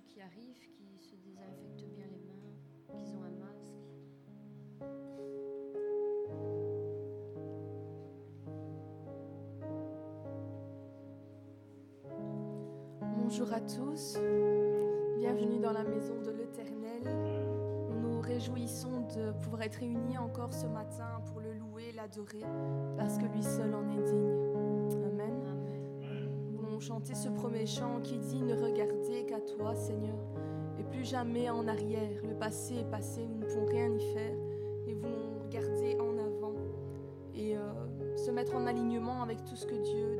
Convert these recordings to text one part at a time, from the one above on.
qui arrivent, qui se désinfectent bien les mains, qu'ils ont un masque. Bonjour à tous, bienvenue dans la maison de l'Éternel. Nous nous réjouissons de pouvoir être réunis encore ce matin pour le louer, l'adorer, parce que lui seul en est digne. Chanter ce premier chant qui dit Ne regardez qu'à toi, Seigneur, et plus jamais en arrière. Le passé est passé, nous ne pouvons rien y faire, et voulons regarder en avant et euh, se mettre en alignement avec tout ce que Dieu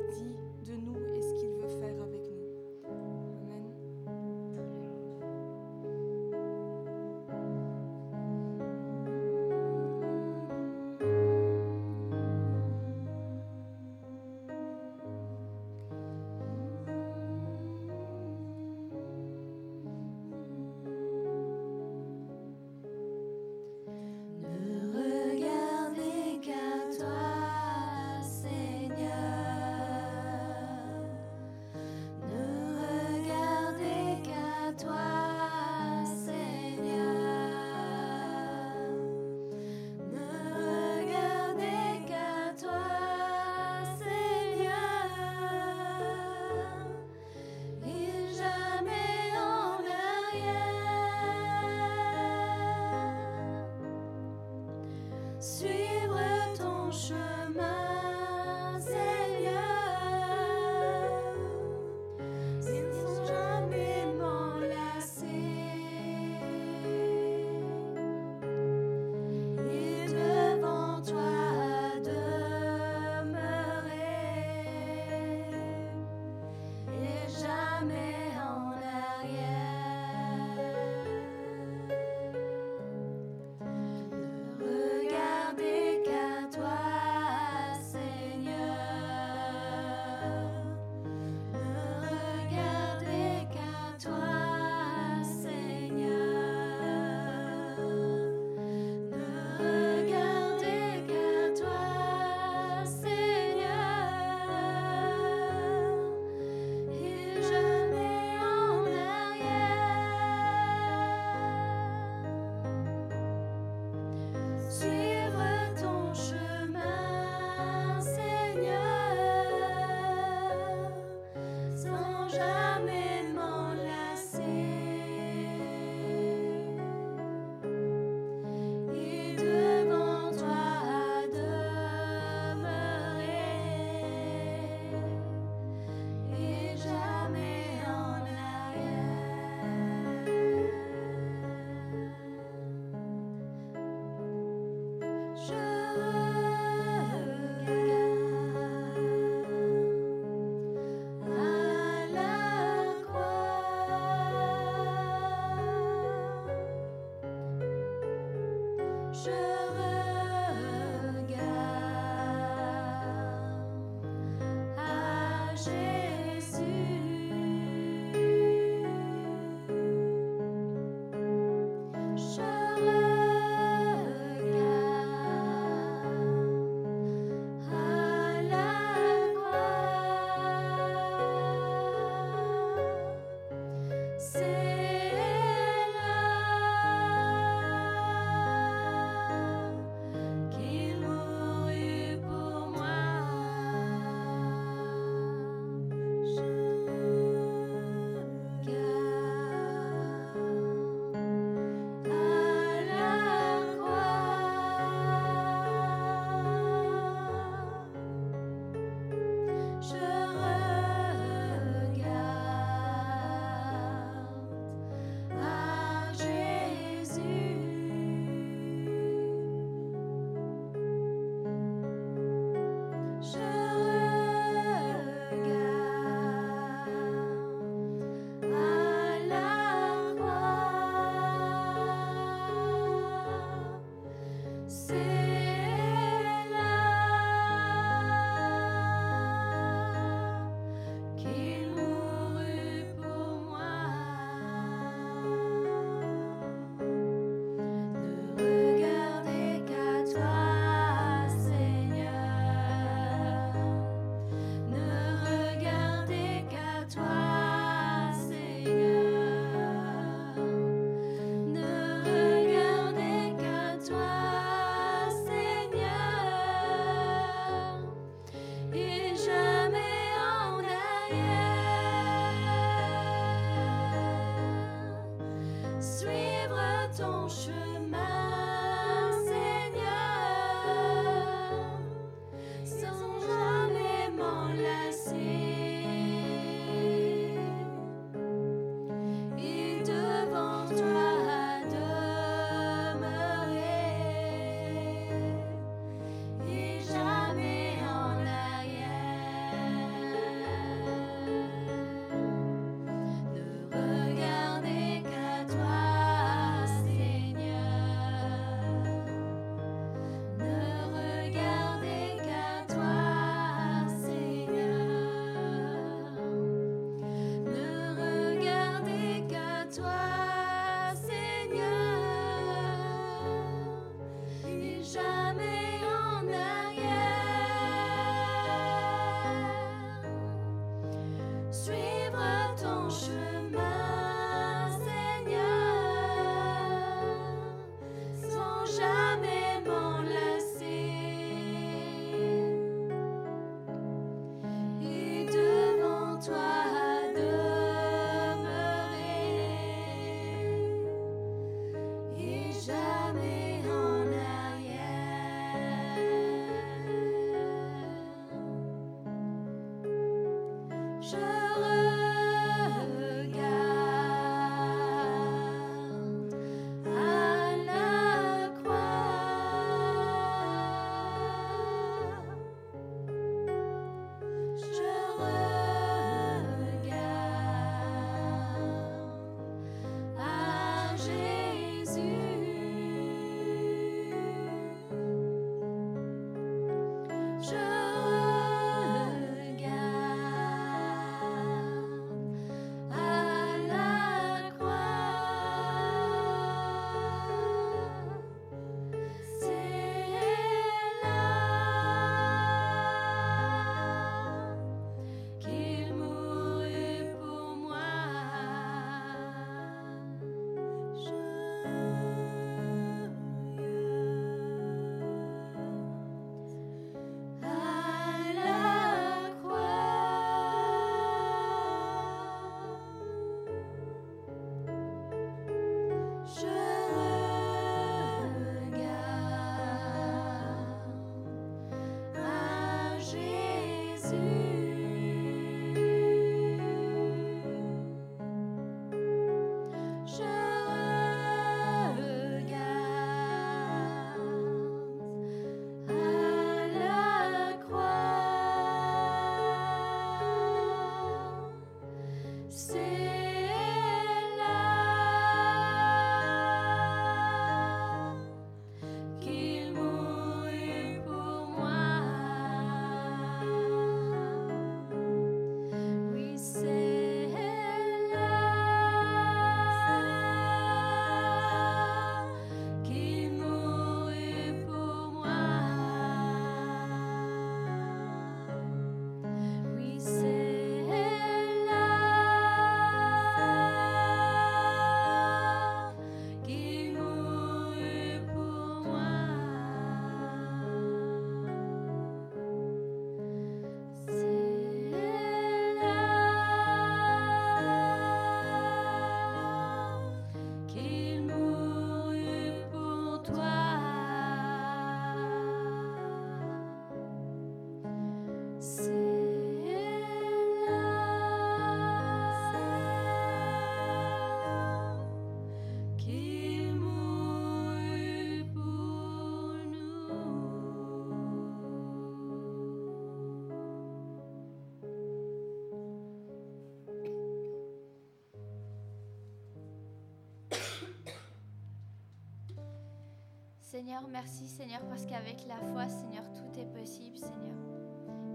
Seigneur, merci Seigneur parce qu'avec la foi, Seigneur, tout est possible, Seigneur.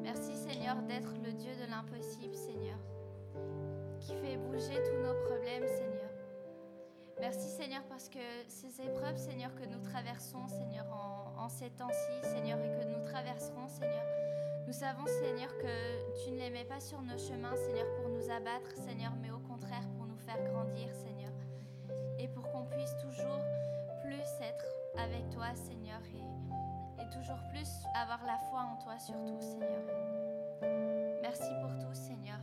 Merci Seigneur d'être le Dieu de l'impossible, Seigneur, qui fait bouger tous nos problèmes, Seigneur. Merci Seigneur parce que ces épreuves, Seigneur, que nous traversons, Seigneur, en, ces temps-ci, Seigneur, et que nous traverserons, Seigneur, nous savons, Seigneur, que tu ne les mets pas sur nos chemins, Seigneur, pour nous abattre, Seigneur, mais au contraire pour nous faire grandir, Seigneur. Seigneur, et toujours plus avoir la foi en toi surtout, Seigneur. Merci pour tout, Seigneur.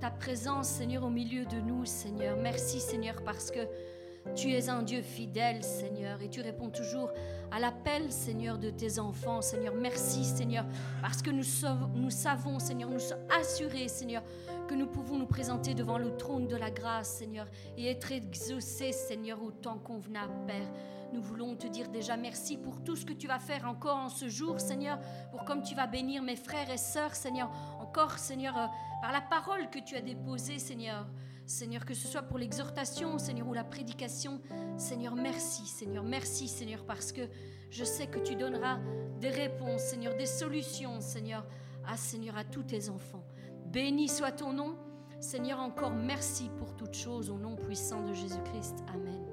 Ta présence, Seigneur, au milieu de nous, Seigneur. Merci, Seigneur, parce que tu es un Dieu fidèle, Seigneur, et tu réponds toujours à l'appel, Seigneur, de tes enfants, Seigneur. Merci, Seigneur, parce que nous, sav- nous savons, Seigneur, nous sommes assurés, Seigneur, que nous pouvons nous présenter devant le trône de la grâce, Seigneur, et être exaucés, Seigneur, au temps convenable, Père. Nous voulons te dire déjà merci pour tout ce que tu vas faire encore en ce jour, Seigneur, pour comme tu vas bénir mes frères et sœurs, Seigneur, encore, Seigneur, euh, par la parole que tu as déposée, Seigneur. Seigneur, que ce soit pour l'exhortation, Seigneur, ou la prédication, Seigneur, merci, Seigneur, merci, Seigneur, parce que je sais que tu donneras des réponses, Seigneur, des solutions, Seigneur, à Seigneur, à tous tes enfants. Béni soit ton nom, Seigneur, encore merci pour toutes choses, au nom puissant de Jésus-Christ. Amen.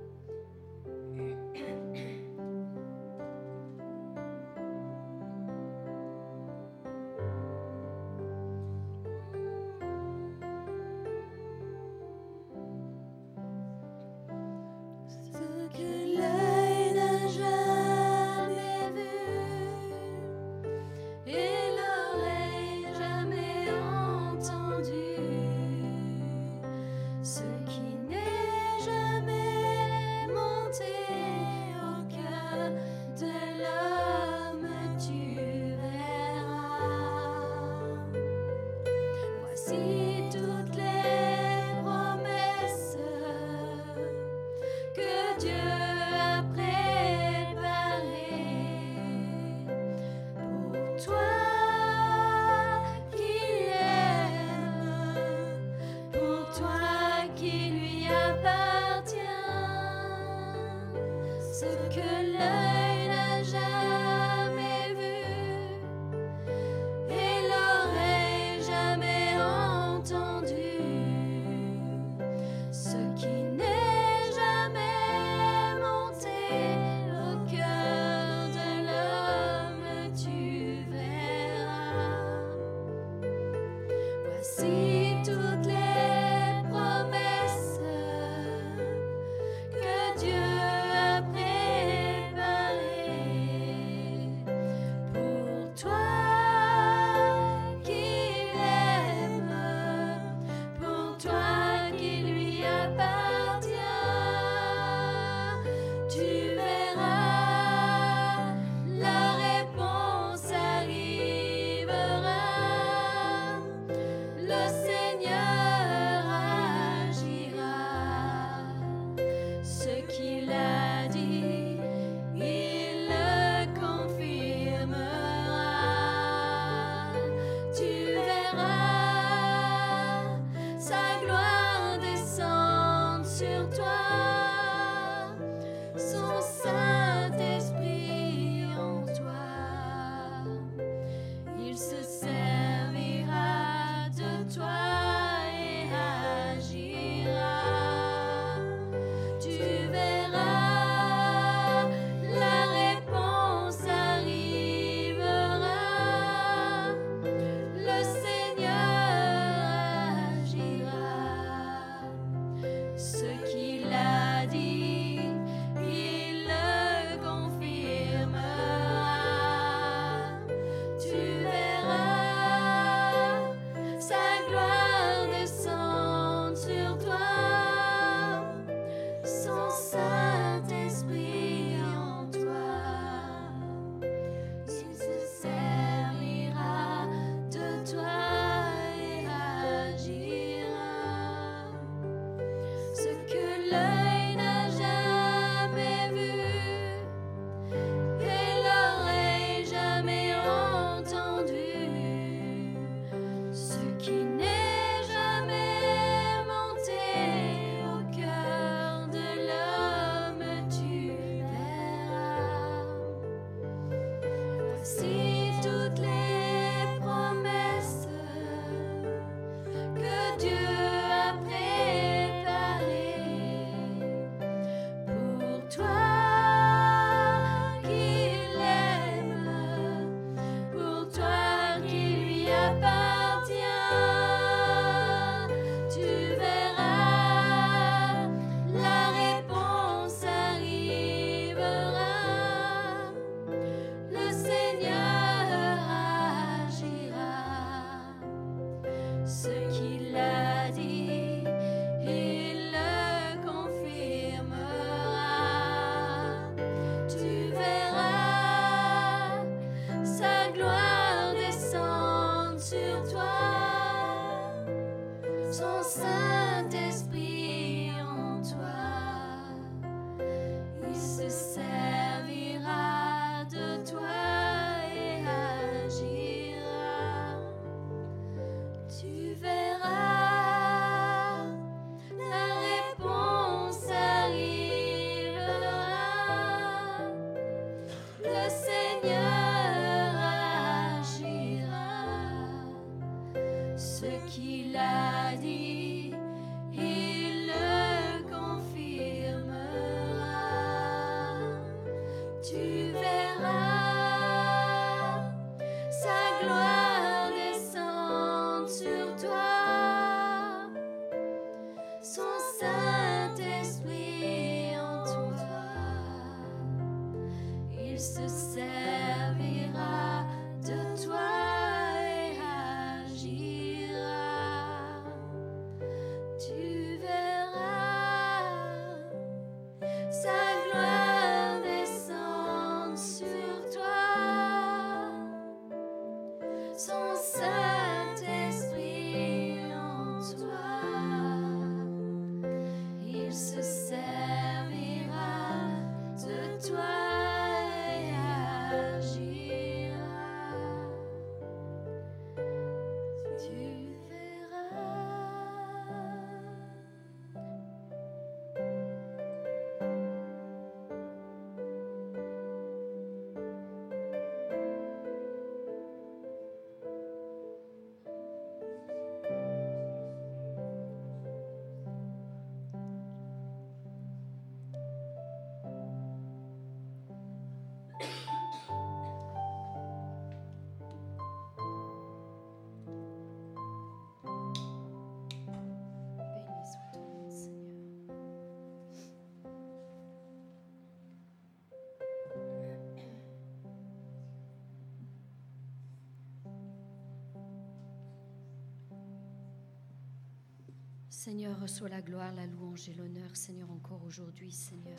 Seigneur, reçois la gloire, la louange et l'honneur, Seigneur, encore aujourd'hui, Seigneur.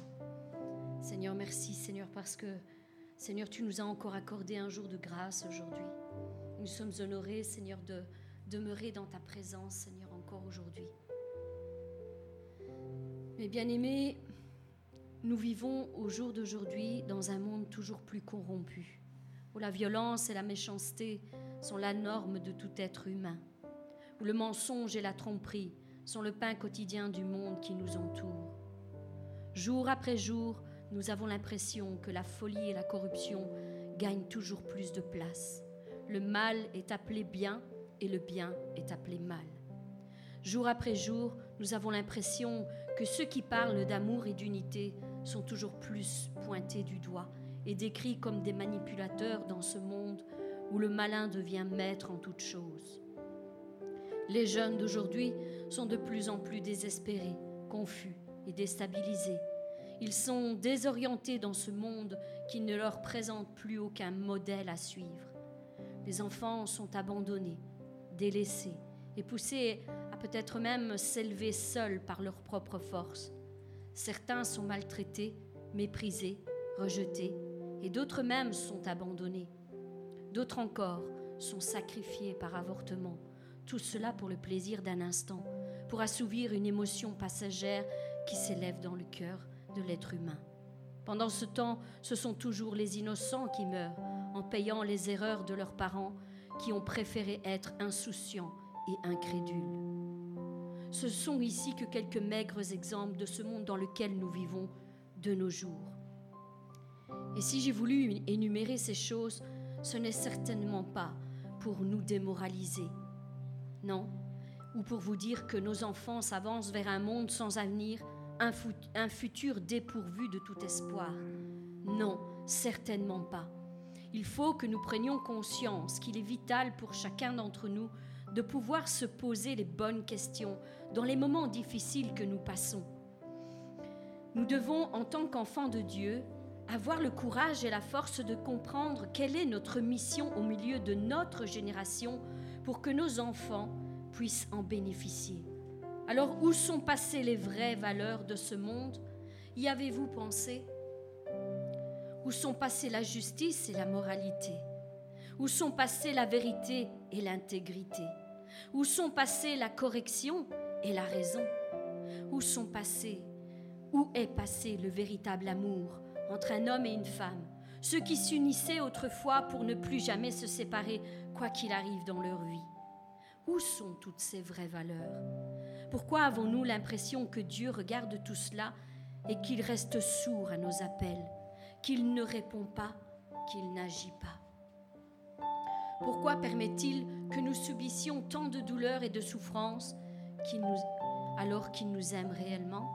Seigneur, merci, Seigneur, parce que, Seigneur, tu nous as encore accordé un jour de grâce aujourd'hui. Nous sommes honorés, Seigneur, de demeurer dans ta présence, Seigneur, encore aujourd'hui. Mes bien-aimés, nous vivons au jour d'aujourd'hui dans un monde toujours plus corrompu, où la violence et la méchanceté sont la norme de tout être humain, où le mensonge et la tromperie sont le pain quotidien du monde qui nous entoure. Jour après jour, nous avons l'impression que la folie et la corruption gagnent toujours plus de place. Le mal est appelé bien et le bien est appelé mal. Jour après jour, nous avons l'impression que ceux qui parlent d'amour et d'unité sont toujours plus pointés du doigt et décrits comme des manipulateurs dans ce monde où le malin devient maître en toutes choses. Les jeunes d'aujourd'hui sont de plus en plus désespérés, confus et déstabilisés. Ils sont désorientés dans ce monde qui ne leur présente plus aucun modèle à suivre. Les enfants sont abandonnés, délaissés et poussés à peut-être même s'élever seuls par leur propre force. Certains sont maltraités, méprisés, rejetés, et d'autres même sont abandonnés. D'autres encore sont sacrifiés par avortement, tout cela pour le plaisir d'un instant, pour assouvir une émotion passagère qui s'élève dans le cœur de l'être humain. Pendant ce temps, ce sont toujours les innocents qui meurent en payant les erreurs de leurs parents qui ont préféré être insouciants et incrédules. Ce sont ici que quelques maigres exemples de ce monde dans lequel nous vivons de nos jours. Et si j'ai voulu énumérer ces choses, ce n'est certainement pas pour nous démoraliser, non, ou pour vous dire que nos enfants s'avancent vers un monde sans avenir, un, fut- un futur dépourvu de tout espoir. Non, certainement pas. Il faut que nous prenions conscience qu'il est vital pour chacun d'entre nous de pouvoir se poser les bonnes questions dans les moments difficiles que nous passons. Nous devons, en tant qu'enfants de Dieu, avoir le courage et la force de comprendre quelle est notre mission au milieu de notre génération pour que nos enfants puissent en bénéficier. Alors où sont passées les vraies valeurs de ce monde? Y avez-vous pensé? Où sont passées la justice et la moralité? Où sont passées la vérité et l'intégrité? Où sont passées la correction et la raison? Où sont passés Où est passé le véritable amour entre un homme et une femme? Ceux qui s'unissaient autrefois pour ne plus jamais se séparer, quoi qu'il arrive dans leur vie. Où sont toutes ces vraies valeurs? Pourquoi avons-nous l'impression que Dieu regarde tout cela et qu'il reste sourd à nos appels, qu'il ne répond pas, qu'il n'agit pas? Pourquoi permet-il que nous subissions tant de douleurs et de souffrances alors qu'il nous aime réellement?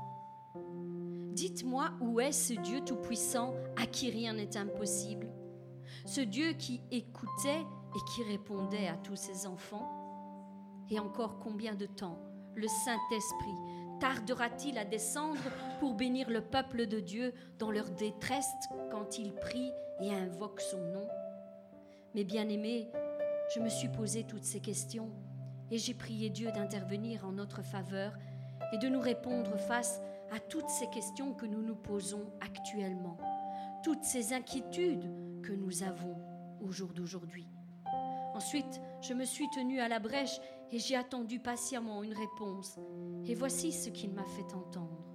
Dites-moi où est ce Dieu Tout-Puissant à qui rien n'est impossible? Ce Dieu qui écoutait et qui répondait à tous ses enfants Et encore combien de temps le Saint-Esprit tardera-t-il à descendre pour bénir le peuple de Dieu dans leur détresse quand il prie et invoque son nom? Mes bien-aimés, je me suis posé toutes ces questions et j'ai prié Dieu d'intervenir en notre faveur et de nous répondre face à toutes ces questions que nous nous posons actuellement, toutes ces inquiétudes que nous avons au jour d'aujourd'hui. Ensuite, je me suis tenue à la brèche et j'ai attendu patiemment une réponse. Et voici ce qu'il m'a fait entendre.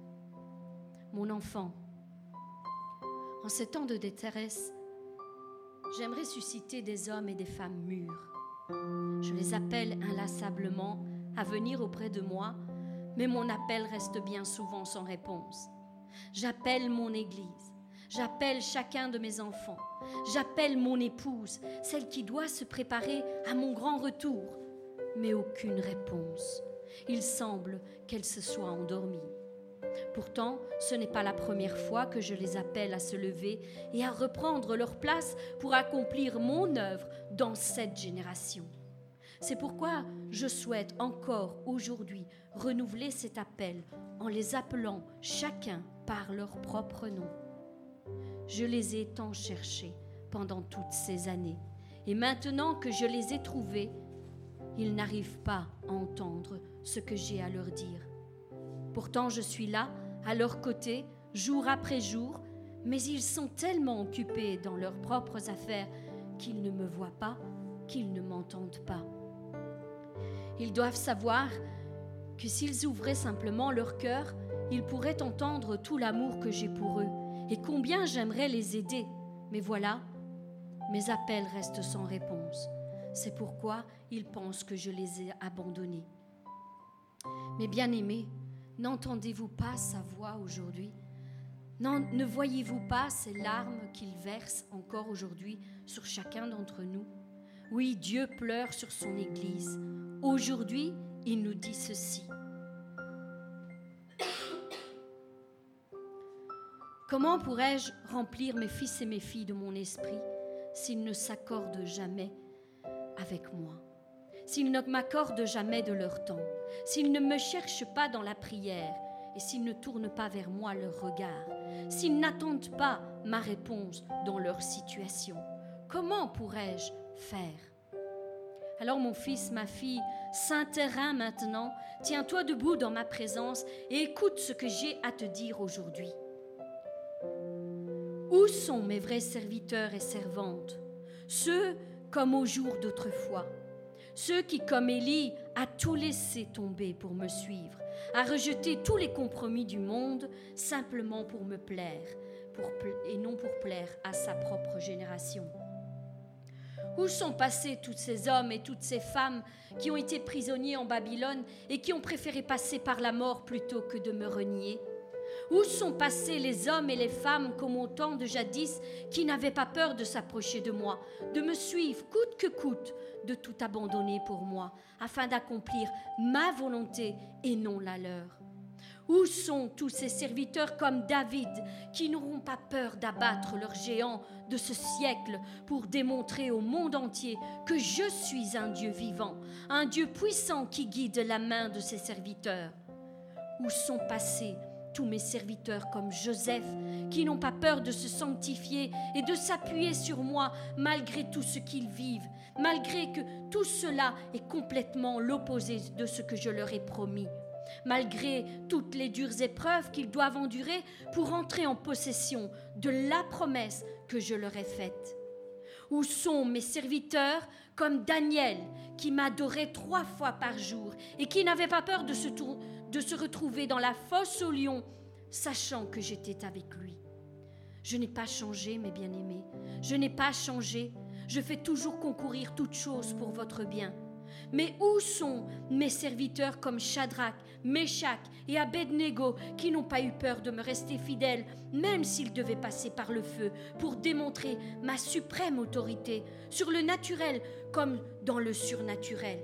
Mon enfant, en ces temps de détresse, j'aimerais susciter des hommes et des femmes mûrs. Je les appelle inlassablement à venir auprès de moi, mais mon appel reste bien souvent sans réponse. J'appelle mon Église, j'appelle chacun de mes enfants, j'appelle mon épouse, celle qui doit se préparer à mon grand retour, mais aucune réponse. Il semble qu'elle se soit endormie. Pourtant, ce n'est pas la première fois que je les appelle à se lever et à reprendre leur place pour accomplir mon œuvre dans cette génération. C'est pourquoi je souhaite encore aujourd'hui renouveler cet appel en les appelant chacun par leur propre nom. Je les ai tant cherchés pendant toutes ces années, et maintenant que je les ai trouvés, ils n'arrivent pas à entendre ce que j'ai à leur dire. Pourtant, je suis là, à leur côté, jour après jour, mais ils sont tellement occupés dans leurs propres affaires qu'ils ne me voient pas, qu'ils ne m'entendent pas. Ils doivent savoir que s'ils ouvraient simplement leur cœur, ils pourraient entendre tout l'amour que j'ai pour eux et combien j'aimerais les aider. Mais voilà, mes appels restent sans réponse. C'est pourquoi ils pensent que je les ai abandonnés. Mais bien-aimés, n'entendez-vous pas sa voix aujourd'hui? Ne voyez-vous pas ces larmes qu'il verse encore aujourd'hui sur chacun d'entre nous? Oui, Dieu pleure sur son Église. Aujourd'hui, il nous dit ceci. Comment pourrais-je remplir mes fils et mes filles de mon esprit s'ils ne s'accordent jamais avec moi, s'ils ne m'accordent jamais de leur temps, s'ils ne me cherchent pas dans la prière et s'ils ne tournent pas vers moi leur regard, s'ils n'attendent pas ma réponse dans leur situation, comment pourrais-je faire? Alors mon fils, ma fille, saint terrain maintenant, tiens-toi debout dans ma présence et écoute ce que j'ai à te dire aujourd'hui. Où sont mes vrais serviteurs et servantes? Ceux comme au jour d'autrefois. Ceux qui, comme Élie, a tout laissé tomber pour me suivre, a rejeté tous les compromis du monde simplement pour me plaire, et non pour plaire à sa propre génération. Où sont passés tous ces hommes et toutes ces femmes qui ont été prisonniers en Babylone et qui ont préféré passer par la mort plutôt que de me renier? Où sont passés les hommes et les femmes comme au temps de jadis qui n'avaient pas peur de s'approcher de moi, de me suivre coûte que coûte, de tout abandonner pour moi, afin d'accomplir ma volonté et non la leur. Où sont tous ces serviteurs comme David qui n'auront pas peur d'abattre leurs géants de ce siècle pour démontrer au monde entier que je suis un Dieu vivant, un Dieu puissant qui guide la main de ses serviteurs? Où sont passés tous mes serviteurs comme Joseph, qui n'ont pas peur de se sanctifier et de s'appuyer sur moi malgré tout ce qu'ils vivent, malgré que tout cela est complètement l'opposé de ce que je leur ai promis, malgré toutes les dures épreuves qu'ils doivent endurer pour entrer en possession de la promesse que je leur ai faite. Où sont mes serviteurs comme Daniel, qui m'adorait trois fois par jour et qui n'avait pas peur de se, de se retrouver dans la fosse au lion, sachant que j'étais avec lui. Je n'ai pas changé, mes bien-aimés. Je n'ai pas changé. Je fais toujours concourir toutes choses pour votre bien. Mais où sont mes serviteurs comme Shadrach, Meshach et Abednego qui n'ont pas eu peur de me rester fidèles, même s'ils devaient passer par le feu, pour démontrer ma suprême autorité sur le naturel comme dans le surnaturel?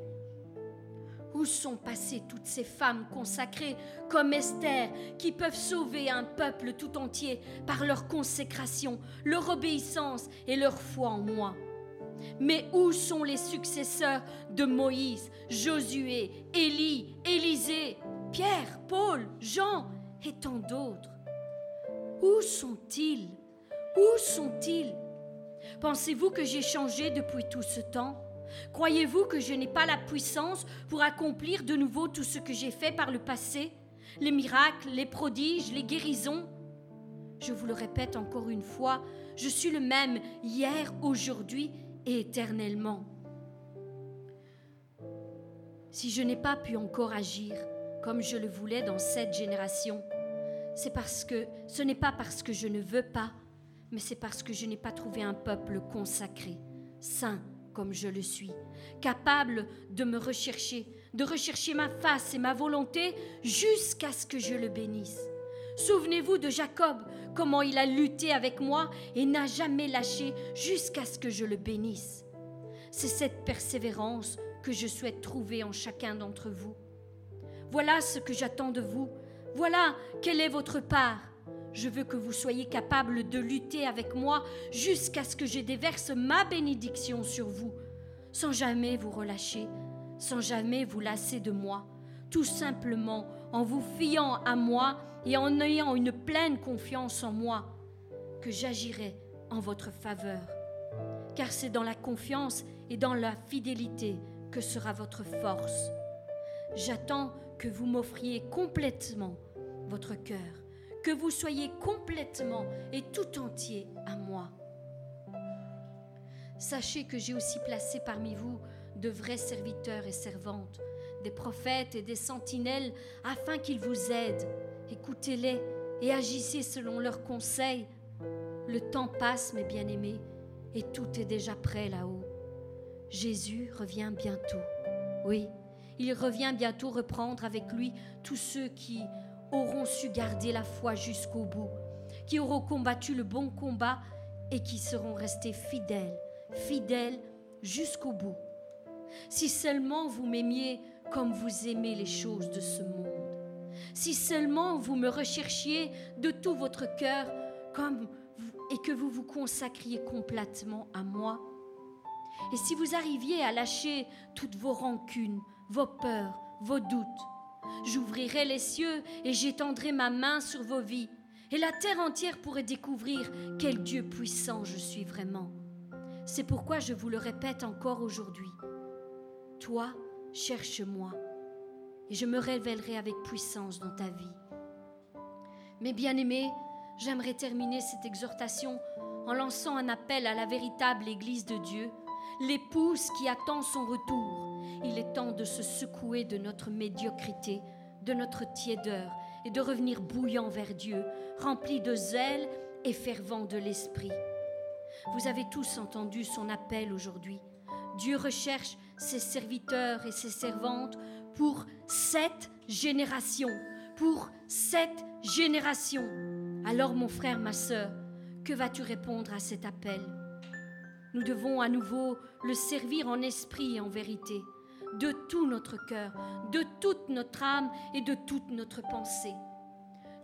Où sont passées toutes ces femmes consacrées comme Esther qui peuvent sauver un peuple tout entier par leur consécration, leur obéissance et leur foi en moi? Mais où sont les successeurs de Moïse, Josué, Élie, Élisée, Pierre, Paul, Jean et tant d'autres? Où sont-ils? Où sont-ils? Pensez-vous que j'ai changé depuis tout ce temps? Croyez-vous que je n'ai pas la puissance pour accomplir de nouveau tout ce que j'ai fait par le passé? Les miracles, les prodiges, les guérisons? Je vous le répète encore une fois, je suis le même hier, aujourd'hui et éternellement. Si je n'ai pas pu encore agir comme je le voulais dans cette génération, c'est parce que ce n'est pas parce que je ne veux pas, mais c'est parce que je n'ai pas trouvé un peuple consacré, saint, comme je le suis, capable de me rechercher, de rechercher ma face et ma volonté jusqu'à ce que je le bénisse. Souvenez-vous de Jacob, comment il a lutté avec moi et n'a jamais lâché jusqu'à ce que je le bénisse. C'est cette persévérance que je souhaite trouver en chacun d'entre vous. Voilà ce que j'attends de vous. Voilà quelle est votre part. Je veux que vous soyez capables de lutter avec moi jusqu'à ce que je déverse ma bénédiction sur vous, sans jamais vous relâcher, sans jamais vous lasser de moi, tout simplement en vous fiant à moi et en ayant une pleine confiance en moi, que j'agirai en votre faveur. Car c'est dans la confiance et dans la fidélité que sera votre force. J'attends que vous m'offriez complètement votre cœur que vous soyez complètement et tout entier à moi. Sachez que j'ai aussi placé parmi vous de vrais serviteurs et servantes, des prophètes et des sentinelles, afin qu'ils vous aident. Écoutez-les et agissez selon leurs conseils. Le temps passe, mes bien-aimés, et tout est déjà prêt là-haut. Jésus revient bientôt. Oui, il revient bientôt reprendre avec lui tous ceux qui auront su garder la foi jusqu'au bout, qui auront combattu le bon combat et qui seront restés fidèles, fidèles jusqu'au bout. Si seulement vous m'aimiez comme vous aimez les choses de ce monde, si seulement vous me recherchiez de tout votre cœur comme et que vous vous consacriez complètement à moi, et si vous arriviez à lâcher toutes vos rancunes, vos peurs, vos doutes, J'ouvrirai les cieux et j'étendrai ma main sur vos vies, et la terre entière pourrait découvrir quel Dieu puissant je suis vraiment. C'est pourquoi je vous le répète encore aujourd'hui. Toi, cherche-moi, et je me révélerai avec puissance dans ta vie. Mes bien-aimés, j'aimerais terminer cette exhortation en lançant un appel à la véritable Église de Dieu, l'épouse qui attend son retour il est temps de se secouer de notre médiocrité, de notre tiédeur et de revenir bouillant vers Dieu, rempli de zèle et fervent de l'esprit. Vous avez tous entendu son appel aujourd'hui. Dieu recherche ses serviteurs et ses servantes pour cette génération, pour cette génération. Alors mon frère, ma sœur, que vas-tu répondre à cet appel? Nous devons à nouveau le servir en esprit et en vérité de tout notre cœur, de toute notre âme et de toute notre pensée.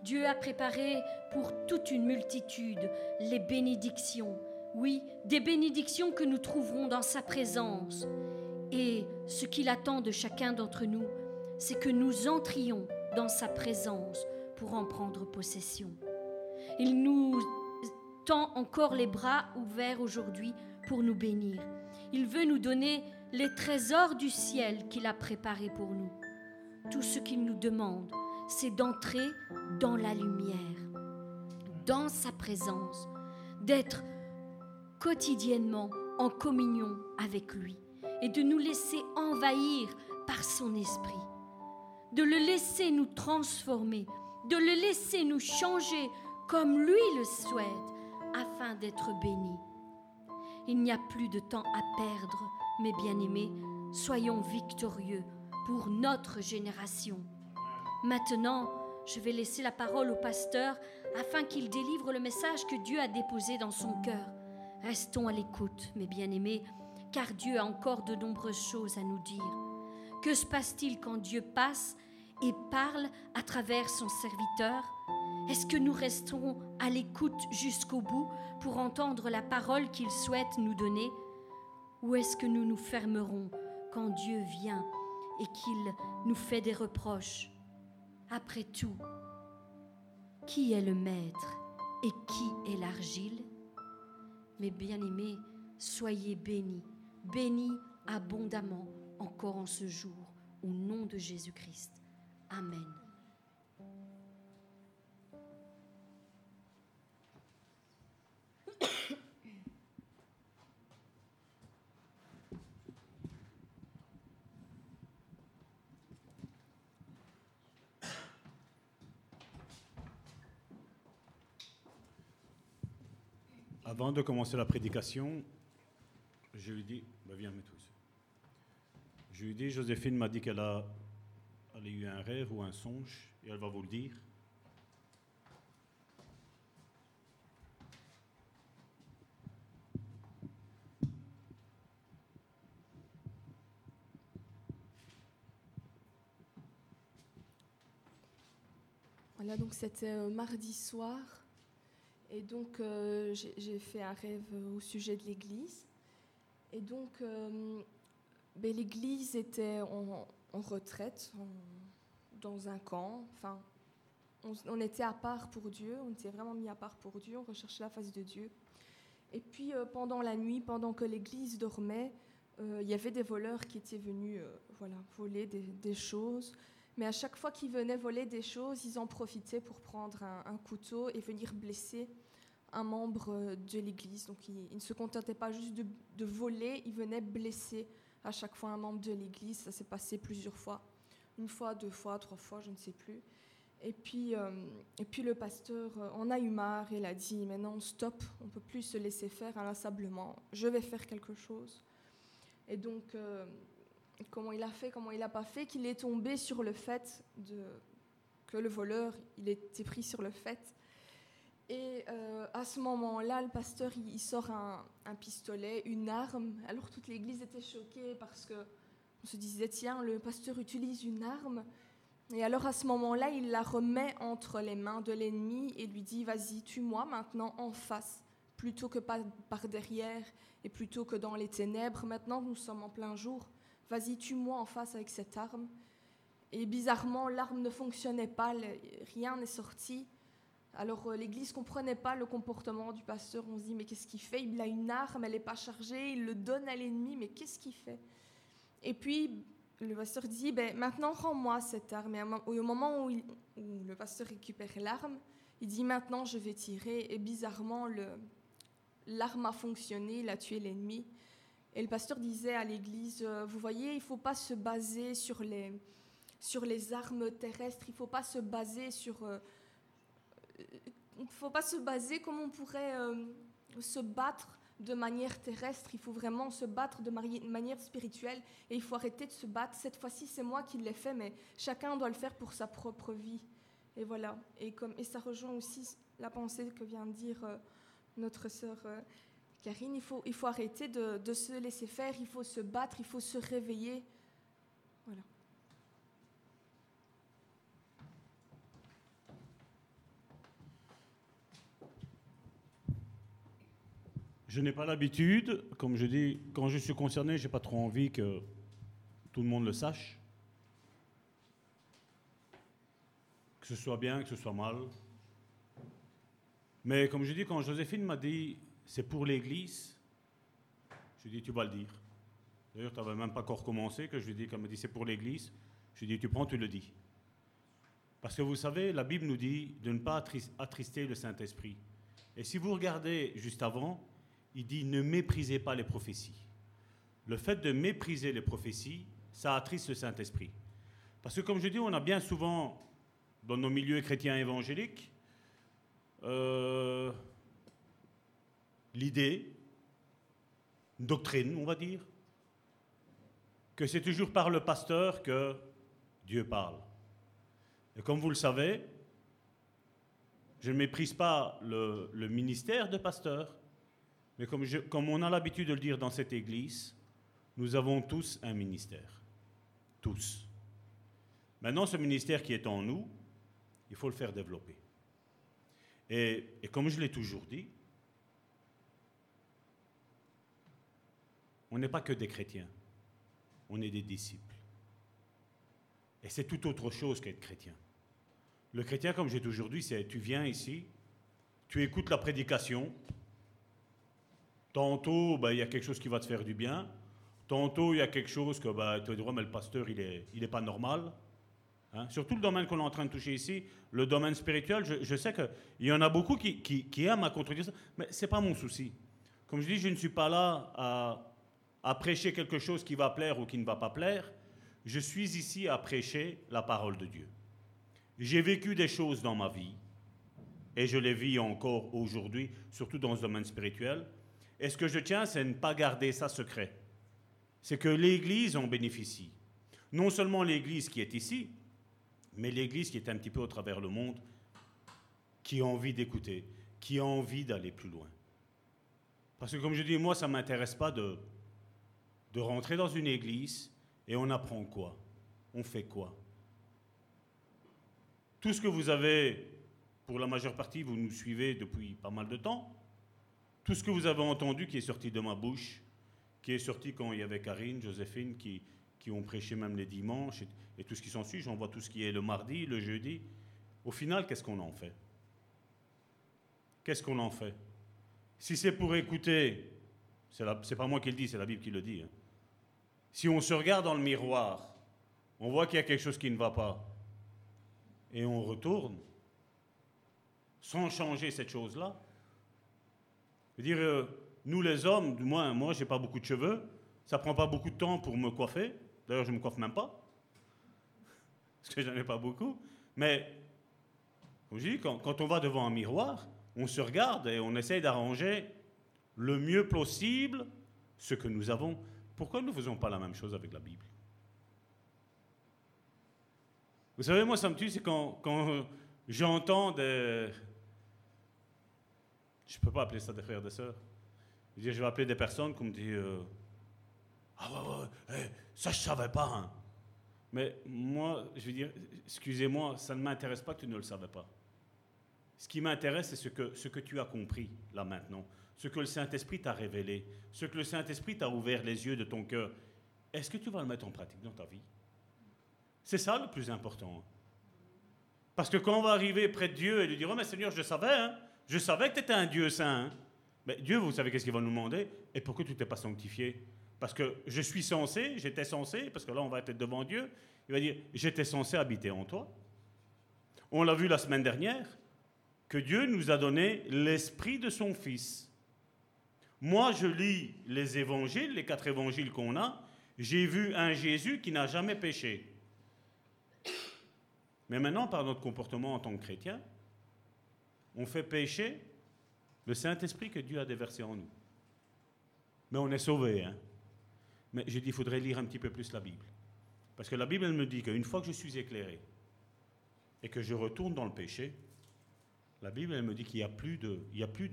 Dieu a préparé pour toute une multitude les bénédictions, oui, des bénédictions que nous trouverons dans sa présence. Et ce qu'il attend de chacun d'entre nous, c'est que nous entrions dans sa présence pour en prendre possession. Il nous tend encore les bras ouverts aujourd'hui pour nous bénir. Il veut nous donner les trésors du ciel qu'il a préparés pour nous. Tout ce qu'il nous demande, c'est d'entrer dans la lumière, dans sa présence, d'être quotidiennement en communion avec lui et de nous laisser envahir par son esprit, de le laisser nous transformer, de le laisser nous changer comme lui le souhaite afin d'être béni. Il n'y a plus de temps à perdre mes bien-aimés, soyons victorieux pour notre génération. Maintenant, je vais laisser la parole au pasteur afin qu'il délivre le message que Dieu a déposé dans son cœur. Restons à l'écoute, mes bien-aimés, car Dieu a encore de nombreuses choses à nous dire. Que se passe-t-il quand Dieu passe et parle à travers son serviteur? Est-ce que nous restons à l'écoute jusqu'au bout pour entendre la parole qu'il souhaite nous donner? Ou est-ce que nous nous fermerons quand Dieu vient et qu'il nous fait des reproches? Après tout, qui est le maître et qui est l'argile? Mes bien-aimés, soyez bénis, bénis abondamment encore en ce jour, au nom de Jésus-Christ. Amen. Avant de commencer la prédication, je lui dis, bah viens, mets. Je lui dis, Joséphine m'a dit qu'elle a, elle a eu un rêve ou un songe, et elle va vous le dire. Voilà, donc c'était euh, mardi soir. Et donc, euh, j'ai fait un rêve au sujet de l'église. Et donc, euh, ben, l'église était en, retraite, dans un camp. Enfin, on, était à part pour Dieu, on était vraiment mis à part pour Dieu, on recherchait la face de Dieu. Et puis, euh, pendant la nuit, pendant que l'église dormait, il y avait des voleurs qui étaient venus voilà, voler des choses. Mais à chaque fois qu'ils venaient voler des choses, ils en profitaient pour prendre un, couteau et venir blesser un membre euh, de l'Église. Donc ils, ne se contentaient pas juste de, voler, ils venaient blesser à chaque fois un membre de l'Église. Ça s'est passé plusieurs fois. Une fois, deux fois, trois fois, je ne sais plus. Et puis, euh, et puis le pasteur euh, en a eu marre et il a dit, maintenant stop, on ne peut plus se laisser faire inlassablement, je vais faire quelque chose. Et donc, comment il a fait, comment il n'a pas fait, qu'il est tombé sur le fait que le voleur, il était pris sur le fait. Et euh, à ce moment-là, le pasteur, il, sort un, pistolet, une arme. Alors toute l'église était choquée parce que on se disait, tiens, le pasteur utilise une arme. Et alors à ce moment-là, il la remet entre les mains de l'ennemi et lui dit, vas-y, tue-moi maintenant en face, plutôt que par derrière et plutôt que dans les ténèbres. Maintenant, nous sommes en plein jour. Vas-y, tue-moi en face avec cette arme. Et bizarrement, l'arme ne fonctionnait pas, rien n'est sorti. Alors euh, l'église comprenait pas le comportement du pasteur. On se dit mais qu'est-ce qu'il fait? Il a une arme, elle n'est pas chargée, il le donne à l'ennemi, mais qu'est-ce qu'il fait? Et puis le pasteur dit ben, maintenant rends-moi cette arme. Et au moment où, où le pasteur récupère l'arme, il dit maintenant je vais tirer. Et bizarrement l'arme a fonctionné, il a tué l'ennemi. Et le pasteur disait à l'église euh, vous voyez, il faut pas se baser sur les sur les armes terrestres, il ne faut pas se baser sur euh, il ne faut pas se baser comme on pourrait euh, se battre de manière terrestre, il faut vraiment se battre de manière spirituelle et il faut arrêter de se battre. Cette fois-ci, c'est moi qui l'ai fait, mais chacun doit le faire pour sa propre vie. Et voilà. Et, comme, et ça rejoint aussi la pensée que vient de dire euh, notre sœur euh, Karine. Il faut, il arrêter de, de se laisser faire, il faut se battre, il faut se réveiller. Voilà. Je n'ai pas l'habitude, comme je dis, quand je suis concerné, j'ai pas trop envie que tout le monde le sache. Que ce soit bien, que ce soit mal. Mais comme je dis, quand Joséphine m'a dit c'est pour l'église, je lui ai dit tu vas le dire. D'ailleurs, tu n'avais même pas encore commencé, que je lui ai dit, m'a dit c'est pour l'église. Je lui ai dit tu prends, tu le dis. Parce que vous savez, la Bible nous dit de ne pas attris- attrister le Saint-Esprit. Et si vous regardez juste avant, il dit ne méprisez pas les prophéties. Le fait de mépriser les prophéties, ça attriste le Saint-Esprit. Parce que comme je dis, on a bien souvent, dans nos milieux chrétiens évangéliques, euh, l'idée, une doctrine, on va dire, que c'est toujours par le pasteur que Dieu parle. Et comme vous le savez, je ne méprise pas le, ministère de pasteur, mais comme, on a l'habitude de le dire dans cette église, nous avons tous un ministère. Tous. Maintenant, ce ministère qui est en nous, il faut le faire développer. Et comme je l'ai toujours dit, on n'est pas que des chrétiens, on est des disciples. Et c'est tout autre chose qu'être chrétien. Le chrétien, comme j'ai dit, c'est tu viens ici, tu écoutes la prédication, tantôt ben, il y a quelque chose qui va te faire du bien, tantôt il y a quelque chose que bah, tu vas mais le pasteur, il n'est il est pas normal. Hein. Surtout le domaine qu'on est en train de toucher ici, le domaine spirituel, je, sais qu'il y en a beaucoup qui, qui, aiment à contredire ça, mais ce n'est pas mon souci. Comme je dis, je ne suis pas là à, à prêcher quelque chose qui va plaire ou qui ne va pas plaire. Je suis ici à prêcher la parole de Dieu. J'ai vécu des choses dans ma vie, et je les vis encore aujourd'hui, surtout dans ce domaine spirituel. Et ce que je tiens, c'est ne pas garder ça secret. C'est que l'Église en bénéficie. Non seulement l'Église qui est ici, mais l'Église qui est un petit peu au travers le monde, qui a envie d'écouter, qui a envie d'aller plus loin. Parce que comme je dis, moi, ça ne m'intéresse pas de, de rentrer dans une église et on apprend quoi? On fait quoi? Tout ce que vous avez, pour la majeure partie, vous nous suivez depuis pas mal de temps, tout ce que vous avez entendu qui est sorti de ma bouche, qui est sorti quand il y avait Karine, Joséphine, qui, ont prêché même les dimanches, et, tout ce qui s'ensuit, j'en vois tout ce qui est le mardi, le jeudi. Au final, qu'est-ce qu'on en fait? Qu'est-ce qu'on en fait? Si c'est pour écouter, c'est pas moi qui le dis, c'est la Bible qui le dit. Hein. Si on se regarde dans le miroir, on voit qu'il y a quelque chose qui ne va pas et on retourne sans changer cette chose-là. Je veux dire, euh, nous les hommes, du moins moi, pas beaucoup de cheveux, ça prend pas beaucoup de temps pour me coiffer. D'ailleurs, je me coiffe même pas, parce que j'en ai pas beaucoup. Mais, je dis, quand, quand on va devant un miroir, on se regarde et on essaye d'arranger le mieux possible ce que nous avons. Pourquoi ne faisons pas la même chose avec la Bible? Vous savez, moi, ça me tue, c'est quand, j'entends des. Je ne peux pas appeler ça des frères et des sœurs. Je, vais appeler des personnes qui me disent euh, Ah ouais, ouais, ça je ne savais pas. Hein. Mais moi, je veux dire, excusez-moi, ça ne m'intéresse pas que tu ne le savais pas. Ce qui m'intéresse, c'est ce que tu as compris là maintenant, ce que le Saint-Esprit t'a révélé, ce que le Saint-Esprit t'a ouvert les yeux de ton cœur. Est-ce que tu vas le mettre en pratique dans ta vie? C'est ça le plus important. Parce que quand on va arriver près de Dieu et lui dire Oh, mais Seigneur, je savais, hein, je savais que tu étais un Dieu saint. Hein. Mais Dieu, vous savez qu'est-ce qu'il va nous demander? Et pourquoi tu t'es pas sanctifié? Parce que je suis censé, j'étais censé, parce que là on va être devant Dieu, il va dire J'étais censé habiter en toi. On l'a vu la semaine dernière, que Dieu nous a donné l'esprit de son Fils. Moi, je lis les évangiles, les quatre évangiles qu'on a, j'ai vu un Jésus qui n'a jamais péché. Mais maintenant, par notre comportement en tant que chrétien, on fait pécher le Saint-Esprit que Dieu a déversé en nous. Mais on est sauvé. Hein? Mais j'ai dit, il faudrait lire un petit peu plus la Bible. Parce que la Bible, elle me dit qu'une fois que je suis éclairé et que je retourne dans le péché, la Bible, elle me dit qu'il n'y a plus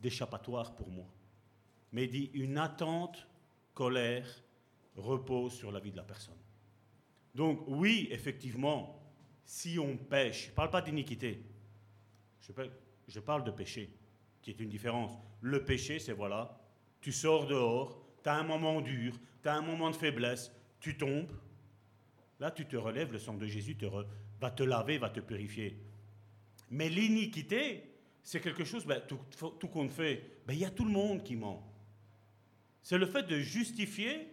d'échappatoire pour moi. Mais dit, une attente, colère, repose sur la vie de la personne. Donc oui, effectivement, si on pêche, je ne parle pas d'iniquité, je, parle de péché, qui est une différence. Le péché, c'est voilà, tu sors dehors, tu as un moment dur, tu as un moment de faiblesse, tu tombes. Là, tu te relèves, le sang de Jésus te va te laver, va te purifier. Mais l'iniquité, c'est quelque chose, ben, tout, tout compte fait, ben, il y a tout le monde qui ment. C'est le fait de justifier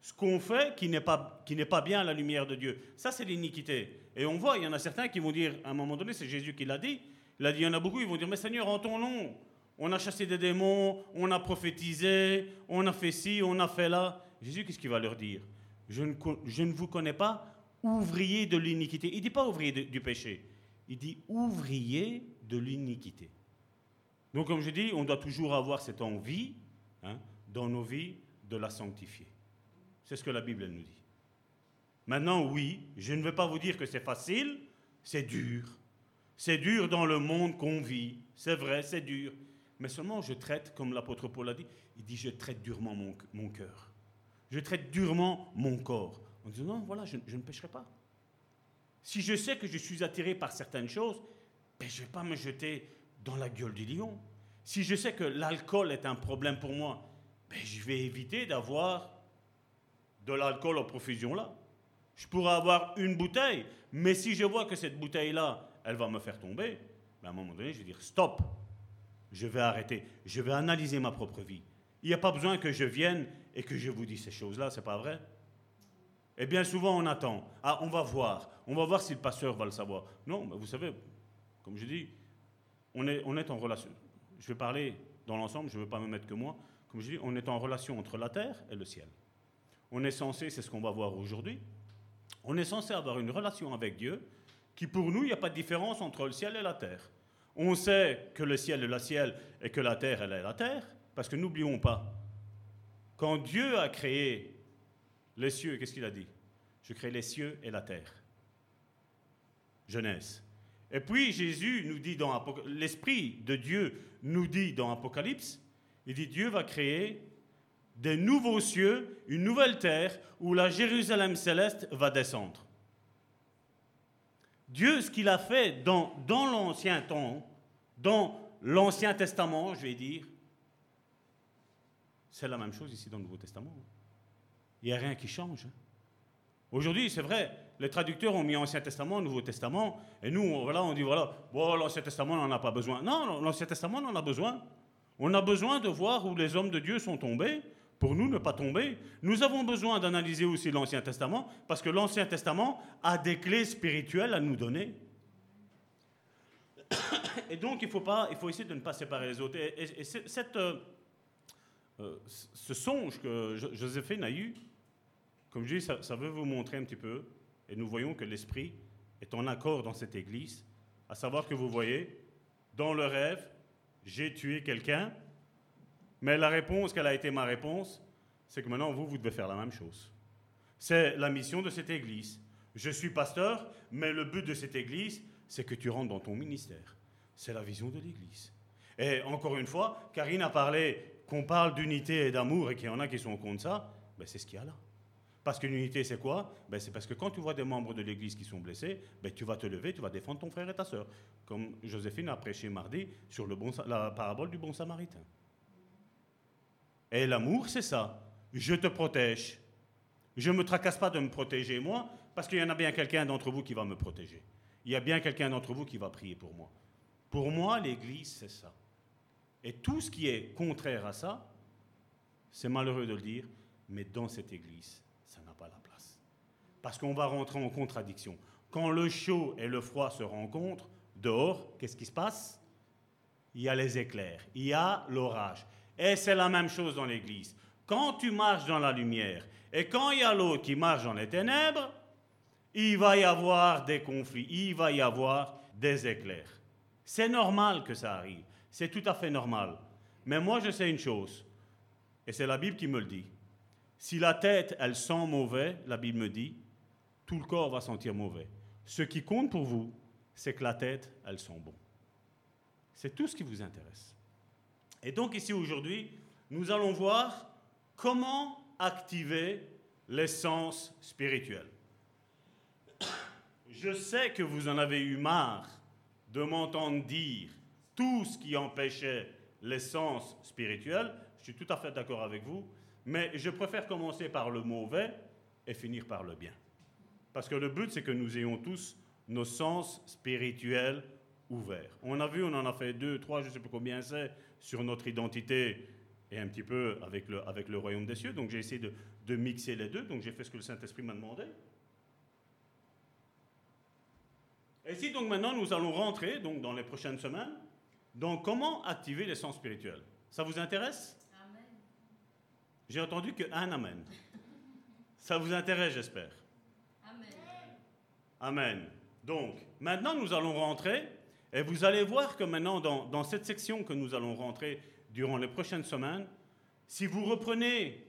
ce qu'on fait qui n'est pas, pas bien à la lumière de Dieu. Ça, c'est l'iniquité. Et on voit, il y en a certains qui vont dire, à un moment donné, c'est Jésus qui l'a dit, il a dit, il y en a beaucoup, ils vont dire, mais Seigneur, en ton nom, on a chassé des démons, on a prophétisé, on a fait ci, on a fait là. Jésus, qu'est-ce qu'il va leur dire? Je ne, je ne, vous connais pas, ouvrier de l'iniquité. Il ne dit pas ouvrier du péché, il dit ouvrier de l'iniquité. Donc, comme je dis, on doit toujours avoir cette envie hein, dans nos vies de la sanctifier. C'est ce que la Bible nous dit. Maintenant, oui, je ne veux pas vous dire que c'est facile, c'est dur. C'est dur dans le monde qu'on vit. C'est vrai, c'est dur. Mais seulement je traite, comme l'apôtre Paul a dit, il dit je traite durement mon, cœur. Je traite durement mon corps. En disant non, voilà, je, je ne pécherai pas. Si je sais que je suis attiré par certaines choses, ben, je ne vais pas me jeter dans la gueule du lion. Si je sais que l'alcool est un problème pour moi, ben, je vais éviter d'avoir de l'alcool en profusion là. Je pourrais avoir une bouteille, mais si je vois que cette bouteille-là, elle va me faire tomber, ben, à un moment donné, je vais dire stop. Je vais arrêter. Je vais analyser ma propre vie. Il n'y a pas besoin que je vienne et que je vous dise ces choses-là, c'est pas vrai? Et bien souvent, on attend. Ah, on va voir. On va voir si le pasteur va le savoir. Non, mais vous savez, comme je dis, on est, on est en relation. Je vais parler dans l'ensemble, je ne veux pas me mettre que moi. Comme je dis, on est en relation entre la terre et le ciel. On est censé, c'est ce qu'on va voir aujourd'hui, on est censé avoir une relation avec Dieu qui, pour nous, il n'y a pas de différence entre le ciel et la terre. On sait que le ciel est le ciel et que la terre, elle est la terre, parce que n'oublions pas, quand Dieu a créé les cieux, qu'est-ce qu'il a dit? Je crée les cieux et la terre. Genèse. Et puis Jésus nous dit dans l'Esprit de Dieu nous dit dans Apocalypse, il dit Dieu va créer des nouveaux cieux, une nouvelle terre où la Jérusalem céleste va descendre. Dieu, ce qu'il a fait dans, dans l'Ancien temps, dans l'Ancien Testament, je vais dire, c'est la même chose ici dans le Nouveau Testament. Il n'y a rien qui change. Hein. Aujourd'hui, c'est vrai, les traducteurs ont mis Ancien Testament, Nouveau Testament, et nous, on, voilà, on dit, voilà, bon, l'Ancien Testament, on n'en a pas besoin. Non, l'Ancien Testament, on en a besoin. On a besoin de voir où les hommes de Dieu sont tombés, pour nous ne pas tomber. Nous avons besoin d'analyser aussi l'Ancien Testament, parce que l'Ancien Testament a des clés spirituelles à nous donner. Et donc, il faut, pas, il faut essayer de ne pas séparer les autres. Et, cette, euh, euh, ce songe que Joséphine a eu, comme je dis, ça, veut vous montrer un petit peu, et nous voyons que l'Esprit est en accord dans cette Église, à savoir que vous voyez, dans le rêve, j'ai tué quelqu'un, mais la réponse, quelle a été ma réponse, c'est que maintenant, vous, vous devez faire la même chose. C'est la mission de cette Église. Je suis pasteur, mais le but de cette Église, c'est que tu rentres dans ton ministère. C'est la vision de l'Église. Et encore une fois, Karine a parlé qu'on parle d'unité et d'amour et qu'il y en a qui sont contre ça, ben c'est ce qu'il y a là. Parce qu'une unité, c'est quoi? Ben, C'est parce que quand tu vois des membres de l'Église qui sont blessés, ben, tu vas te lever, tu vas défendre ton frère et ta sœur. Comme Joséphine a prêché mardi sur le bon, la parabole du bon samaritain. Et l'amour, c'est ça. Je te protège. Je ne me tracasse pas de me protéger moi, parce qu'il y en a bien quelqu'un d'entre vous qui va me protéger. Il y a bien quelqu'un d'entre vous qui va prier pour moi. Pour moi, l'Église, c'est ça. Et tout ce qui est contraire à ça, c'est malheureux de le dire, mais dans cette Église, parce qu'on va rentrer en contradiction. Quand le chaud et le froid se rencontrent, dehors, qu'est-ce qui se passe? Il y a les éclairs, il y a l'orage. Et c'est la même chose dans l'Église. Quand tu marches dans la lumière et quand il y a l'autre qui marche dans les ténèbres, il va y avoir des conflits, il va y avoir des éclairs. C'est normal que ça arrive, c'est tout à fait normal. Mais moi, je sais une chose, et c'est la Bible qui me le dit. Si la tête, elle sent mauvais, la Bible me dit, tout le corps va sentir mauvais. Ce qui compte pour vous, c'est que la tête, elle sent bon. C'est tout ce qui vous intéresse. Et donc ici aujourd'hui, nous allons voir comment activer l'essence spirituelle. Je sais que vous en avez eu marre de m'entendre dire tout ce qui empêchait l'essence spirituelle. Je suis tout à fait d'accord avec vous, mais je préfère commencer par le mauvais et finir par le bien. Parce que le but, c'est que nous ayons tous nos sens spirituels ouverts. On a vu, on en a fait deux, trois, je ne sais plus combien c'est, sur notre identité et un petit peu avec le, avec le royaume des cieux. Donc j'ai essayé de, de mixer les deux. Donc j'ai fait ce que le Saint-Esprit m'a demandé. Et si donc maintenant nous allons rentrer, donc dans les prochaines semaines, dans comment activer les sens spirituels. Ça vous intéresse? J'ai entendu que un Amen. Ça vous intéresse, j'espère? Amen. Donc, maintenant, nous allons rentrer, et vous allez voir que maintenant, dans, cette section que nous allons rentrer durant les prochaines semaines, si vous reprenez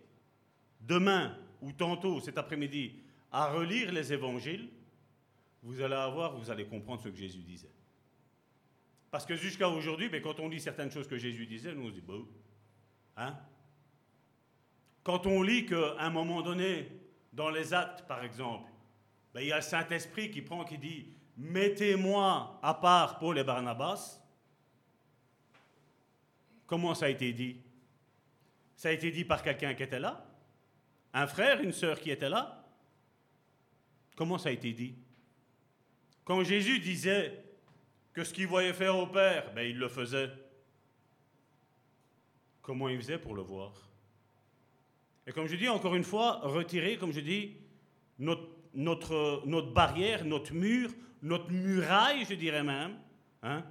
demain ou tantôt cet après-midi à relire les évangiles, vous allez avoir, vous allez comprendre ce que Jésus disait. Parce que jusqu'à aujourd'hui, ben, quand on lit certaines choses que Jésus disait, nous on se dit, bon, hein? Quand on lit qu'à un moment donné, dans les actes par exemple, ben, il y a le Saint-Esprit qui prend, qui dit, mettez-moi à part Paul et Barnabas, comment ça a été dit? Ça a été dit par quelqu'un qui était là? Un frère, une sœur qui était là? Comment ça a été dit? Quand Jésus disait que ce qu'il voyait faire au Père, ben, il le faisait. Comment il faisait pour le voir? Et comme je dis encore une fois, retirer, comme je dis, notre, notre, notre barrière, notre mur, notre muraille, je dirais même, hein,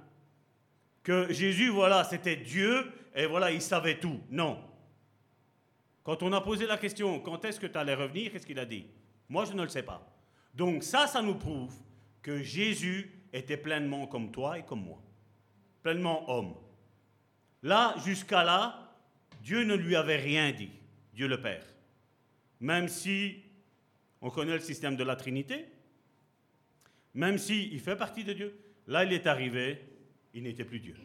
que Jésus, voilà, c'était Dieu, et voilà, il savait tout. Non. Quand on a posé la question, quand est-ce que tu allais revenir, qu'est-ce qu'il a dit? Moi, je ne le sais pas. Donc ça, ça nous prouve que Jésus était pleinement comme toi et comme moi. Pleinement homme. Là, jusqu'à là, Dieu ne lui avait rien dit, Dieu le Père. Même si on connaît le système de la Trinité, même s'il fait partie de Dieu, là, il est arrivé, il n'était plus Dieu.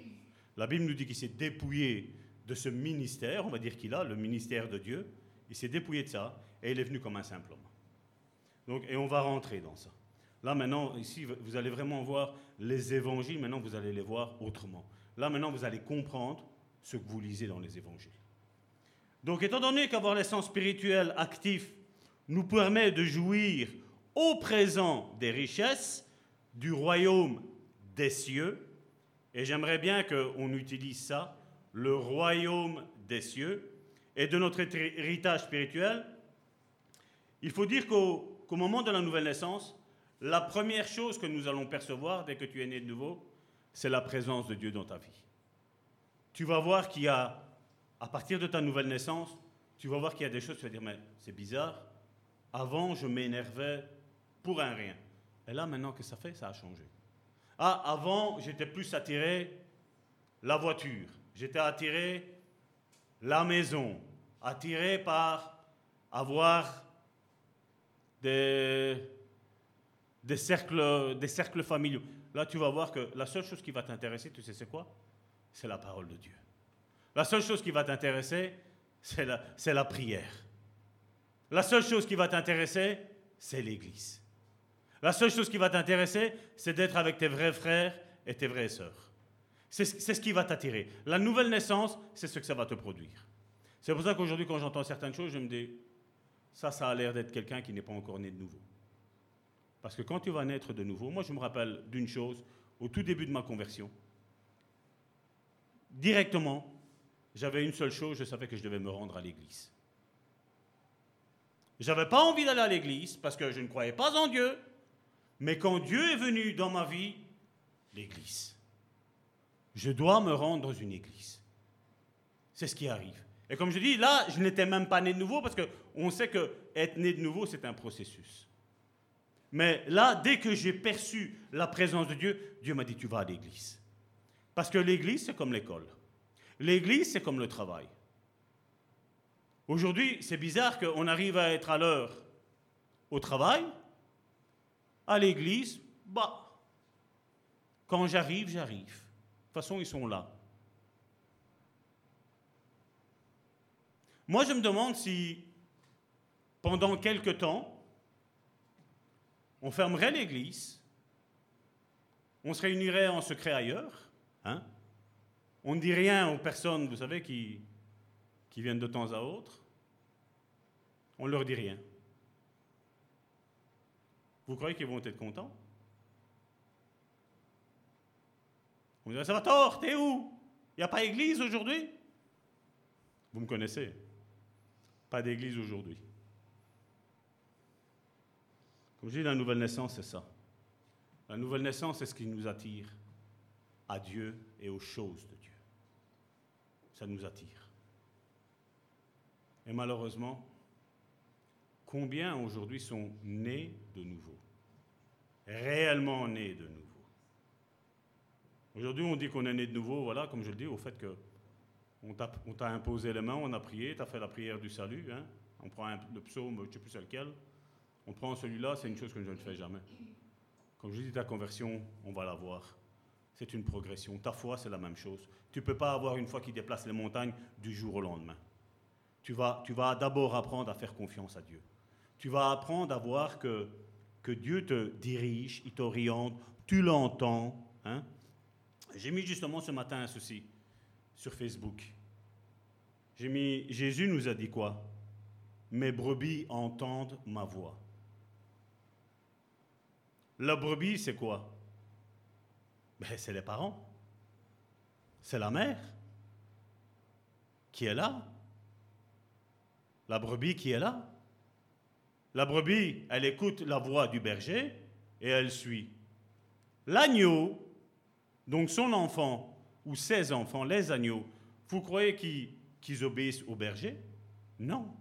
La Bible nous dit qu'il s'est dépouillé de ce ministère, on va dire qu'il a, le ministère de Dieu, il s'est dépouillé de ça, et il est venu comme un simple homme. Donc, et on va rentrer dans ça. Là maintenant, ici, vous allez vraiment voir les évangiles, maintenant vous allez les voir autrement. Là maintenant, vous allez comprendre ce que vous lisez dans les évangiles. Donc étant donné qu'avoir les sens spirituels actifs nous permet de jouir au présent des richesses du royaume des cieux, et j'aimerais bien qu'on utilise ça, le royaume des cieux, et de notre héritage spirituel, il faut dire qu'au moment de la nouvelle naissance, la première chose que nous allons percevoir dès que tu es né de nouveau, c'est la présence de Dieu dans ta vie. Tu vas voir qu'il y a, à partir de ta nouvelle naissance, tu vas voir qu'il y a des choses, tu vas dire, mais c'est bizarre. Avant, je m'énervais pour un rien. Et là, maintenant que ça fait, ça a changé. Ah, avant, j'étais plus attiré la voiture. J'étais attiré la maison. Attiré par avoir des, des cercles, des cercles familiaux. Là, tu vas voir que la seule chose qui va t'intéresser, tu sais, c'est quoi? C'est la parole de Dieu. La seule chose qui va t'intéresser, c'est la, c'est la prière. La seule chose qui va t'intéresser, c'est l'Église. La seule chose qui va t'intéresser, c'est d'être avec tes vrais frères et tes vraies sœurs. C'est, ce qui va t'attirer. La nouvelle naissance, c'est ce que ça va te produire. C'est pour ça qu'aujourd'hui, quand j'entends certaines choses, je me dis, ça, ça a l'air d'être quelqu'un qui n'est pas encore né de nouveau. Parce que quand tu vas naître de nouveau, moi je me rappelle d'une chose, au tout début de ma conversion, directement, j'avais une seule chose, je savais que je devais me rendre à l'église. Je n'avais pas envie d'aller à l'église parce que je ne croyais pas en Dieu, mais quand Dieu est venu dans ma vie, l'église. Je dois me rendre dans une église. C'est ce qui arrive. Et comme je dis, là, je n'étais même pas né de nouveau parce qu'on sait que être né de nouveau, c'est un processus. Mais là, dès que j'ai perçu la présence de Dieu, Dieu m'a dit, tu vas à l'église. Parce que l'église, c'est comme l'école. L'église, c'est comme le travail. Aujourd'hui, c'est bizarre qu'on arrive à être à l'heure au travail, à l'église, bah, quand j'arrive, j'arrive. De toute façon, ils sont là. Moi, je me demande si, pendant quelque temps, on fermerait l'église, on se réunirait en secret ailleurs, hein? on ne dit rien aux personnes, vous savez, qui, qui viennent de temps à autre, on ne leur dit rien. Vous croyez qu'ils vont être contents? On dirait, ça va tort, t'es où? Il n'y a pas d'église aujourd'hui? Vous me connaissez. Pas d'église aujourd'hui. Comme je dis, la nouvelle naissance, c'est ça. La nouvelle naissance, c'est ce qui nous attire à Dieu et aux choses de Dieu. Ça nous attire. Et malheureusement, combien aujourd'hui sont nés de nouveau? Réellement nés de nouveau. Aujourd'hui, on dit qu'on est né de nouveau, voilà, comme je le dis, au fait que on t'a imposé les mains, on a prié, tu as fait la prière du salut, hein, On prend le psaume, je ne sais plus lequel. On prend celui-là, c'est une chose que je ne fais jamais. Comme je dis, ta conversion, on va la voir. C'est une progression. Ta foi, c'est la même chose. Tu ne peux pas avoir une foi qui déplace les montagnes du jour au lendemain. Tu vas, tu vas d'abord apprendre à faire confiance à Dieu. Tu vas apprendre à voir que, que Dieu te dirige, il t'oriente, tu l'entends. Hein? J'ai mis justement ce matin ceci sur Facebook. J'ai mis Jésus nous a dit quoi? Mes brebis entendent ma voix. La brebis, c'est quoi? Ben, C'est les parents. C'est la mère qui est là. La brebis qui est là. La brebis, elle écoute la voix du berger et elle suit. L'agneau, donc son enfant, ou ses enfants, les agneaux, vous croyez qu'ils obéissent au berger? Non.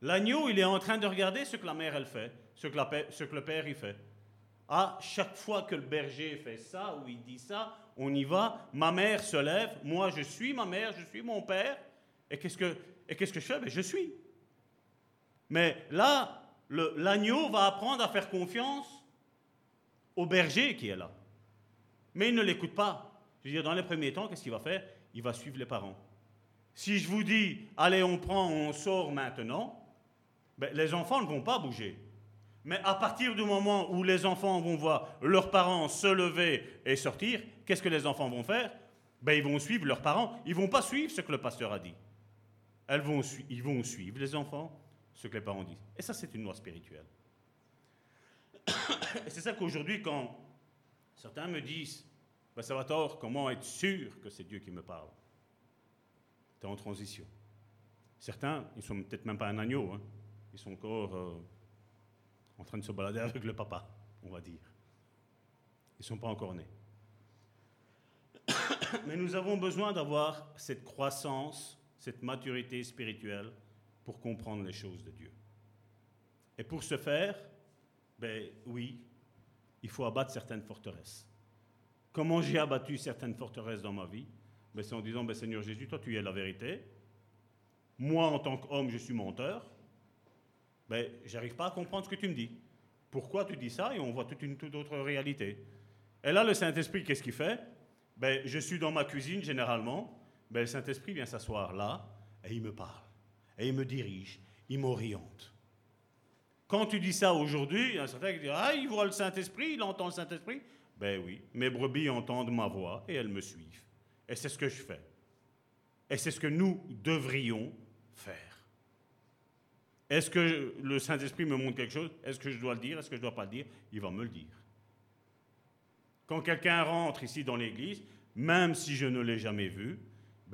L'agneau, il est en train de regarder ce que la mère, elle fait, ce que, le père, il fait. Ah, chaque fois que le berger fait ça ou il dit ça, on y va. Ma mère se lève, moi je suis ma mère, je suis mon père. Et qu'est-ce que, et qu'est-ce que je fais? Ben, Je suis. Mais là, l'agneau va apprendre à faire confiance au berger qui est là. Mais il ne l'écoute pas. Je veux dire, dans les premiers temps, qu'est-ce qu'il va faire? Il va suivre les parents. Si je vous dis, allez, on prend, on sort maintenant, ben, les enfants ne vont pas bouger. Mais à partir du moment où les enfants vont voir leurs parents se lever et sortir, qu'est-ce que les enfants vont faire? Ben, Ils vont suivre leurs parents. Ils ne vont pas suivre ce que le pasteur a dit. Elles vont ils vont suivre, les enfants, ce que les parents disent. Et ça, c'est une loi spirituelle. Et c'est ça qu'aujourd'hui, quand certains me disent, ben, ça va tort, comment être sûr que c'est Dieu qui me parle? Tu es en transition. Certains, ils sont peut-être même pas un agneau, hein. ils sont encore... Euh, en train de se balader avec le papa, on va dire. Ils ne sont pas encore nés. Mais nous avons besoin d'avoir cette croissance, cette maturité spirituelle pour comprendre les choses de Dieu. Et pour ce faire, ben oui, il faut abattre certaines forteresses. Comment j'ai abattu certaines forteresses dans ma vie? Ben, C'est en disant, ben, Seigneur Jésus, toi tu es la vérité. Moi, en tant qu'homme, je suis menteur ben, j'arrive pas à comprendre ce que tu me dis. Pourquoi tu dis ça? Et on voit toute une toute autre réalité. Et là, le Saint-Esprit, qu'est-ce qu'il fait? Ben, Je suis dans ma cuisine généralement. Ben, le Saint-Esprit vient s'asseoir là et il me parle. Et il me dirige. Il m'oriente. Quand tu dis ça aujourd'hui, il y a certains qui disent Ah, il voit le Saint-Esprit, il entend le Saint-Esprit. Ben oui, mes brebis entendent ma voix et elles me suivent. Et c'est ce que je fais. Et c'est ce que nous devrions faire. Est-ce que le Saint-Esprit me montre quelque chose? Est-ce que je dois le dire? Est-ce que je ne dois pas le dire? Il va me le dire. Quand quelqu'un rentre ici dans l'église, même si je ne l'ai jamais vu,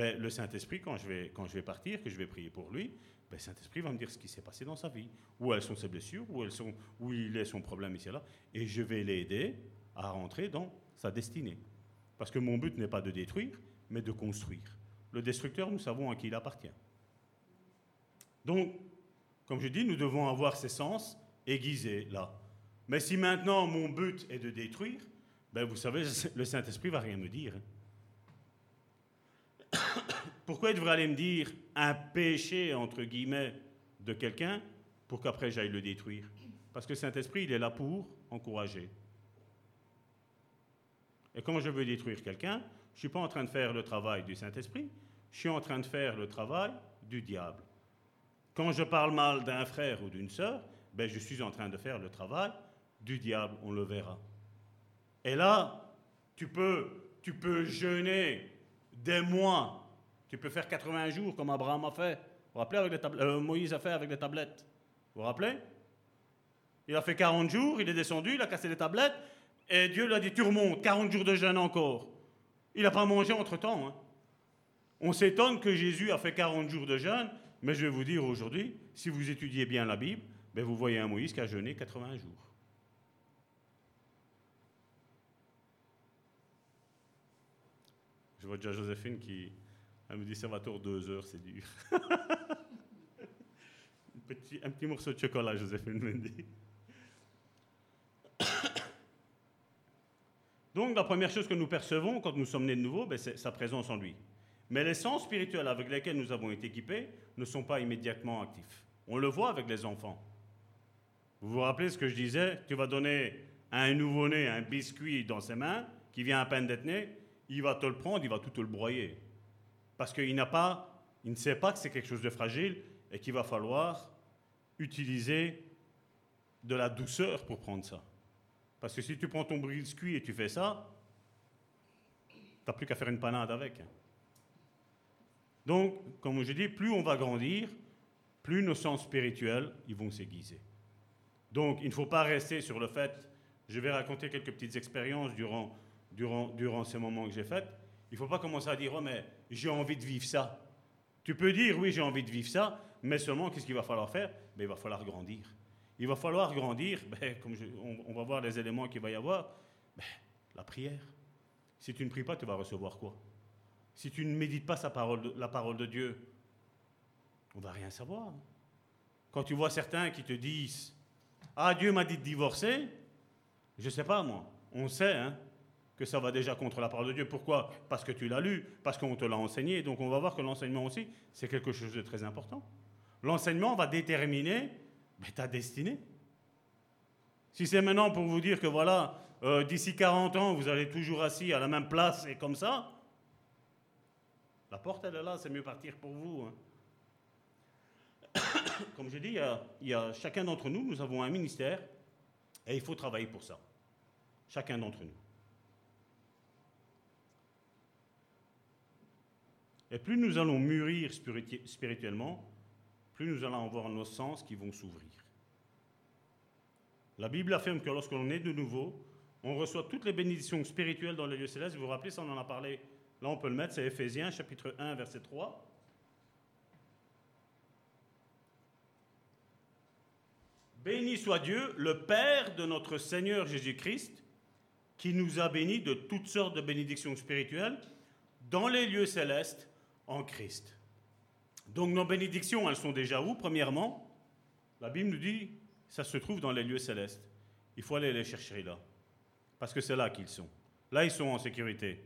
ben, le Saint-Esprit, quand, je vais, quand je vais partir, que je vais prier pour lui, ben, le Saint-Esprit va me dire ce qui s'est passé dans sa vie, où elles sont ses blessures, où, elles sont, où il est son problème ici et là, et je vais l'aider à rentrer dans sa destinée. Parce que mon but n'est pas de détruire, mais de construire. Le destructeur, nous savons à qui il appartient. Donc, comme je dis, nous devons avoir ces sens aiguisés là. Mais si maintenant mon but est de détruire, ben vous savez, le Saint-Esprit va rien me dire. Pourquoi il devrait aller me dire un péché, entre guillemets, de quelqu'un pour qu'après j'aille le détruire? Parce que le Saint-Esprit, il est là pour encourager. Et quand je veux détruire quelqu'un, je ne suis pas en train de faire le travail du Saint-Esprit, je suis en train de faire le travail du diable. Quand je parle mal d'un frère ou d'une sœur, ben, je suis en train de faire le travail du diable, on le verra. Et là, tu peux, tu peux jeûner des mois, tu peux faire 80 jours comme Abraham a fait. Vous vous rappelez avec les euh, Moïse a fait avec les tablettes? Vous vous rappelez? Il a fait 40 jours, il est descendu, il a cassé les tablettes, et Dieu lui a dit, tu remontes, 40 jours de jeûne encore. Il n'a pas mangé entre-temps. Hein. On s'étonne que Jésus a fait 40 jours de jeûne, mais je vais vous dire aujourd'hui, si vous étudiez bien la Bible, ben vous voyez un Moïse qui a jeûné 80 jours. Je vois déjà Joséphine qui elle me dit Salvatore, deux heures, c'est dur. un, petit, un petit morceau de chocolat, Joséphine me dit. Donc, la première chose que nous percevons quand nous sommes nés de nouveau, ben, c'est sa présence en lui. Mais les sens spirituels avec lesquels nous avons été équipés ne sont pas immédiatement actifs. On le voit avec les enfants. Vous vous rappelez ce que je disais? Tu vas donner à un nouveau-né un biscuit dans ses mains, qui vient à peine d'être né, il va te le prendre, il va tout te le broyer. Parce qu'il n'a pas, il ne sait pas que c'est quelque chose de fragile et qu'il va falloir utiliser de la douceur pour prendre ça. Parce que si tu prends ton biscuit et tu fais ça, tu n'as plus qu'à faire une panade avec. Donc, comme je dis, plus on va grandir, plus nos sens spirituels ils vont s'aiguiser. Donc, il ne faut pas rester sur le fait, je vais raconter quelques petites expériences durant, durant, durant ces moments que j'ai faits. Il ne faut pas commencer à dire, oh, mais j'ai envie de vivre ça. Tu peux dire, oui, j'ai envie de vivre ça, mais seulement, qu'est-ce qu'il va falloir faire? Ben, Il va falloir grandir. Il va falloir grandir, ben, comme on, va voir les éléments qu'il va y avoir, ben, la prière. Si tu ne pries pas, tu vas recevoir quoi? Si tu ne médites pas sa parole, la parole de Dieu, on ne va rien savoir. Quand tu vois certains qui te disent, ah, Dieu m'a dit de divorcer, je ne sais pas moi, on sait, hein, que ça va déjà contre la parole de Dieu. Pourquoi? Parce que tu l'as lu, parce qu'on te l'a enseigné. Donc on va voir que l'enseignement aussi, c'est quelque chose de très important. L'enseignement va déterminer ben, ta destinée. Si c'est maintenant pour vous dire que voilà, euh, d'ici 40 ans, vous allez toujours assis à la même place et comme ça, la porte elle est là, c'est mieux partir pour vous. Hein. Comme je dis, il y a chacun d'entre nous, nous avons un ministère et il faut travailler pour ça. Chacun d'entre nous. Et plus nous allons mûrir spirituellement, plus nous allons avoir nos sens qui vont s'ouvrir. La Bible affirme que lorsqu'on est de nouveau, on reçoit toutes les bénédictions spirituelles dans les lieux célestes. Vous vous rappelez, ça on en a parlé, là on peut le mettre, c'est Ephésiens chapitre 1 verset 3. Béni soit Dieu, le Père de notre Seigneur Jésus-Christ, qui nous a bénis de toutes sortes de bénédictions spirituelles dans les lieux célestes en Christ. Donc nos bénédictions, elles sont déjà où? Premièrement, la Bible nous dit, ça se trouve dans les lieux célestes. Il faut aller les chercher là, parce que c'est là qu'ils sont. Là, ils sont en sécurité.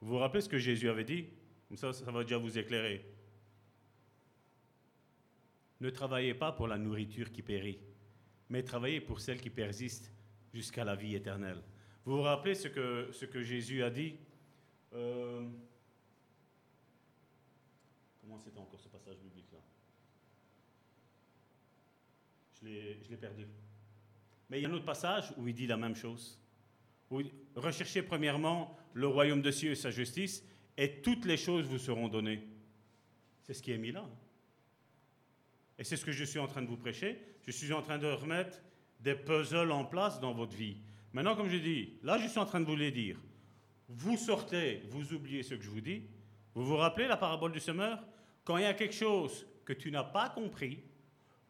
Vous vous rappelez ce que Jésus avait dit? Comme ça, ça va déjà vous éclairer. Ne travaillez pas pour la nourriture qui périt, mais travaillez pour celle qui persiste jusqu'à la vie éternelle. Vous vous rappelez ce que, ce que Jésus a dit? Euh, Comment c'était encore ce passage biblique-là Je l'ai perdu. Mais il y a un autre passage où il dit la même chose. Recherchez premièrement le royaume de cieux et sa justice, et toutes les choses vous seront données. C'est ce qui est mis là. Et c'est ce que je suis en train de vous prêcher. Je suis en train de remettre des puzzles en place dans votre vie. Maintenant, comme je dis, là, je suis en train de vous les dire. Vous sortez, vous oubliez ce que je vous dis. Vous vous rappelez la parabole du semeur? Quand il y a quelque chose que tu n'as pas compris,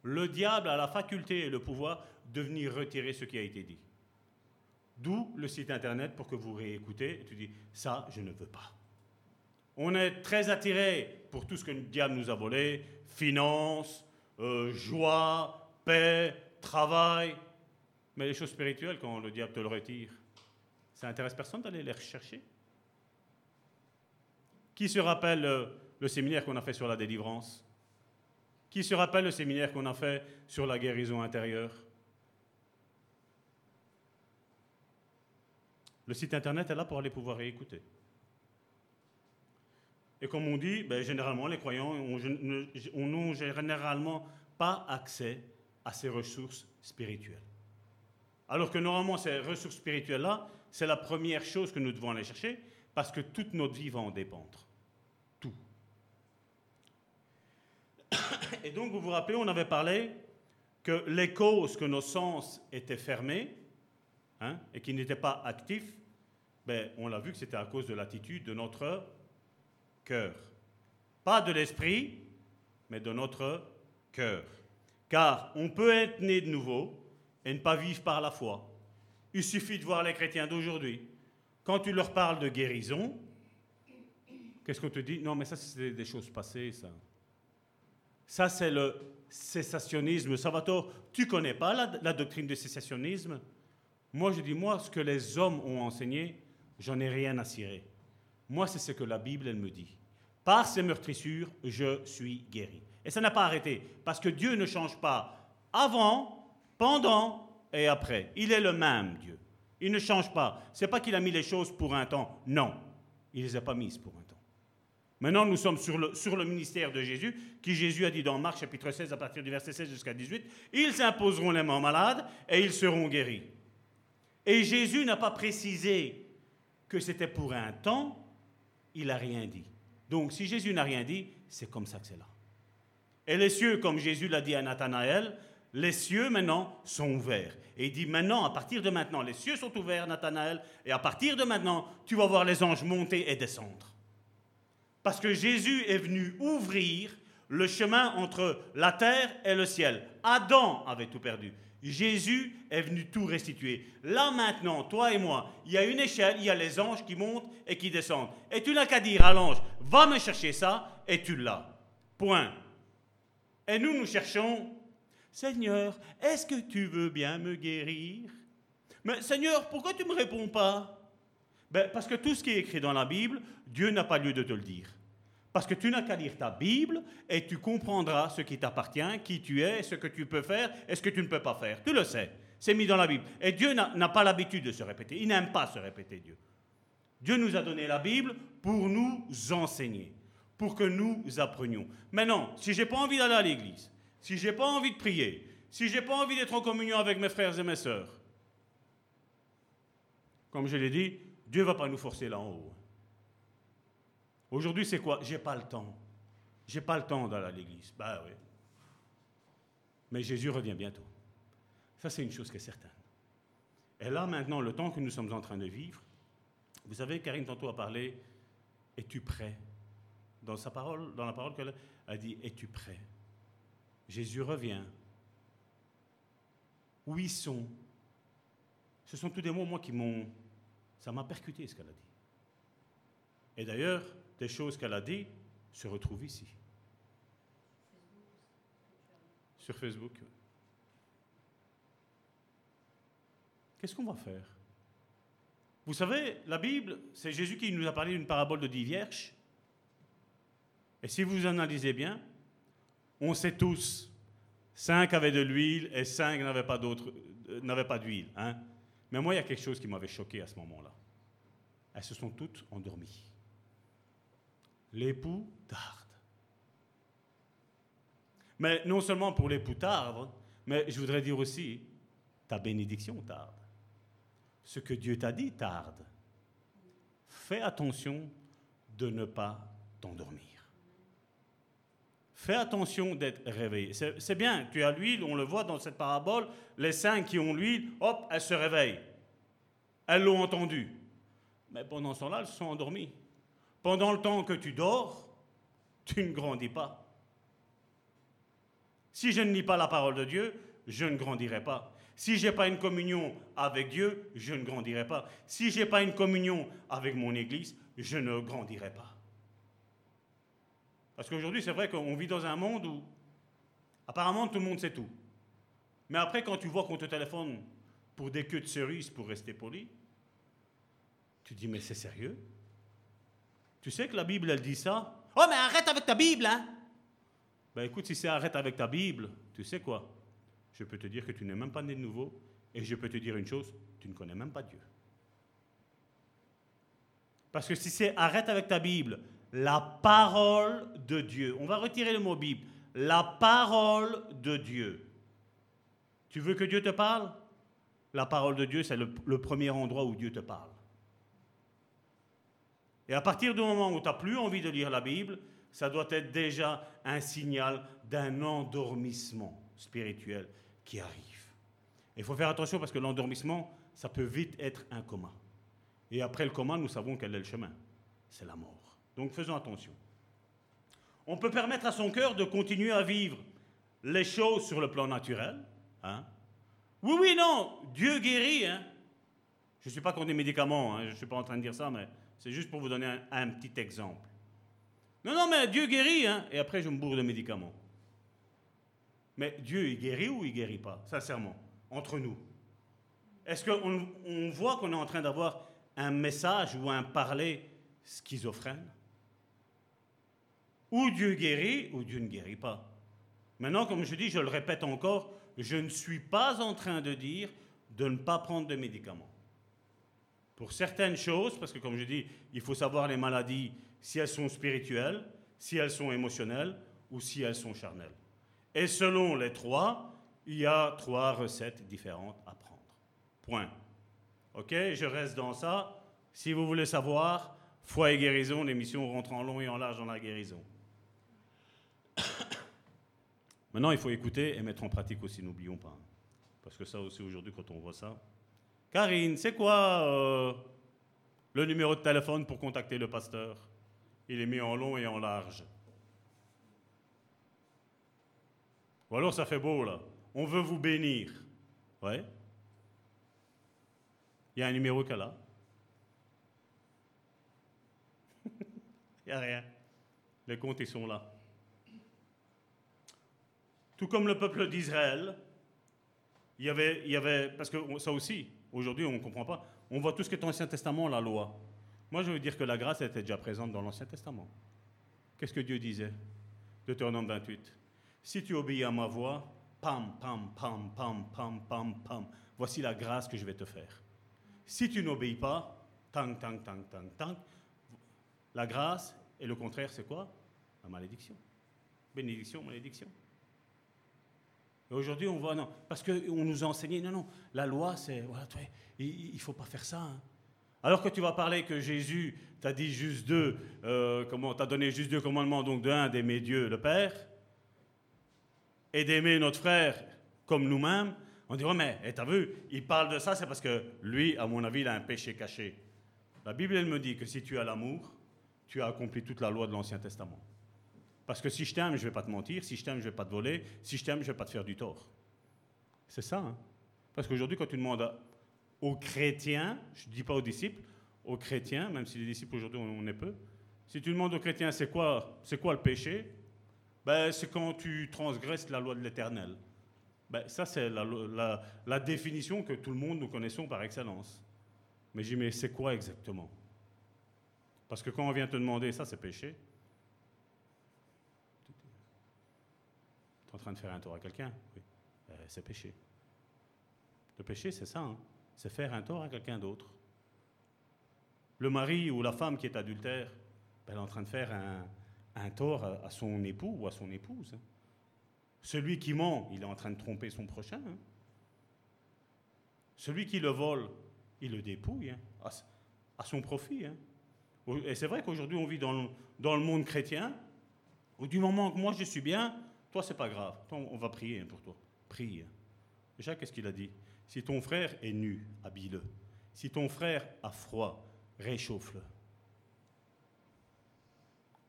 le diable a la faculté et le pouvoir de venir retirer ce qui a été dit. D'où le site internet pour que vous réécoutez et tu dis ça, je ne veux pas. On est très attiré pour tout ce que le diable nous a volé finances, euh, joie, paix, travail. Mais les choses spirituelles, quand le diable te le retire, ça intéresse personne d'aller les rechercher. Qui se rappelle euh, le séminaire qu'on a fait sur la délivrance Qui se rappelle le séminaire qu'on a fait sur la guérison intérieure? Le site internet est là pour aller pouvoir réécouter. Et comme on dit, ben, généralement, les croyants n'ont généralement pas accès à ces ressources spirituelles. Alors que normalement, ces ressources spirituelles-là, c'est la première chose que nous devons aller chercher, parce que toute notre vie va en dépendre. Et donc, vous vous rappelez, on avait parlé que les causes que nos sens étaient fermés hein, et qui n'étaient pas actifs, ben, on l'a vu que c'était à cause de l'attitude de notre cœur. Pas de l'esprit, mais de notre cœur. Car on peut être né de nouveau et ne pas vivre par la foi. Il suffit de voir les chrétiens d'aujourd'hui. Quand tu leur parles de guérison, qu'est-ce qu'on te dit? Non, mais ça, c'est des choses passées, ça. Ça, c'est le cessationnisme. Salvatore, tu connais pas la, doctrine du cessationnisme? Moi, je dis, moi, ce que les hommes ont enseigné, j'en ai rien à cirer. Moi, c'est ce que la Bible, elle me dit. Par ses meurtrissures, je suis guéri. Et ça n'a pas arrêté, parce que Dieu ne change pas avant, pendant et après. Il est le même Dieu. Il ne change pas. C'est pas qu'il a mis les choses pour un temps. Non, il les a pas mises pour un temps. Maintenant, nous sommes sur le, ministère de Jésus, qui Jésus a dit dans Marc chapitre 16, à partir du verset 16 jusqu'à 18, ils imposeront les mains malades et ils seront guéris. Et Jésus n'a pas précisé que c'était pour un temps, il n'a rien dit. Donc si Jésus n'a rien dit, c'est comme ça que c'est là. Et les cieux, comme Jésus l'a dit à Nathanaël, les cieux maintenant sont ouverts. Et il dit maintenant, à partir de maintenant, les cieux sont ouverts, Nathanaël, et à partir de maintenant, tu vas voir les anges monter et descendre. Parce que Jésus est venu ouvrir le chemin entre la terre et le ciel. Adam avait tout perdu. Jésus est venu tout restituer. Là maintenant, toi et moi, il y a une échelle, il y a les anges qui montent et qui descendent. Et tu n'as qu'à dire à l'ange, va me chercher ça, et tu l'as. Point. Et nous, nous cherchons, Seigneur, est-ce que tu veux bien me guérir? Mais Seigneur, pourquoi tu ne me réponds pas? Ben, Parce que tout ce qui est écrit dans la Bible, Dieu n'a pas lieu de te le dire. Parce que tu n'as qu'à lire ta Bible et tu comprendras ce qui t'appartient, qui tu es, ce que tu peux faire et ce que tu ne peux pas faire. Tu le sais. C'est mis dans la Bible. Et Dieu n'a pas l'habitude de se répéter. Il n'aime pas se répéter, Dieu. Dieu nous a donné la Bible pour nous enseigner, pour que nous apprenions. Maintenant, si j'ai pas envie d'aller à l'église, si j'ai pas envie de prier, si j'ai pas envie d'être en communion avec mes frères et mes sœurs, comme je l'ai dit, Dieu va pas nous forcer là en haut. Aujourd'hui, c'est quoi? J'ai pas le temps. J'ai pas le temps d'aller à l'église. Bah oui. Mais Jésus revient bientôt. Ça, c'est une chose qui est certaine. Et là, maintenant, le temps que nous sommes en train de vivre, vous savez, Karine tantôt a parlé, es-tu prêt? Dans sa parole, dans la parole qu'elle a dit, es-tu prêt? Jésus revient. Où ils sont? Ce sont tous des mots, moi, qui m'ont... Ça m'a percuté ce qu'elle a dit. Et d'ailleurs, des choses qu'elle a dit se retrouvent ici. Sur Facebook. Qu'est-ce qu'on va faire? Vous savez, la Bible, c'est Jésus qui nous a parlé d'une parabole de dix vierges. Et si vous analysez bien, on sait tous, cinq avaient de l'huile et cinq n'avaient pas euh, d'huile. Hein? Mais moi, il y a quelque chose qui m'avait choqué à ce moment-là. Elles se sont toutes endormies l'époux tarde. Mais non seulement pour l'époux tarde, mais je voudrais dire aussi, ta bénédiction tarde. Ce que Dieu t'a dit tarde. Fais attention de ne pas t'endormir. Fais attention d'être réveillé. C'est bien, tu as l'huile, on le voit dans cette parabole, les cinq qui ont l'huile, hop, elles se réveillent. Elles l'ont entendu. Mais pendant ce temps-là, elles sont endormies. Pendant le temps que tu dors, tu ne grandis pas. Si je ne lis pas la parole de Dieu, je ne grandirai pas. Si je n'ai pas une communion avec Dieu, je ne grandirai pas. Si je n'ai pas une communion avec mon Église, je ne grandirai pas. Parce qu'aujourd'hui, c'est vrai qu'on vit dans un monde où apparemment tout le monde sait tout. Mais après, quand tu vois qu'on te téléphone pour des queues de cerises, pour rester poli, tu dis, mais c'est sérieux? Tu sais que la Bible, elle dit ça? Oh, mais arrête avec ta Bible, hein Ben écoute, si c'est arrête avec ta Bible, tu sais quoi? Je peux te dire que tu n'es même pas né de nouveau, et je peux te dire une chose, tu ne connais même pas Dieu. Parce que si c'est arrête avec ta Bible, la parole de Dieu, on va retirer le mot Bible, la parole de Dieu. Tu veux que Dieu te parle? La parole de Dieu, c'est le, premier endroit où Dieu te parle. Et à partir du moment où tu n'as plus envie de lire la Bible, ça doit être déjà un signal d'un endormissement spirituel qui arrive. Il faut faire attention parce que l'endormissement, ça peut vite être un coma. Et après le coma, nous savons quel est le chemin. C'est la mort. Donc faisons attention. On peut permettre à son cœur de continuer à vivre les choses sur le plan naturel. Hein. Oui, oui, non, Dieu guérit. Hein. Je ne suis pas contre les médicaments, hein. je ne suis pas en train de dire ça, mais c'est juste pour vous donner un, petit exemple. Non, non, mais Dieu guérit, et après je me bourre de médicaments. Mais Dieu, il guérit ou il guérit pas, sincèrement, entre nous? Est-ce qu'on on voit qu'on est en train d'avoir un message ou un parler schizophrène? Ou Dieu guérit, ou Dieu ne guérit pas. Maintenant, comme je dis, je le répète encore, je ne suis pas en train de dire de ne pas prendre de médicaments. Pour certaines choses, parce que comme je dis, il faut savoir les maladies, si elles sont spirituelles, si elles sont émotionnelles ou si elles sont charnelles. Et selon les trois, il y a trois recettes différentes à prendre. Point. Ok, je reste dans ça. Si vous voulez savoir, foi et guérison, l'émission rentre en long et en large dans la guérison. Maintenant, il faut écouter et mettre en pratique aussi, n'oublions pas. Parce que ça aussi, aujourd'hui, quand on voit ça. Karine, c'est quoi euh, le numéro de téléphone pour contacter le pasteur? Il est mis en long et en large. Ou alors ça fait beau, là. On veut vous bénir. Ouais. Il y a un numéro qu'elle a. Il n'y a rien. Les comptes, ils sont là. Tout comme le peuple d'Israël, il y avait, il y avait, parce que ça aussi, aujourd'hui on ne comprend pas, on voit tout ce qui est dans l'Ancien Testament, la loi. Moi je veux dire que la grâce était déjà présente dans l'Ancien Testament. Qu'est-ce que Dieu disait? Deutéronome 28. Si tu obéis à ma voix, pam, pam, pam, pam, pam, pam, pam, voici la grâce que je vais te faire. Si tu n'obéis pas, tang, tang, tang, tang, tang, la grâce, et le contraire, c'est quoi? La malédiction. Bénédiction, malédiction. Et aujourd'hui, on voit, non, parce qu'on nous a enseigné, non, non, la loi, c'est, voilà, il ne faut pas faire ça. Hein. Alors que tu vas parler que Jésus t'a dit juste deux, euh, comment, t'a donné juste deux commandements, donc de un, d'aimer Dieu le Père, et d'aimer notre frère comme nous-mêmes, on dit, ouais, mais eh, t'as vu, il parle de ça, c'est parce que lui, à mon avis, il a un péché caché. La Bible, elle me dit que si tu as l'amour, tu as accompli toute la loi de l'Ancien Testament. Parce que si je t'aime, je ne vais pas te mentir. Si je t'aime, je ne vais pas te voler. Si je t'aime, je ne vais pas te faire du tort. C'est ça. Hein. Parce qu'aujourd'hui, quand tu demandes aux chrétiens, je ne dis pas aux disciples, aux chrétiens, même si les disciples aujourd'hui on est peu, si tu demandes aux chrétiens c'est quoi, quoi le péché, ben, c'est quand tu transgresses la loi de l'éternel. Ben, ça, c'est la, définition que tout le monde nous connaissons par excellence. Mais je dis, mais c'est quoi exactement? Parce que quand on vient te demander ça, c'est péché, en train de faire un tort à quelqu'un, oui. Euh, c'est péché. Le péché, c'est ça, hein. c'est faire un tort à quelqu'un d'autre. Le mari ou la femme qui est adultère, ben, elle est en train de faire un, tort à, son époux ou à son épouse. Hein. Celui qui ment, il est en train de tromper son prochain. Hein. Celui qui le vole, il le dépouille à, son profit. Et c'est vrai qu'aujourd'hui, on vit dans le, dans le monde chrétien, où du moment que moi je suis bien, toi, c'est pas grave. on va prier pour toi. Prie. Déjà, qu'est-ce qu'il a dit? Si ton frère est nu, habille-le. Si ton frère a froid, réchauffe-le.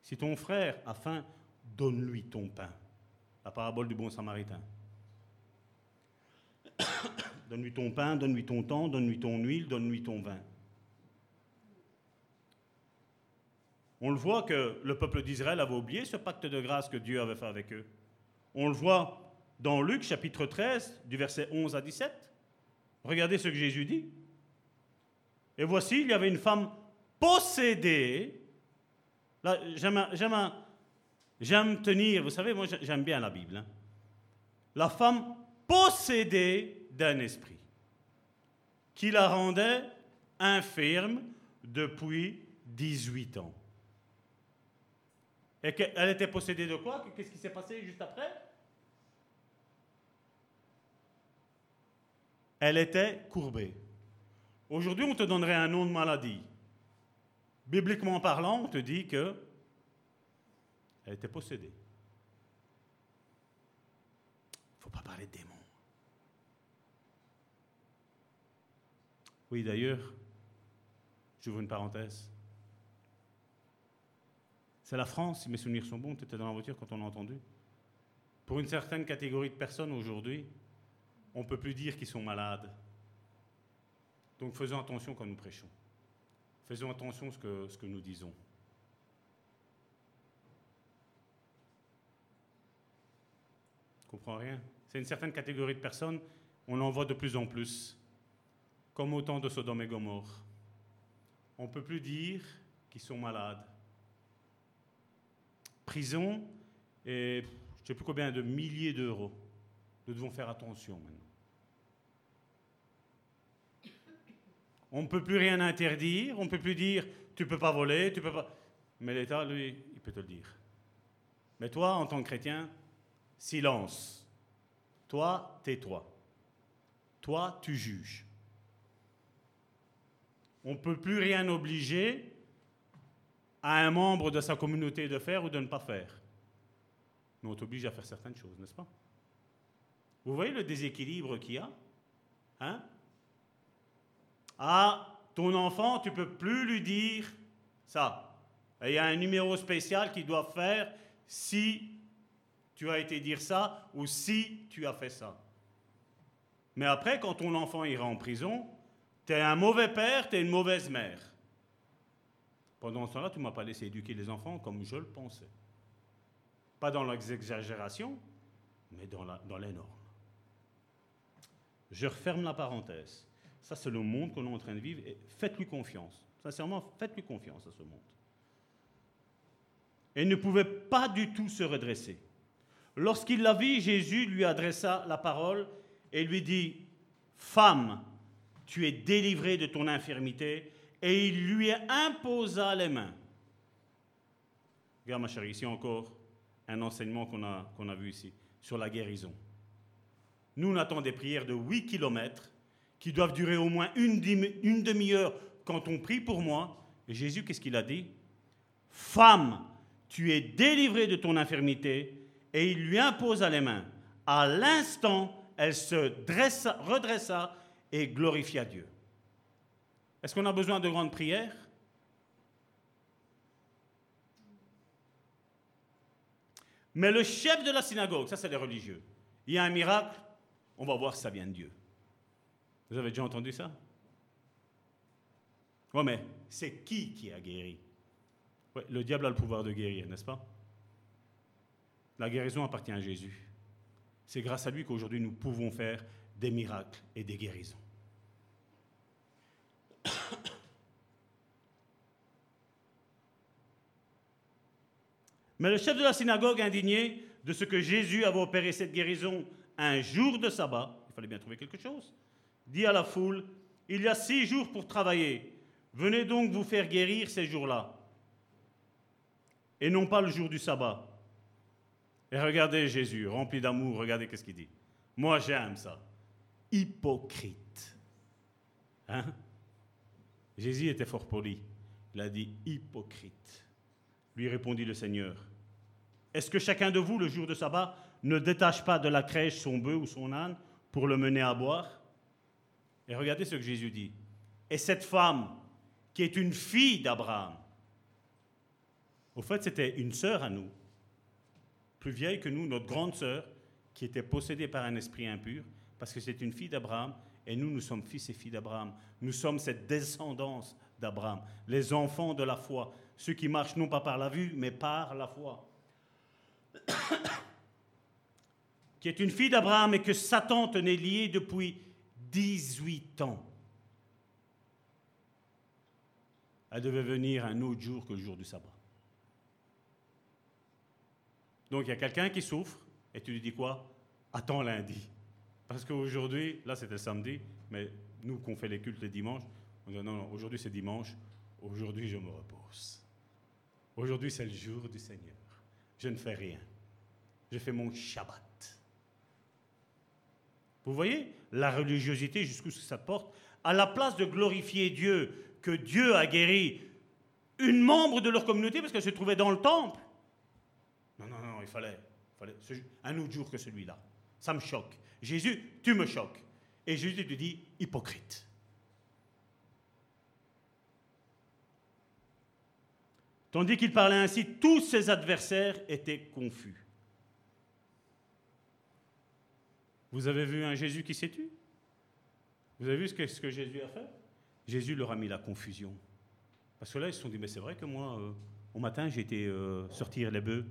Si ton frère a faim, donne-lui ton pain. La parabole du bon samaritain. donne-lui ton pain, donne-lui ton temps, donne-lui ton huile, donne-lui ton vin. On le voit que le peuple d'Israël avait oublié ce pacte de grâce que Dieu avait fait avec eux. On le voit dans Luc chapitre 13, du verset 11 à 17. Regardez ce que Jésus dit. Et voici, il y avait une femme possédée. Là, j'aime, tenir, vous savez, moi j'aime bien la Bible. Hein. La femme possédée d'un esprit qui la rendait infirme depuis 18 ans. Et qu'elle était possédée de quoi? Qu'est-ce qui s'est passé juste après? Elle était courbée. Aujourd'hui, on te donnerait un nom de maladie. Bibliquement parlant, on te dit que elle était possédée. Il ne faut pas parler de démons. Oui, d'ailleurs, j'ouvre une parenthèse. C'est la France, si mes souvenirs sont bons, tu étais dans la voiture quand on a entendu. Pour une certaine catégorie de personnes aujourd'hui, on ne peut plus dire qu'ils sont malades. Donc faisons attention quand nous prêchons. Faisons attention à ce que, nous disons. Je comprends rien? C'est une certaine catégorie de personnes, on en voit de plus en plus, comme au temps de Sodome et Gomorre. On ne peut plus dire qu'ils sont malades. prison et je ne sais plus combien de milliers d'euros. Nous devons faire attention maintenant. On ne peut plus rien interdire, on ne peut plus dire tu ne peux pas voler, tu peux pas. Mais l'État, lui, il peut te le dire. Mais toi, en tant que chrétien, silence. Toi, tais-toi. Toi, tu juges. On ne peut plus rien obliger à un membre de sa communauté de faire ou de ne pas faire. Mais on t'oblige à faire certaines choses, n'est-ce pas? Vous voyez le déséquilibre qu'il y a Hein? Ah, ton enfant, tu peux plus lui dire ça. il y a un numéro spécial qu'il doit faire si tu as été dire ça ou si tu as fait ça. Mais après, quand ton enfant ira en prison, tu es un mauvais père, tu es une mauvaise mère. Pendant ce temps-là, tu ne m'as pas laissé éduquer les enfants comme je le pensais. Pas dans l'exagération, mais dans, la, dans les normes. Je referme la parenthèse. Ça, c'est le monde qu'on est en train de vivre. Et faites-lui confiance. Sincèrement, faites-lui confiance à ce monde. Et ne pouvait pas du tout se redresser. Lorsqu'il la vit, Jésus lui adressa la parole et lui dit, Femme, tu es délivrée de ton infirmité, et il lui imposa les mains. Regarde ma chérie, ici encore un enseignement qu'on a, a vu ici, sur la guérison. Nous, on attend des prières de 8 kilomètres qui doivent durer au moins une, demi-heure quand on prie pour moi. Et Jésus, qu'est-ce qu'il a dit? Femme, tu es délivrée de ton infirmité. Et il lui imposa les mains. À l'instant, elle se dressa, redressa et glorifia Dieu. Est-ce qu'on a besoin de grandes prières? Mais le chef de la synagogue, ça c'est les religieux, il y a un miracle, on va voir si ça vient de Dieu. Vous avez déjà entendu ça? Oui, mais c'est qui qui a guéri? Le diable a le pouvoir de guérir, n'est-ce pas? La guérison appartient à Jésus. C'est grâce à lui qu'aujourd'hui nous pouvons faire des miracles et des guérisons. Mais le chef de la synagogue, indigné de ce que Jésus avait opéré cette guérison un jour de sabbat, il fallait bien trouver quelque chose, dit à la foule, il y a six jours pour travailler, venez donc vous faire guérir ces jours-là, et non pas le jour du sabbat. Et regardez Jésus, rempli d'amour, regardez qu'est-ce qu'il dit. Moi j'aime ça. Hypocrite. Hein? Jésus était fort poli. Il a dit hypocrite. Lui répondit le Seigneur. Est-ce que chacun de vous, le jour de sabbat, ne détache pas de la crèche son bœuf ou son âne pour le mener à boire? Et regardez ce que Jésus dit. Et cette femme, qui est une fille d'Abraham, au fait, c'était une sœur à nous, plus vieille que nous, notre grande sœur, qui était possédée par un esprit impur, parce que c'est une fille d'Abraham, et nous, nous sommes fils et filles d'Abraham. Nous sommes cette descendance d'Abraham, les enfants de la foi, ceux qui marchent non pas par la vue, mais par la foi. qui est une fille d'Abraham et que Satan tenait liée depuis 18 ans. Elle devait venir un autre jour que le jour du sabbat. Donc il y a quelqu'un qui souffre et tu lui dis quoi? Attends lundi. Parce qu'aujourd'hui, là c'était samedi, mais nous qu'on fait les cultes le dimanche, on dit non, non, aujourd'hui c'est dimanche, aujourd'hui je me repose. Aujourd'hui c'est le jour du Seigneur. Je ne fais rien. Je fais mon Shabbat. Vous voyez la religiosité jusqu'où ça porte À la place de glorifier Dieu, que Dieu a guéri une membre de leur communauté parce qu'elle se trouvait dans le temple. Non, non, non, il fallait, il fallait un autre jour que celui-là. Ça me choque. Jésus, tu me choques. Et Jésus te dit, hypocrite. Tandis qu'il parlait ainsi, tous ses adversaires étaient confus. Vous avez vu un Jésus qui s'est tué? Vous avez vu ce que, Jésus a fait? Jésus leur a mis la confusion. Parce que là, ils se sont dit, mais c'est vrai que moi, euh, au matin, j'ai été euh, sortir les bœufs.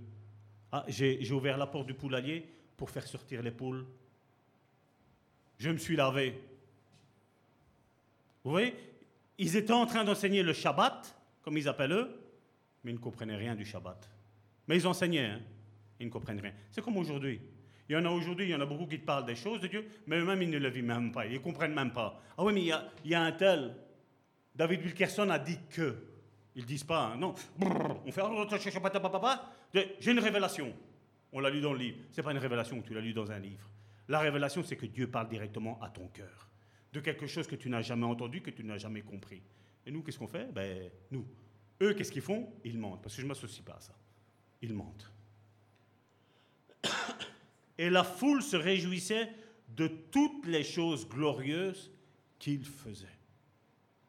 Ah, j'ai ouvert la porte du poulailler pour faire sortir les poules. Je me suis lavé. Vous voyez? Ils étaient en train d'enseigner le Shabbat, comme ils appellent eux, mais ils ne comprenaient rien du Shabbat. Mais ils enseignaient, hein. ils ne comprennent rien. C'est comme aujourd'hui. Il y en a aujourd'hui, il y en a beaucoup qui te parlent des choses de Dieu, mais eux-mêmes, ils ne le vivent même pas, ils ne comprennent même pas. Ah oui, mais il y a, il y a un tel. David Wilkerson a dit que. Ils ne disent pas, hein. non. on fait. J'ai une révélation. On l'a lu dans le livre. Ce n'est pas une révélation, tu l'as lu dans un livre. La révélation, c'est que Dieu parle directement à ton cœur. De quelque chose que tu n'as jamais entendu, que tu n'as jamais compris. Et nous, qu'est-ce qu'on fait? Ben, nous. Eux, qu'est-ce qu'ils font? Ils mentent. Parce que je ne m'associe pas à ça. Ils mentent. Et la foule se réjouissait de toutes les choses glorieuses qu'il faisait.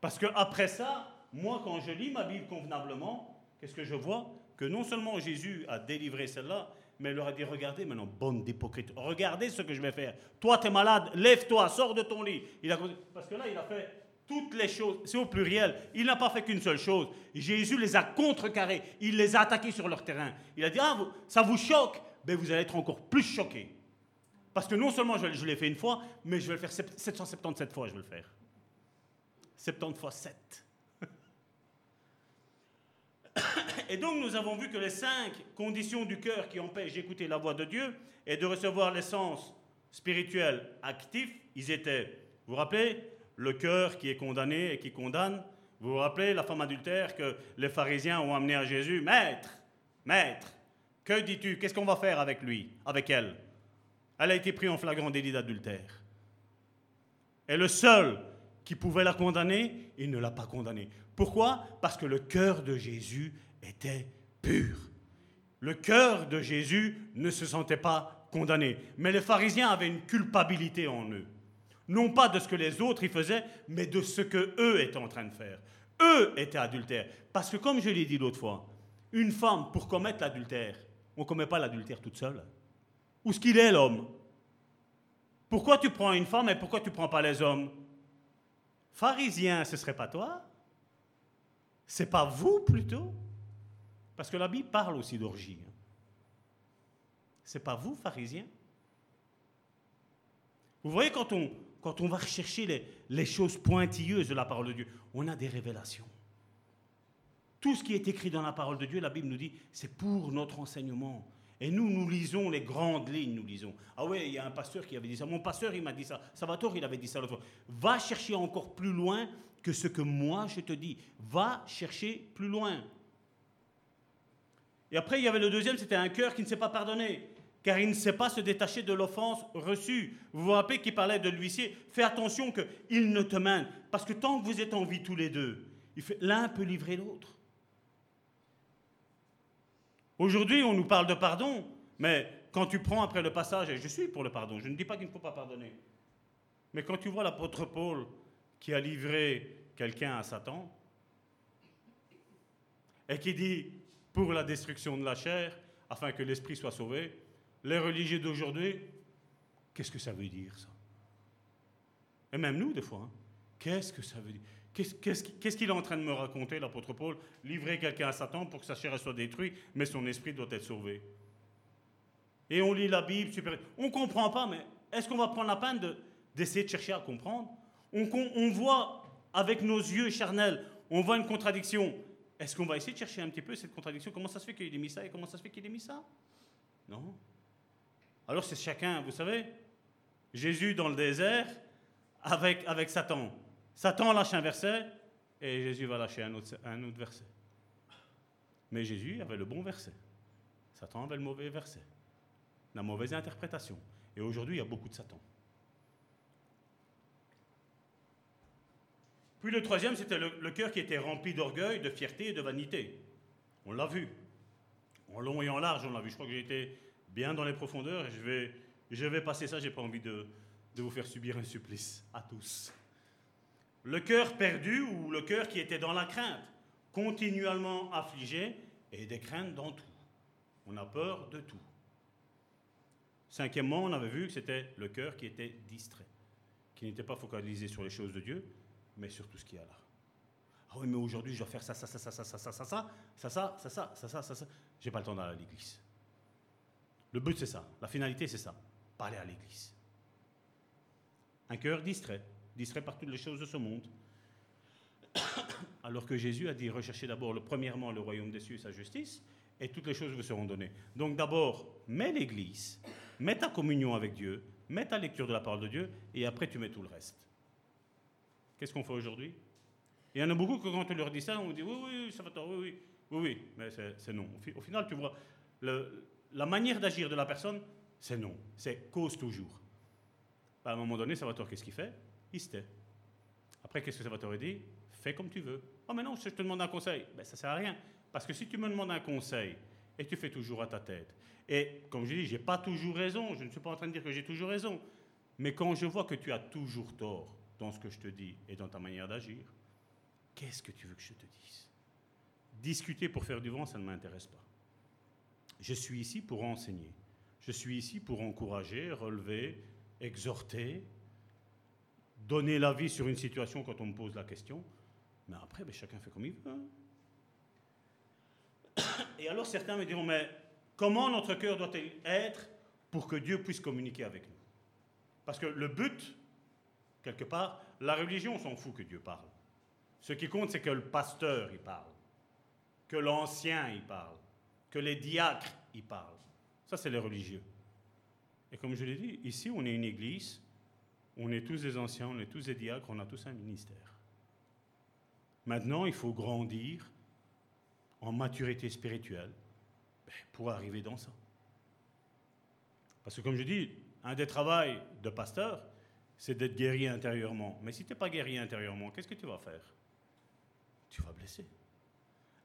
Parce que après ça, moi, quand je lis ma Bible convenablement, qu'est-ce que je vois? Que non seulement Jésus a délivré celle-là, mais il leur a dit, regardez maintenant, bonne d'hypocrite, regardez ce que je vais faire. Toi, tu es malade, lève-toi, sors de ton lit. Il a, parce que là, il a fait toutes les choses, c'est au pluriel. Il n'a pas fait qu'une seule chose. Jésus les a contrecarrés, il les a attaqués sur leur terrain. Il a dit, ah, ça vous choque ben, Vous allez être encore plus choqués. Parce que non seulement je, l'ai fait une fois, mais je vais le faire 777 fois, je vais le faire. 70 fois 7. Et donc nous avons vu que les cinq conditions du cœur qui empêchent d'écouter la voix de Dieu et de recevoir l'essence spirituelle active, ils étaient, vous vous rappelez, le cœur qui est condamné et qui condamne. Vous vous rappelez la femme adultère que les pharisiens ont amené à Jésus Maître, maître, que dis-tu? Qu'est-ce qu'on va faire avec lui, avec elle? Elle a été prise en flagrant délit d'adultère. Et le seul qui pouvait la condamner, il ne l'a pas condamnée. Pourquoi? Parce que le cœur de Jésus était pur. Le cœur de Jésus ne se sentait pas condamné. Mais les pharisiens avaient une culpabilité en eux. Non pas de ce que les autres y faisaient, mais de ce que eux étaient en train de faire. Eux étaient adultères. Parce que comme je l'ai dit l'autre fois, une femme, pour commettre l'adultère, on ne commet pas l'adultère toute seule. Où est-ce qu'il est l'homme? Pourquoi tu prends une femme et pourquoi tu ne prends pas les hommes? Pharisien, ce ne serait pas toi? C'est pas vous plutôt? Parce que la Bible parle aussi d'orgie. C'est pas vous, pharisien? Vous voyez, quand on, va rechercher les choses pointilleuses de la parole de Dieu, on a des révélations. Tout ce qui est écrit dans la parole de Dieu, la Bible nous dit, c'est pour notre enseignement. Et nous, nous lisons les grandes lignes, nous lisons. Ah ouais, il y a un pasteur qui avait dit ça. Mon pasteur, il m'a dit ça. Salvatore, il avait dit ça l'autre fois. Va chercher encore plus loin que ce que moi je te dis. Va chercher plus loin. Et après, il y avait le deuxième, c'était un cœur qui ne s'est pas pardonné car il ne sait pas se détacher de l'offense reçue. Vous vous rappelez qu'il parlait de l'huissier Fais attention qu'il ne te mène, parce que tant que vous êtes en vie tous les deux, l'un peut livrer l'autre. Aujourd'hui, on nous parle de pardon, mais quand tu prends après le passage, et je suis pour le pardon, je ne dis pas qu'il ne faut pas pardonner, mais quand tu vois l'apôtre Paul qui a livré quelqu'un à Satan, et qui dit pour la destruction de la chair, afin que l'esprit soit sauvé, les religieux d'aujourd'hui, qu'est-ce que ça veut dire ça? Et même nous, des fois, hein. qu'est-ce que ça veut dire? Qu'est-ce qu'il est en train de me raconter, l'apôtre Paul? Livrer quelqu'un à Satan pour que sa chair soit détruite, mais son esprit doit être sauvé. Et on lit la Bible, super. On ne comprend pas, mais est-ce qu'on va prendre la peine d'essayer de, chercher à comprendre? On, on, voit avec nos yeux charnels, on voit une contradiction. Est-ce qu'on va essayer de chercher un petit peu cette contradiction? Comment ça se fait qu'il ait mis ça et comment ça se fait qu'il ait mis ça? Non. Alors c'est chacun, vous savez, Jésus dans le désert avec, avec Satan. Satan lâche un verset et Jésus va lâcher un autre, verset. Mais Jésus avait le bon verset. Satan avait le mauvais verset. La mauvaise interprétation. Et aujourd'hui, il y a beaucoup de Satan. Puis le troisième, c'était le, cœur qui était rempli d'orgueil, de fierté et de vanité. On l'a vu. En long et en large, on l'a vu. Je crois que j'ai été bien dans les profondeurs et je vais, je vais passer ça. Je n'ai pas envie de vous faire subir un supplice à tous. Le cœur perdu ou le cœur qui était dans la crainte, continuellement affligé et des craintes dans tout. On a peur de tout. Cinquièmement, on avait vu que c'était le cœur qui était distrait, qui n'était pas focalisé sur les choses de Dieu, mais sur tout ce qu'il y a là. Ah oui, mais aujourd'hui, je dois faire ça, ça, ça, ça, ça, ça, ça, ça, ça, ça, ça, ça, ça, ça, ça, ça, ça. J'ai pas le temps d'aller à l'église. Le but, c'est ça. La finalité, c'est ça. Pas aller à l'église. Un cœur distrait, distrait par toutes les choses de ce monde. Alors que Jésus a dit recherchez d'abord, premièrement, le royaume des cieux et sa justice, et toutes les choses vous seront données. Donc d'abord, mets l'Église, mets ta communion avec Dieu, mets ta lecture de la parole de Dieu, et après tu mets tout le reste. Qu'est-ce qu'on fait aujourd'hui? Il y en a beaucoup que quand on leur dit ça, on dit oui, oui, ça va, oui, oui, oui, oui, mais c'est non. Au, final, tu vois, la manière d'agir de la personne, c'est non, c'est cause toujours. À un moment donné, Salvatore, qu'est-ce qu'il fait? Il. Après, qu'est-ce que Salvatore dit Fais comme tu veux. Oh, mais non, je te demande un conseil, ben, ça sert à rien. Parce que si tu me demandes un conseil et tu fais toujours à ta tête, et comme je dis, je n'ai pas toujours raison, je ne suis pas en train de dire que j'ai toujours raison, mais quand je vois que tu as toujours tort dans ce que je te dis et dans ta manière d'agir, qu'est-ce que tu veux que je te dise? Discuter pour faire du vent, ça ne m'intéresse pas. Je suis ici pour enseigner. Je suis ici pour encourager, relever, exhorter, donner l'avis sur une situation quand on me pose la question. Mais après, ben, chacun fait comme il veut. Hein. Et alors certains me diront, mais comment notre cœur doit-il être pour que Dieu puisse communiquer avec nous? Parce que le but, quelque part, la religion s'en fout que Dieu parle. Ce qui compte, c'est que le pasteur y parle, que l'ancien y parle, que les diacres y parlent. Ça, c'est les religieux. Et comme je l'ai dit, ici, on est une église, on est tous des anciens, on est tous des diacres, on a tous un ministère. Maintenant, il faut grandir en maturité spirituelle ben, pour arriver dans ça. Parce que comme je dis, un des travaux de pasteur, c'est d'être guéri intérieurement. Mais si tu n'es pas guéri intérieurement, qu'est-ce que tu vas faire? Tu vas blesser.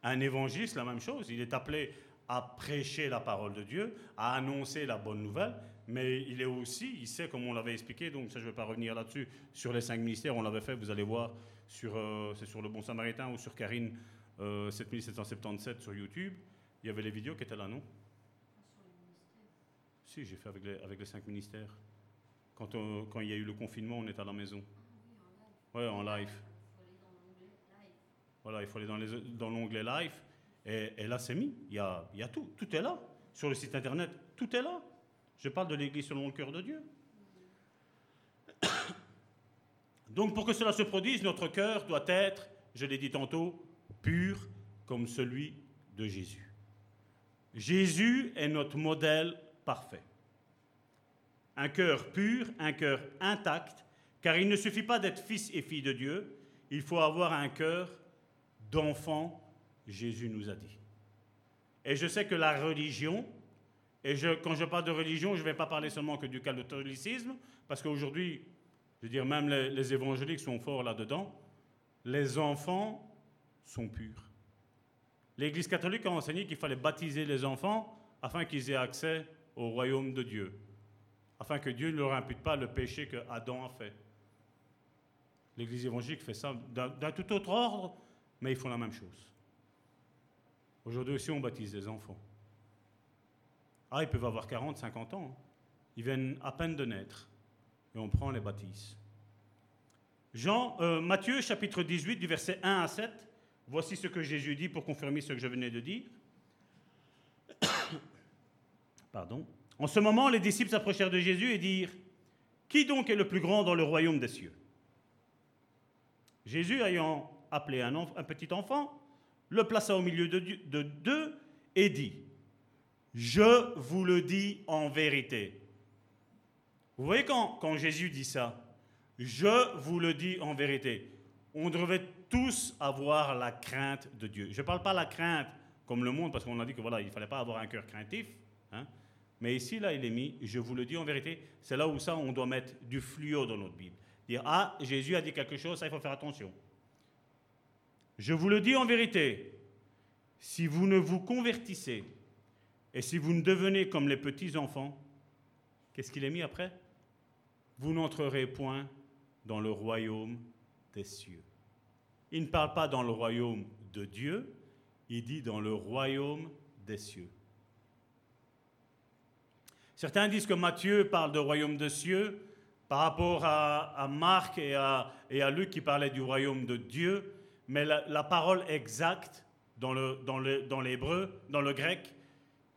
Un évangéliste, la même chose. Il est appelé à prêcher la parole de Dieu, à annoncer la bonne nouvelle, mais il est aussi, il sait comme on l'avait expliqué, donc ça je ne vais pas revenir là-dessus, sur les cinq ministères, on l'avait fait, vous allez voir, sur, euh, c'est sur le Bon Samaritain ou sur Karine 7777 euh, sur YouTube, il y avait les vidéos qui étaient là, non? Si, j'ai fait avec les, avec les cinq ministères. Quand, quand il y a eu le confinement, on était à la maison. Oui, en live. Voilà, il faut aller dans l'onglet live. Et, là, c'est mis. Il y a, il y a tout. Tout est là. Sur le site internet, tout est là. Je parle de l'Église selon le cœur de Dieu. Donc pour que cela se produise, notre cœur doit être, je l'ai dit tantôt, pur comme celui de Jésus. Jésus est notre modèle parfait. Un cœur pur, un cœur intact, car il ne suffit pas d'être fils et fille de Dieu, il faut avoir un cœur d'enfant, Jésus nous a dit. Et je sais que la religion, et quand je parle de religion, je ne vais pas parler seulement que du catholicisme, parce qu'aujourd'hui, je veux dire, même les, évangéliques sont forts là-dedans. Les enfants sont purs. L'Église catholique a enseigné qu'il fallait baptiser les enfants afin qu'ils aient accès au royaume de Dieu, afin que Dieu ne leur impute pas le péché que Adam a fait. L'Église évangélique fait ça d'un tout autre ordre, mais ils font la même chose. Aujourd'hui aussi, on baptise les enfants. Ah, ils peuvent avoir 40, 50 ans. Hein. Ils viennent à peine de naître. Et on prend les baptises. Jean, euh, Matthieu chapitre 18 du verset 1 à 7. Voici ce que Jésus dit pour confirmer ce que je venais de dire. Pardon. En ce moment, les disciples s'approchèrent de Jésus et dirent Qui donc est le plus grand dans le royaume des cieux? Jésus, ayant appelé un, petit enfant, le plaça au milieu de deux et dit je vous le dis en vérité. Vous voyez quand, quand Jésus dit ça, je vous le dis en vérité, on devrait tous avoir la crainte de Dieu. Je ne parle pas la crainte comme le monde, parce qu'on a dit que voilà, il ne fallait pas avoir un cœur craintif. Hein. Mais ici, là, il est mis, je vous le dis en vérité, c'est là où ça, on doit mettre du fluo dans notre Bible. Dire, ah, Jésus a dit quelque chose, ça, il faut faire attention. Je vous le dis en vérité, si vous ne vous convertissez et si vous ne devenez comme les petits-enfants, qu'est-ce qu'il est mis après? Vous n'entrerez point dans le royaume des cieux. Il ne parle pas dans le royaume de Dieu, il dit dans le royaume des cieux. Certains disent que Matthieu parle de royaume des cieux par rapport à, Marc et à, Luc qui parlaient du royaume de Dieu, mais la, parole exacte dans l'hébreu, le, dans le grec,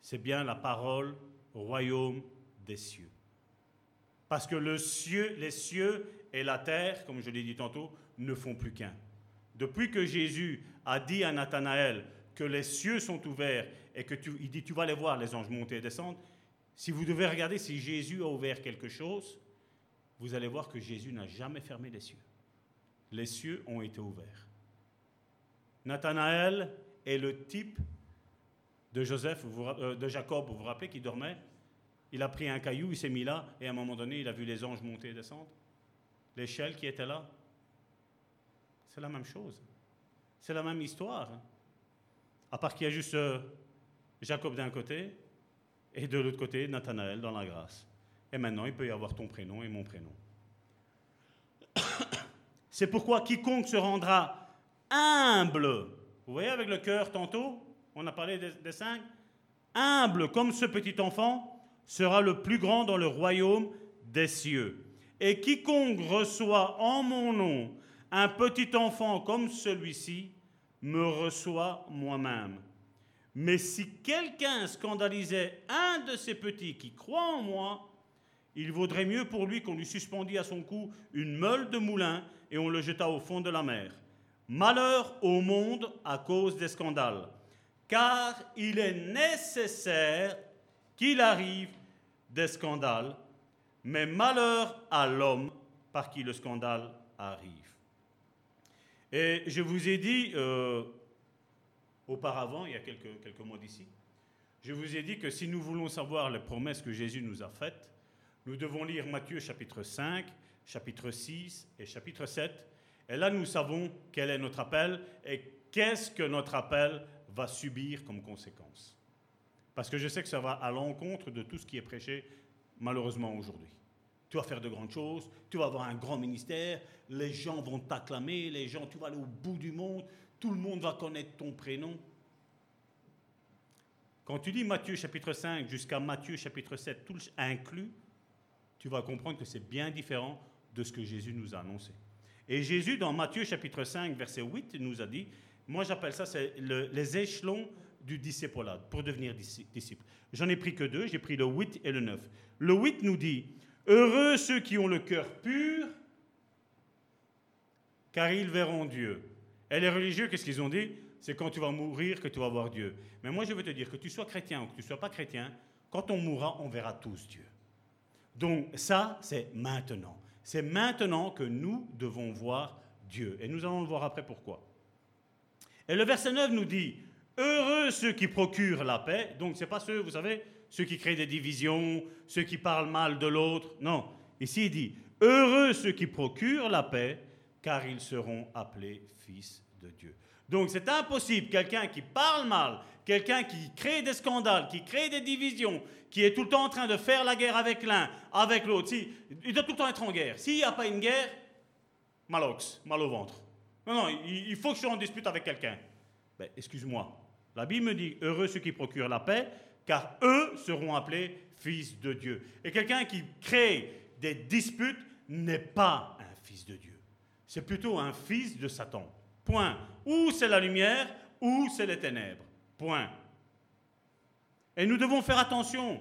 c'est bien la parole royaume des cieux. Parce que le cieux, les cieux et la terre, comme je l'ai dit tantôt, ne font plus qu'un. Depuis que Jésus a dit à Nathanaël que les cieux sont ouverts et que tu, il dit tu vas les voir, les anges monter et descendre, si vous devez regarder si Jésus a ouvert quelque chose, vous allez voir que Jésus n'a jamais fermé les cieux. Les cieux ont été ouverts. Nathanaël est le type de Joseph, euh, de Jacob, vous vous rappelez, qui dormait? Il a pris un caillou, il s'est mis là, et à un moment donné, il a vu les anges monter et descendre. L'échelle qui était là. C'est la même chose. C'est la même histoire. À part qu'il y a juste euh, Jacob d'un côté et de l'autre côté Nathanaël dans la grâce. Et maintenant, il peut y avoir ton prénom et mon prénom. C'est pourquoi quiconque se rendra humble, vous voyez avec le cœur tantôt, on a parlé des, cinq, humble comme ce petit enfant sera le plus grand dans le royaume des cieux. Et quiconque reçoit en mon nom un petit enfant comme celui-ci, me reçoit moi-même. Mais si quelqu'un scandalisait un de ces petits qui croient en moi, il vaudrait mieux pour lui qu'on lui suspendît à son cou une meule de moulin et on le jeta au fond de la mer. Malheur au monde à cause des scandales, car il est nécessaire qu'il arrive des scandales, mais malheur à l'homme par qui le scandale arrive. Et je vous ai dit euh, auparavant, il y a quelques, quelques mois d'ici, je vous ai dit que si nous voulons savoir les promesses que Jésus nous a faites, nous devons lire Matthieu chapitre 5, chapitre 6 et chapitre 7. Et là, nous savons quel est notre appel et qu'est-ce que notre appel va subir comme conséquence. Parce que je sais que ça va à l'encontre de tout ce qui est prêché malheureusement aujourd'hui. Tu vas faire de grandes choses, tu vas avoir un grand ministère, les gens vont t'acclamer, les gens, tu vas aller au bout du monde, tout le monde va connaître ton prénom. Quand tu dis Matthieu chapitre 5 jusqu'à Matthieu chapitre 7, tout inclus, tu vas comprendre que c'est bien différent de ce que Jésus nous a annoncé. Et Jésus, dans Matthieu chapitre 5, verset 8, nous a dit, moi j'appelle ça les échelons du disciple pour devenir disciple. J'en ai pris que deux, j'ai pris le 8 et le 9. Le 8 nous dit, heureux ceux qui ont le cœur pur, car ils verront Dieu. Et les religieux, qu'est-ce qu'ils ont dit? C'est quand tu vas mourir que tu vas voir Dieu. Mais moi je veux te dire que tu sois chrétien ou que tu ne sois pas chrétien, quand on mourra, on verra tous Dieu. Donc ça, c'est maintenant. C'est maintenant que nous devons voir Dieu. Et nous allons le voir après pourquoi? Et le verset 9 nous dit, heureux ceux qui procurent la paix. Donc ce n'est pas ceux, vous savez, ceux qui créent des divisions, ceux qui parlent mal de l'autre. Non, ici il dit, heureux ceux qui procurent la paix, car ils seront appelés fils de Dieu. Donc c'est impossible, quelqu'un qui parle mal, quelqu'un qui crée des scandales, qui crée des divisions, qui est tout le temps en train de faire la guerre avec l'un, avec l'autre, si, il doit tout le temps être en guerre. S'il n'y a pas une guerre, malox, mal au ventre. Non, non, il, faut que je sois en dispute avec quelqu'un. Ben, excuse-moi. La Bible me dit, heureux ceux qui procurent la paix, car eux seront appelés fils de Dieu. Et quelqu'un qui crée des disputes n'est pas un fils de Dieu. C'est plutôt un fils de Satan. Point. Ou c'est la lumière, ou c'est les ténèbres. Point. Et nous devons faire attention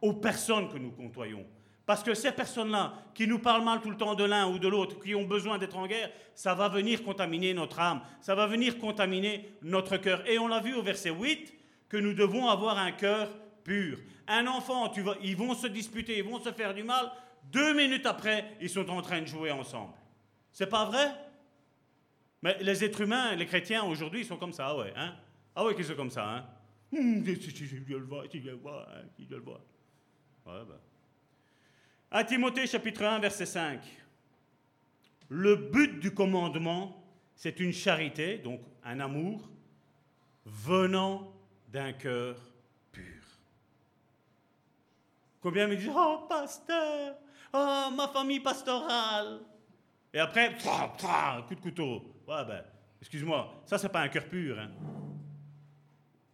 aux personnes que nous côtoyons. Parce que ces personnes-là, qui nous parlent mal tout le temps de l'un ou de l'autre, qui ont besoin d'être en guerre, ça va venir contaminer notre âme, ça va venir contaminer notre cœur. Et on l'a vu au verset 8, que nous devons avoir un cœur pur. Un enfant, tu vas, ils vont se disputer, ils vont se faire du mal, deux minutes après, ils sont en train de jouer ensemble. C'est pas vrai Mais les êtres humains, les chrétiens aujourd'hui, ils sont comme ça, ouais. Hein ah ouais, qu'ils sont comme ça, hein hum. Ouais, ben. À Timothée chapitre 1, verset 5. Le but du commandement, c'est une charité, donc un amour, venant d'un cœur pur. Combien me disent Oh, pasteur, oh, ma famille pastorale. Et après, un coup de couteau. Ouais, ben, excuse-moi, ça, c'est pas un cœur pur. Hein.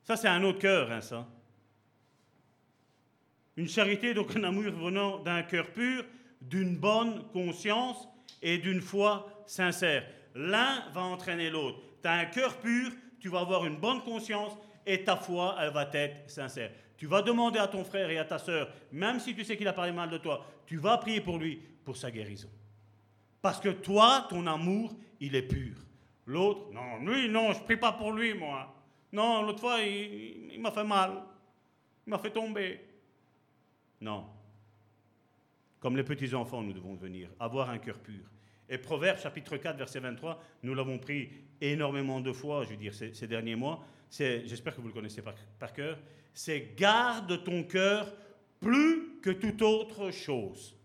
Ça, c'est un autre cœur, hein, ça. Une charité, donc un amour venant d'un cœur pur, d'une bonne conscience et d'une foi sincère. L'un va entraîner l'autre. Tu as un cœur pur, tu vas avoir une bonne conscience et ta foi, elle va être sincère. Tu vas demander à ton frère et à ta sœur, même si tu sais qu'il a parlé mal de toi, tu vas prier pour lui, pour sa guérison. Parce que toi, ton amour, il est pur. L'autre, non, lui, non, je prie pas pour lui, moi. Non, l'autre fois, il, il m'a fait mal. Il m'a fait tomber. Non. Comme les petits-enfants, nous devons devenir, avoir un cœur pur. Et Proverbe chapitre 4, verset 23, nous l'avons pris énormément de fois, je veux dire, ces, derniers mois. J'espère que vous le connaissez par, par cœur. C'est garde ton cœur plus que toute autre chose.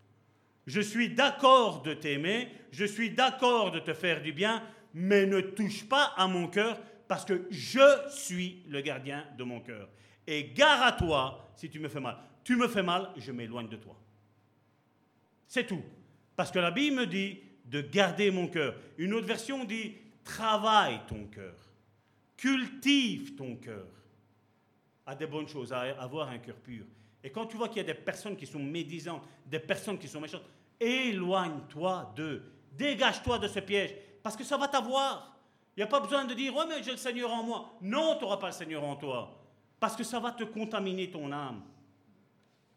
Je suis d'accord de t'aimer, je suis d'accord de te faire du bien, mais ne touche pas à mon cœur parce que je suis le gardien de mon cœur. Et gare à toi si tu me fais mal. Tu me fais mal, je m'éloigne de toi. C'est tout. Parce que la Bible me dit de garder mon cœur. Une autre version dit travaille ton cœur. Cultive ton cœur à des bonnes choses, à avoir un cœur pur. Et quand tu vois qu'il y a des personnes qui sont médisantes, des personnes qui sont méchantes, éloigne-toi d'eux. Dégage-toi de ce piège. Parce que ça va t'avoir. Il n'y a pas besoin de dire, oh mais j'ai le Seigneur en moi. Non, tu n'auras pas le Seigneur en toi. Parce que ça va te contaminer ton âme.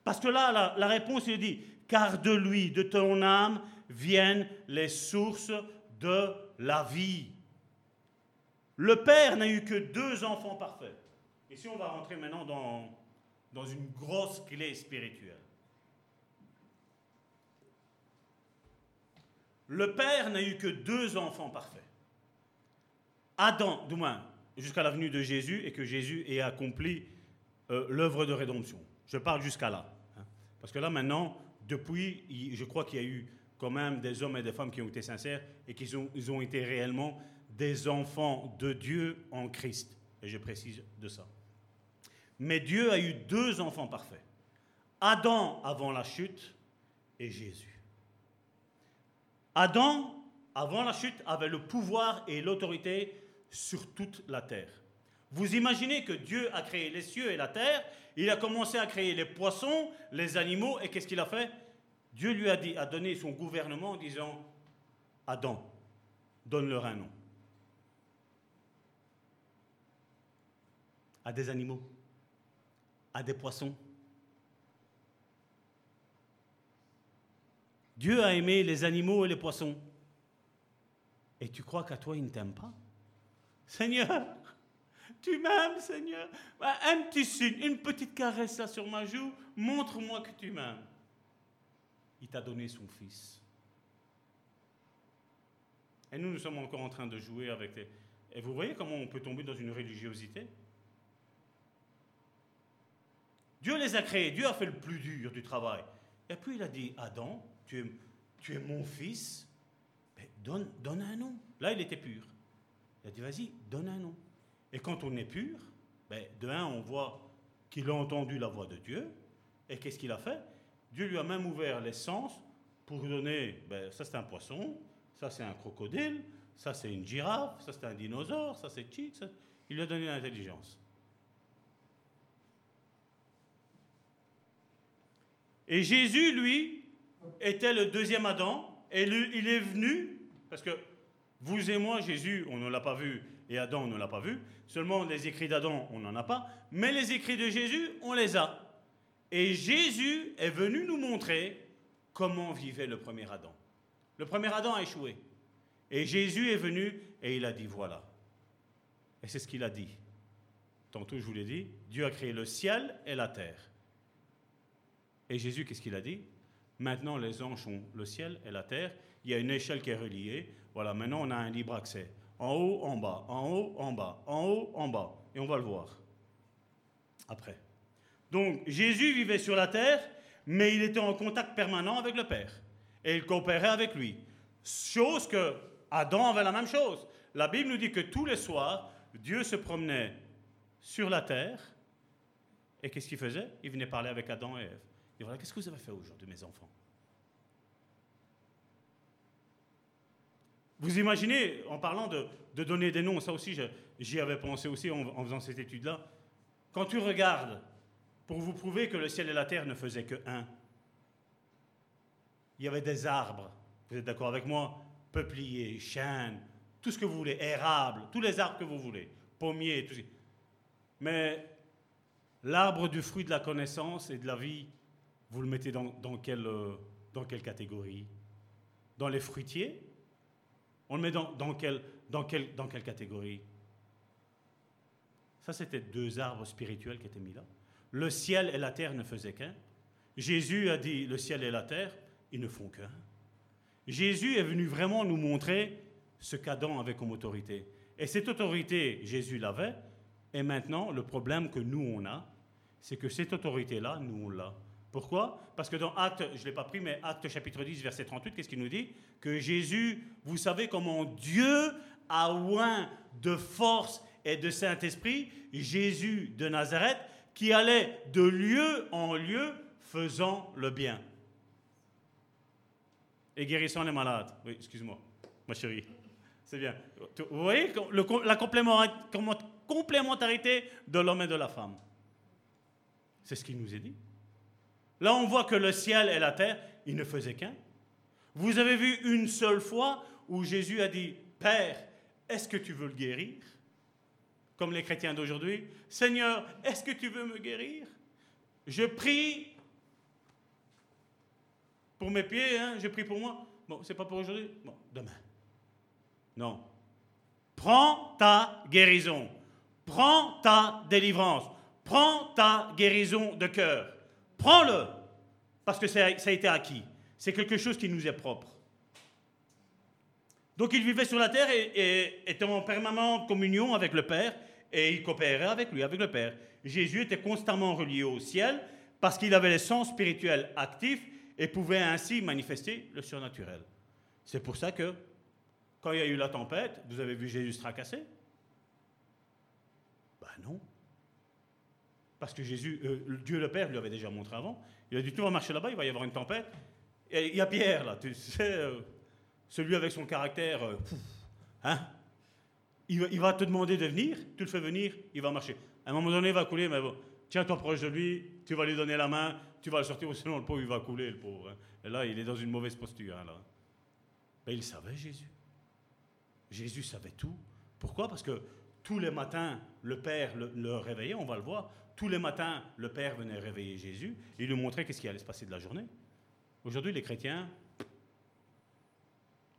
Parce que là, la, réponse, il dit, car de lui, de ton âme, viennent les sources de la vie. Le Père n'a eu que deux enfants parfaits. Ici, on va rentrer maintenant dans, dans une grosse clé spirituelle. Le Père n'a eu que deux enfants parfaits. Adam, du moins, jusqu'à la venue de Jésus et que Jésus ait accompli euh, l'œuvre de rédemption. Je parle jusqu'à là. Parce que là, maintenant, depuis, je crois qu'il y a eu quand même des hommes et des femmes qui ont été sincères et qui ont, ont été réellement des enfants de Dieu en Christ. Et je précise de ça. Mais Dieu a eu deux enfants parfaits. Adam avant la chute et Jésus. Adam, avant la chute, avait le pouvoir et l'autorité sur toute la terre. Vous imaginez que Dieu a créé les cieux et la terre, il a commencé à créer les poissons, les animaux, et qu'est-ce qu'il a fait? Dieu lui a, dit, a donné son gouvernement en disant, Adam, donne-leur un nom. À des animaux, à des poissons. Dieu a aimé les animaux et les poissons. Et tu crois qu'à toi, il ne t'aime pas? Seigneur, tu m'aimes, Seigneur? Bah, un petit signe, une petite caresse là sur ma joue, montre-moi que tu m'aimes. Il t'a donné son Fils. Et nous, nous sommes encore en train de jouer avec. Et vous voyez comment on peut tomber dans une religiosité? Dieu les a créés, Dieu a fait le plus dur du travail. Et puis il a dit, Adam, tu es, tu es mon fils, donne, donne un nom. Là, il était pur. Il a dit, vas-y, donne un nom. Et quand on est pur, ben, de on voit qu'il a entendu la voix de Dieu. Et qu'est-ce qu'il a fait? Dieu lui a même ouvert les sens pour donner, ben, ça c'est un poisson, ça c'est un crocodile, ça c'est une girafe, ça c'est un dinosaure, ça c'est cheat. Il lui a donné l'intelligence. Et Jésus, lui, était le deuxième Adam, et il est venu, parce que vous et moi, Jésus, on ne l'a pas vu, et Adam, on ne l'a pas vu, seulement les écrits d'Adam, on n'en a pas, mais les écrits de Jésus, on les a. Et Jésus est venu nous montrer comment vivait le premier Adam. Le premier Adam a échoué. Et Jésus est venu et il a dit, voilà. Et c'est ce qu'il a dit. Tantôt, je vous l'ai dit, Dieu a créé le ciel et la terre. Et Jésus, qu'est-ce qu'il a dit? Maintenant, les anges ont le ciel et la terre. Il y a une échelle qui est reliée. Voilà, maintenant, on a un libre accès. En haut, en bas, en haut, en bas, en haut, en bas. Et on va le voir après. Donc, Jésus vivait sur la terre, mais il était en contact permanent avec le Père. Et il coopérait avec lui. Chose que Adam avait la même chose. La Bible nous dit que tous les soirs, Dieu se promenait sur la terre. Et qu'est-ce qu'il faisait? Il venait parler avec Adam et Ève. Et voilà, qu'est-ce que vous avez fait aujourd'hui, mes enfants? Vous imaginez, en parlant de, donner des noms, ça aussi, j'y avais pensé aussi en, faisant cette étude-là. Quand tu regardes, pour vous prouver que le ciel et la terre ne faisaient que un, il y avait des arbres, vous êtes d'accord avec moi Peupliers, chênes, tout ce que vous voulez, érables, tous les arbres que vous voulez, pommiers, tout ça. Mais l'arbre du fruit de la connaissance et de la vie, vous le mettez dans, euh, dans quelle catégorie? Dans les fruitiers? On le met dans, dans, dans, dans quelle catégorie? Ça, c'était deux arbres spirituels qui étaient mis là. Le ciel et la terre ne faisaient qu'un. Jésus a dit, le ciel et la terre, ils ne font qu'un. Jésus est venu vraiment nous montrer ce qu'Adam avait comme autorité. Et cette autorité, Jésus l'avait. Et maintenant, le problème que nous, on a, c'est que cette autorité-là, nous, on l'a. Pourquoi? Parce que dans Acte, je ne l'ai pas pris, mais Acte chapitre 10, verset 38, qu'est-ce qu'il nous dit? Que Jésus, vous savez comment Dieu a oint de force et de Saint-Esprit Jésus de Nazareth, qui allait de lieu en lieu faisant le bien. Et guérissant les malades. Oui, excuse-moi, ma chérie. C'est bien. Vous voyez la complémentarité de l'homme et de la femme. C'est ce qu'il nous est dit. Là, on voit que le ciel et la terre, ils ne faisaient qu'un. Vous avez vu une seule fois où Jésus a dit, Père, est-ce que tu veux le guérir? Comme les chrétiens d'aujourd'hui, Seigneur, est-ce que tu veux me guérir? Je prie pour mes pieds, hein, je prie pour moi. Bon, c'est pas pour aujourd'hui. Bon, demain. Non. Prends ta guérison. Prends ta délivrance. Prends ta guérison de cœur. Prends-le. Parce que ça a été acquis. C'est quelque chose qui nous est propre. Donc il vivait sur la terre et, était en permanente communion avec le Père et il coopérait avec lui, avec le Père. Jésus était constamment relié au ciel parce qu'il avait les sens spirituels actifs et pouvait ainsi manifester le surnaturel. C'est pour ça que quand il y a eu la tempête, vous avez vu Jésus se tracasser? Ben non. Parce que Jésus, euh, Dieu le Père lui avait déjà montré avant. Il a dit, tu vas marcher là-bas, il va y avoir une tempête. Et il y a Pierre, là, tu sais, euh, celui avec son caractère, euh, hein il va, te demander de venir, tu le fais venir, il va marcher. À un moment donné, il va couler, mais bon, tiens-toi proche de lui, tu vas lui donner la main, tu vas le sortir, sinon le pauvre, il va couler, le pauvre. Hein. Et là, il est dans une mauvaise posture. Hein, là. Mais il savait, Jésus. Jésus savait tout. Pourquoi? Parce que tous les matins, le Père le, réveillait, on va le voir. Tous les matins, le Père venait réveiller Jésus et lui montrait qu'est-ce qui allait se passer de la journée. Aujourd'hui, les chrétiens,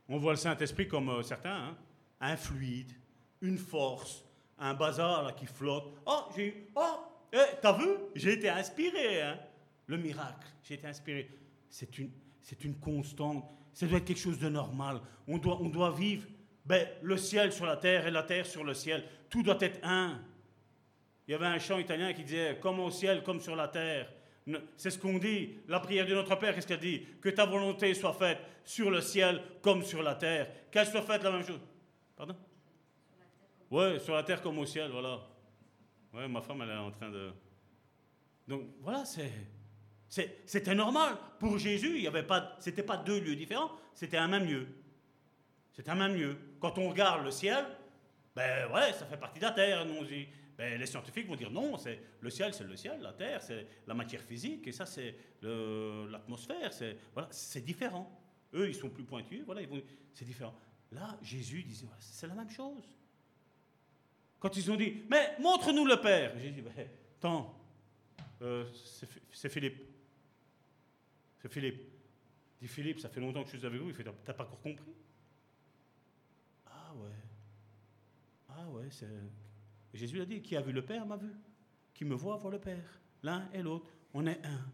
on voit le Saint-Esprit comme euh, certains, hein, un fluide, une force, un bazar là, qui flotte. Oh, j'ai, oh, t'as vu? J'ai été inspiré. Hein. Le miracle, j'ai été inspiré. C'est une, c'est une constante. Ça doit être quelque chose de normal. On doit, on doit vivre ben, le ciel sur la terre et la terre sur le ciel. Tout doit être un. Il y avait un chant italien qui disait comme au ciel, comme sur la terre. C'est ce qu'on dit. La prière de notre Père, qu'est-ce qu'elle dit? Que ta volonté soit faite sur le ciel comme sur la terre. Qu'elle soit faite la même chose. Pardon? Oui, sur la terre comme au ciel, voilà. Oui, ma femme, elle est en train de. Donc voilà, c'est. C'était normal. Pour Jésus, il y avait pas, c'était pas deux lieux différents, c'était un même lieu. C'est un même lieu. Quand on regarde le ciel, ben ouais, ça fait partie de la Terre. Nous, ben, les scientifiques vont dire non, c'est le ciel, c'est le ciel, la Terre, c'est la matière physique, et ça, c'est l'atmosphère. C'est voilà, différent. Eux, ils sont plus pointus, voilà, c'est différent. Là, Jésus disait, c'est la même chose. Quand ils ont dit, mais montre-nous le Père, dit, ben, attends, euh, c'est Philippe. C'est Philippe. Dit Philippe, ça fait longtemps que je suis avec vous, il fait, t'as pas encore compris? Ah ouais. Ah ouais, c'est... Jésus a dit, qui a vu le Père m'a vu. Qui me voit voit le Père. L'un et l'autre, on est un.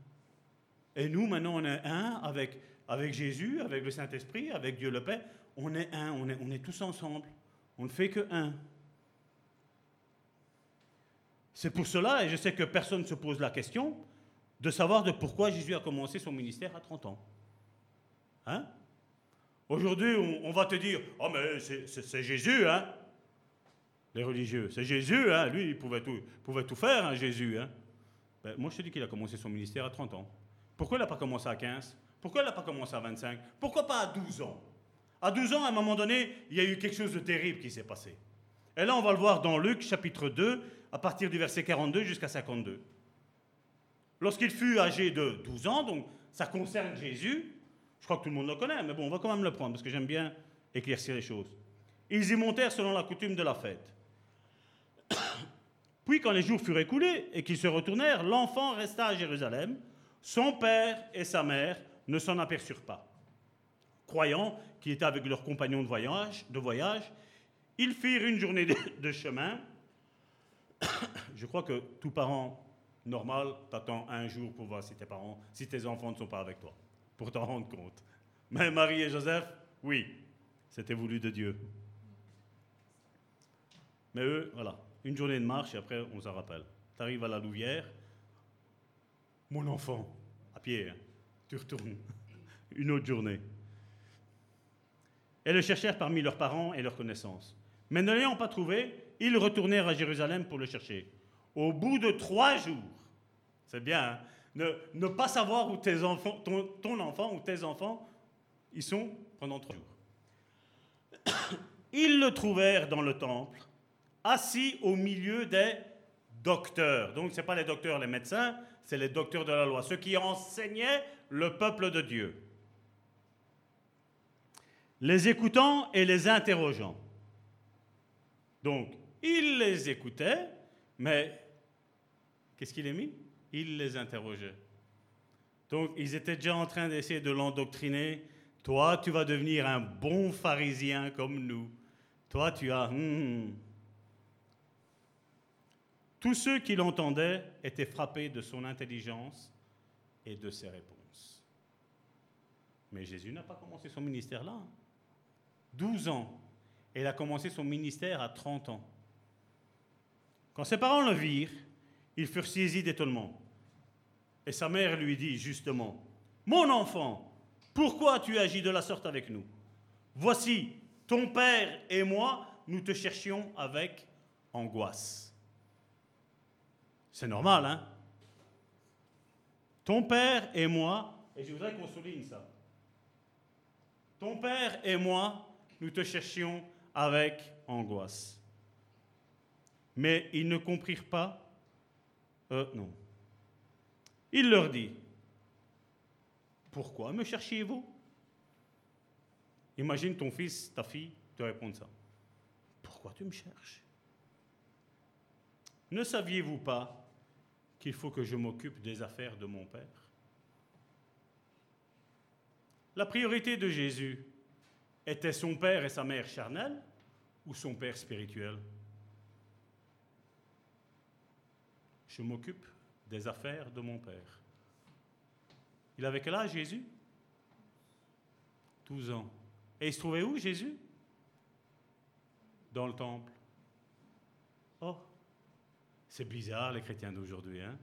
Et nous, maintenant, on est un avec, Jésus, avec le Saint-Esprit, avec Dieu le Père. On est un, on est, on tous ensemble. On ne fait que un. C'est pour cela, et je sais que personne ne se pose la question, de savoir de pourquoi Jésus a commencé son ministère à 30 ans. Hein? Aujourd'hui, on, va te dire Oh, mais c'est Jésus, hein Les religieux. C'est Jésus, hein Lui, il pouvait tout, faire, hein, Jésus, hein ben, Moi, je te dis qu'il a commencé son ministère à 30 ans. Pourquoi il n'a pas commencé à 15 Pourquoi il n'a pas commencé à 25 Pourquoi pas à 12 ans? À 12 ans, à un moment donné, il y a eu quelque chose de terrible qui s'est passé. Et là, on va le voir dans Luc, chapitre 2, à partir du verset 42 jusqu'à 52. Lorsqu'il fut âgé de 12 ans, donc ça concerne Jésus, je crois que tout le monde le connaît, mais bon, on va quand même le prendre parce que j'aime bien éclaircir les choses. Ils y montèrent selon la coutume de la fête. Puis, quand les jours furent écoulés et qu'ils se retournèrent, l'enfant resta à Jérusalem. Son père et sa mère ne s'en aperçurent pas. Croyant qu'il était avec leurs compagnons de voyage, ils firent une journée de chemin je crois que tout parent normal t'attend un jour pour voir si tes si tes enfants ne sont pas avec toi, pour t'en rendre compte. Mais Marie et Joseph, oui, c'était voulu de Dieu. Mais eux, voilà, une journée de marche et après on s'en rappelle. Tu arrives à la Louvière, mon enfant, à pied, hein, tu retournes. Une autre journée. Et le cherchèrent parmi leurs parents et leurs connaissances. Mais ne l'ayant pas trouvé, ils retournèrent à Jérusalem pour le chercher. Au bout de trois jours, c'est bien, hein, ne, pas savoir où tes enfants, ton, ton enfant ou tes enfants, ils sont pendant trois jours. Ils le trouvèrent dans le temple, assis au milieu des docteurs. Donc, ce n'est pas les docteurs, les médecins, c'est les docteurs de la loi, ceux qui enseignaient le peuple de Dieu. Les écoutant et les interrogeant. Donc, il les écoutait, mais qu'est-ce qu'il a mis? Il les interrogeait. Donc, ils étaient déjà en train d'essayer de l'endoctriner. Toi, tu vas devenir un bon pharisien comme nous. Toi, tu as... Hmm. Tous ceux qui l'entendaient étaient frappés de son intelligence et de ses réponses. Mais Jésus n'a pas commencé son ministère là. 12 ans. Il a commencé son ministère à 30 ans. Quand ses parents le virent, ils furent saisis d'étonnement. Et sa mère lui dit justement, Mon enfant, pourquoi tu agis de la sorte avec nous? Voici, ton père et moi, nous te cherchions avec angoisse. C'est normal, hein Ton père et moi, et je voudrais qu'on souligne ça, ton père et moi, nous te cherchions avec angoisse. Mais ils ne comprirent pas. Euh, non. Il leur dit, pourquoi me cherchiez-vous? Imagine ton fils, ta fille te répondent ça. Pourquoi tu me cherches? Ne saviez-vous pas qu'il faut que je m'occupe des affaires de mon Père La priorité de Jésus était son père et sa mère charnels ou son père spirituel? Je m'occupe des affaires de mon père. Il avait quel âge Jésus? 12 ans. Et il se trouvait où Jésus? Dans le temple. Oh, c'est bizarre les chrétiens d'aujourd'hui. Hein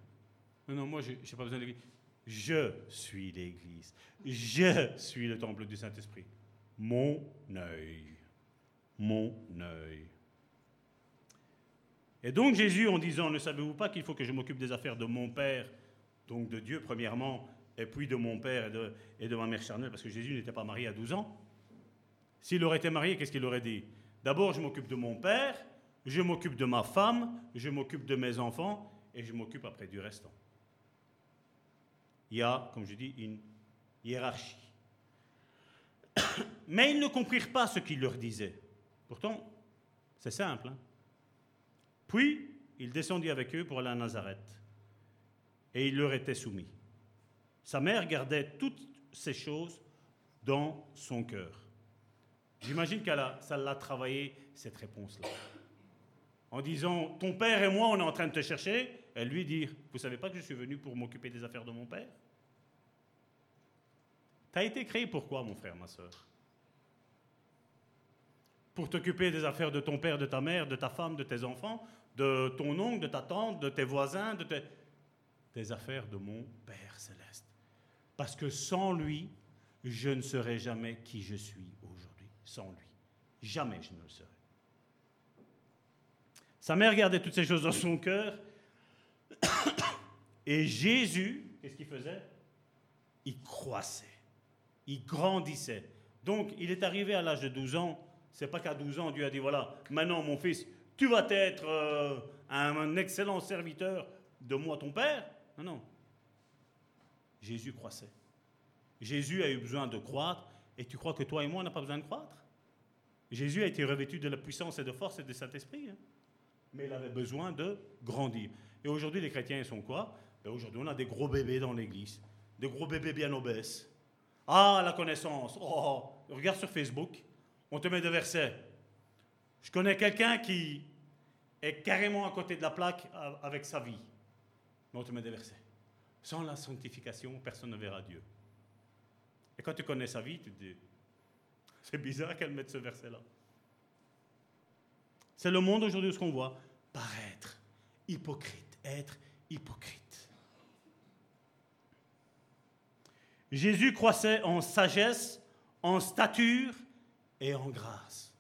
non, non, moi je n'ai pas besoin de l'église. Je suis l'église. Je suis le temple du Saint-Esprit mon œil. Mon œil. Et donc Jésus, en disant, ne savez-vous pas qu'il faut que je m'occupe des affaires de mon Père, donc de Dieu premièrement, et puis de mon Père et de, et de ma mère charnelle, parce que Jésus n'était pas marié à 12 ans. S'il aurait été marié, qu'est-ce qu'il aurait dit? D'abord, je m'occupe de mon Père, je m'occupe de ma femme, je m'occupe de mes enfants, et je m'occupe après du restant. Il y a, comme je dis, une hiérarchie. Mais ils ne comprirent pas ce qu'il leur disait. Pourtant, c'est simple. Hein. Puis, il descendit avec eux pour aller à Nazareth. Et il leur était soumis. Sa mère gardait toutes ces choses dans son cœur. J'imagine que ça l'a travaillé, cette réponse-là. En disant, ton père et moi, on est en train de te chercher. Elle lui dit, vous savez pas que je suis venu pour m'occuper des affaires de mon père? Tu as été créé pourquoi, mon frère, ma soeur pour t'occuper des affaires de ton père, de ta mère, de ta femme, de tes enfants, de ton oncle, de ta tante, de tes voisins, de tes... des affaires de mon Père céleste. Parce que sans lui, je ne serai jamais qui je suis aujourd'hui. Sans lui. Jamais je ne le serai. Sa mère gardait toutes ces choses dans son cœur. Et Jésus, qu'est-ce qu'il faisait? Il croissait. Il grandissait. Donc, il est arrivé à l'âge de 12 ans c'est pas qu'à 12 ans, Dieu a dit voilà, maintenant mon fils, tu vas être euh, un, excellent serviteur de moi, ton père. Non, non. Jésus croissait. Jésus a eu besoin de croître, et tu crois que toi et moi, on n'a pas besoin de croître? Jésus a été revêtu de la puissance et de force et de Saint-Esprit, hein. Mais il avait besoin de grandir. Et aujourd'hui, les chrétiens, ils sont quoi? Ben Aujourd'hui, on a des gros bébés dans l'église, des gros bébés bien obèses. Ah, la connaissance. Oh, regarde sur Facebook, on te met des versets. Je connais quelqu'un qui, est carrément à côté de la plaque avec sa vie. Mais on te met des versets. Sans la sanctification, personne ne verra Dieu. Et quand tu connais sa vie, tu te dis, c'est bizarre qu'elle mette ce verset-là. C'est le monde aujourd'hui ce qu'on voit. Paraître hypocrite, être hypocrite. Jésus croissait en sagesse, en stature et en grâce.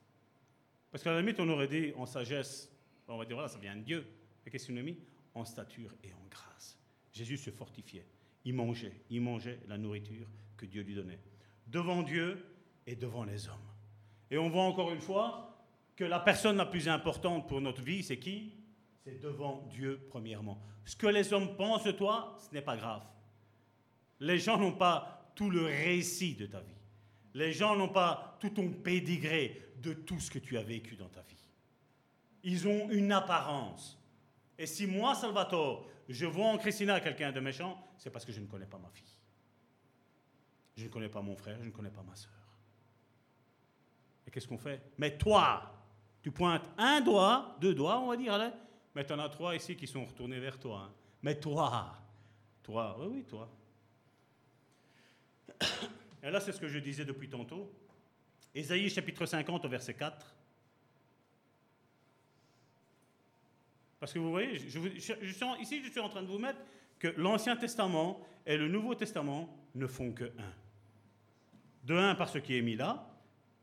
Parce qu'à la limite, on aurait dit en sagesse, on va dire voilà, ça vient de Dieu. Mais qu'est-ce qu'on a mis En stature et en grâce. Jésus se fortifiait. Il mangeait, il mangeait la nourriture que Dieu lui donnait. Devant Dieu et devant les hommes. Et on voit encore une fois que la personne la plus importante pour notre vie, c'est qui? C'est devant Dieu premièrement. Ce que les hommes pensent de toi, ce n'est pas grave. Les gens n'ont pas tout le récit de ta vie. Les gens n'ont pas tout ton pédigré de tout ce que tu as vécu dans ta vie. Ils ont une apparence. Et si moi, Salvatore, je vois en Christina quelqu'un de méchant, c'est parce que je ne connais pas ma fille. Je ne connais pas mon frère, je ne connais pas ma soeur. Et qu'est-ce qu'on fait? Mais toi, tu pointes un doigt, deux doigts, on va dire, allez. Mais tu en as trois ici qui sont retournés vers toi. Hein. Mais toi, toi, oui, oui, toi. Et là, c'est ce que je disais depuis tantôt. Ésaïe chapitre 50 au verset 4. Parce que vous voyez, je, ici je suis en train de vous mettre que l'Ancien Testament et le Nouveau Testament ne font que un. De un par ce qui est mis là,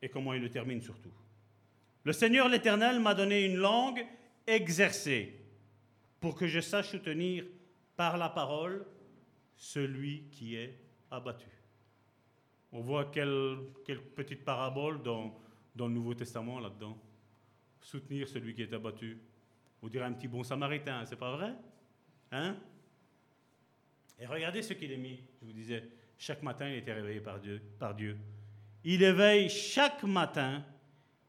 et comment il le termine surtout. Le Seigneur l'Éternel m'a donné une langue exercée pour que je sache soutenir par la parole celui qui est abattu. On voit quelle, petite parabole dans, le Nouveau Testament là-dedans. Soutenir celui qui est abattu. Vous direz un petit bon samaritain, c'est pas vrai? Hein? Et regardez ce qu'il est mis. Je vous disais, chaque matin, il était réveillé par Dieu. Par Dieu. Il éveille chaque matin,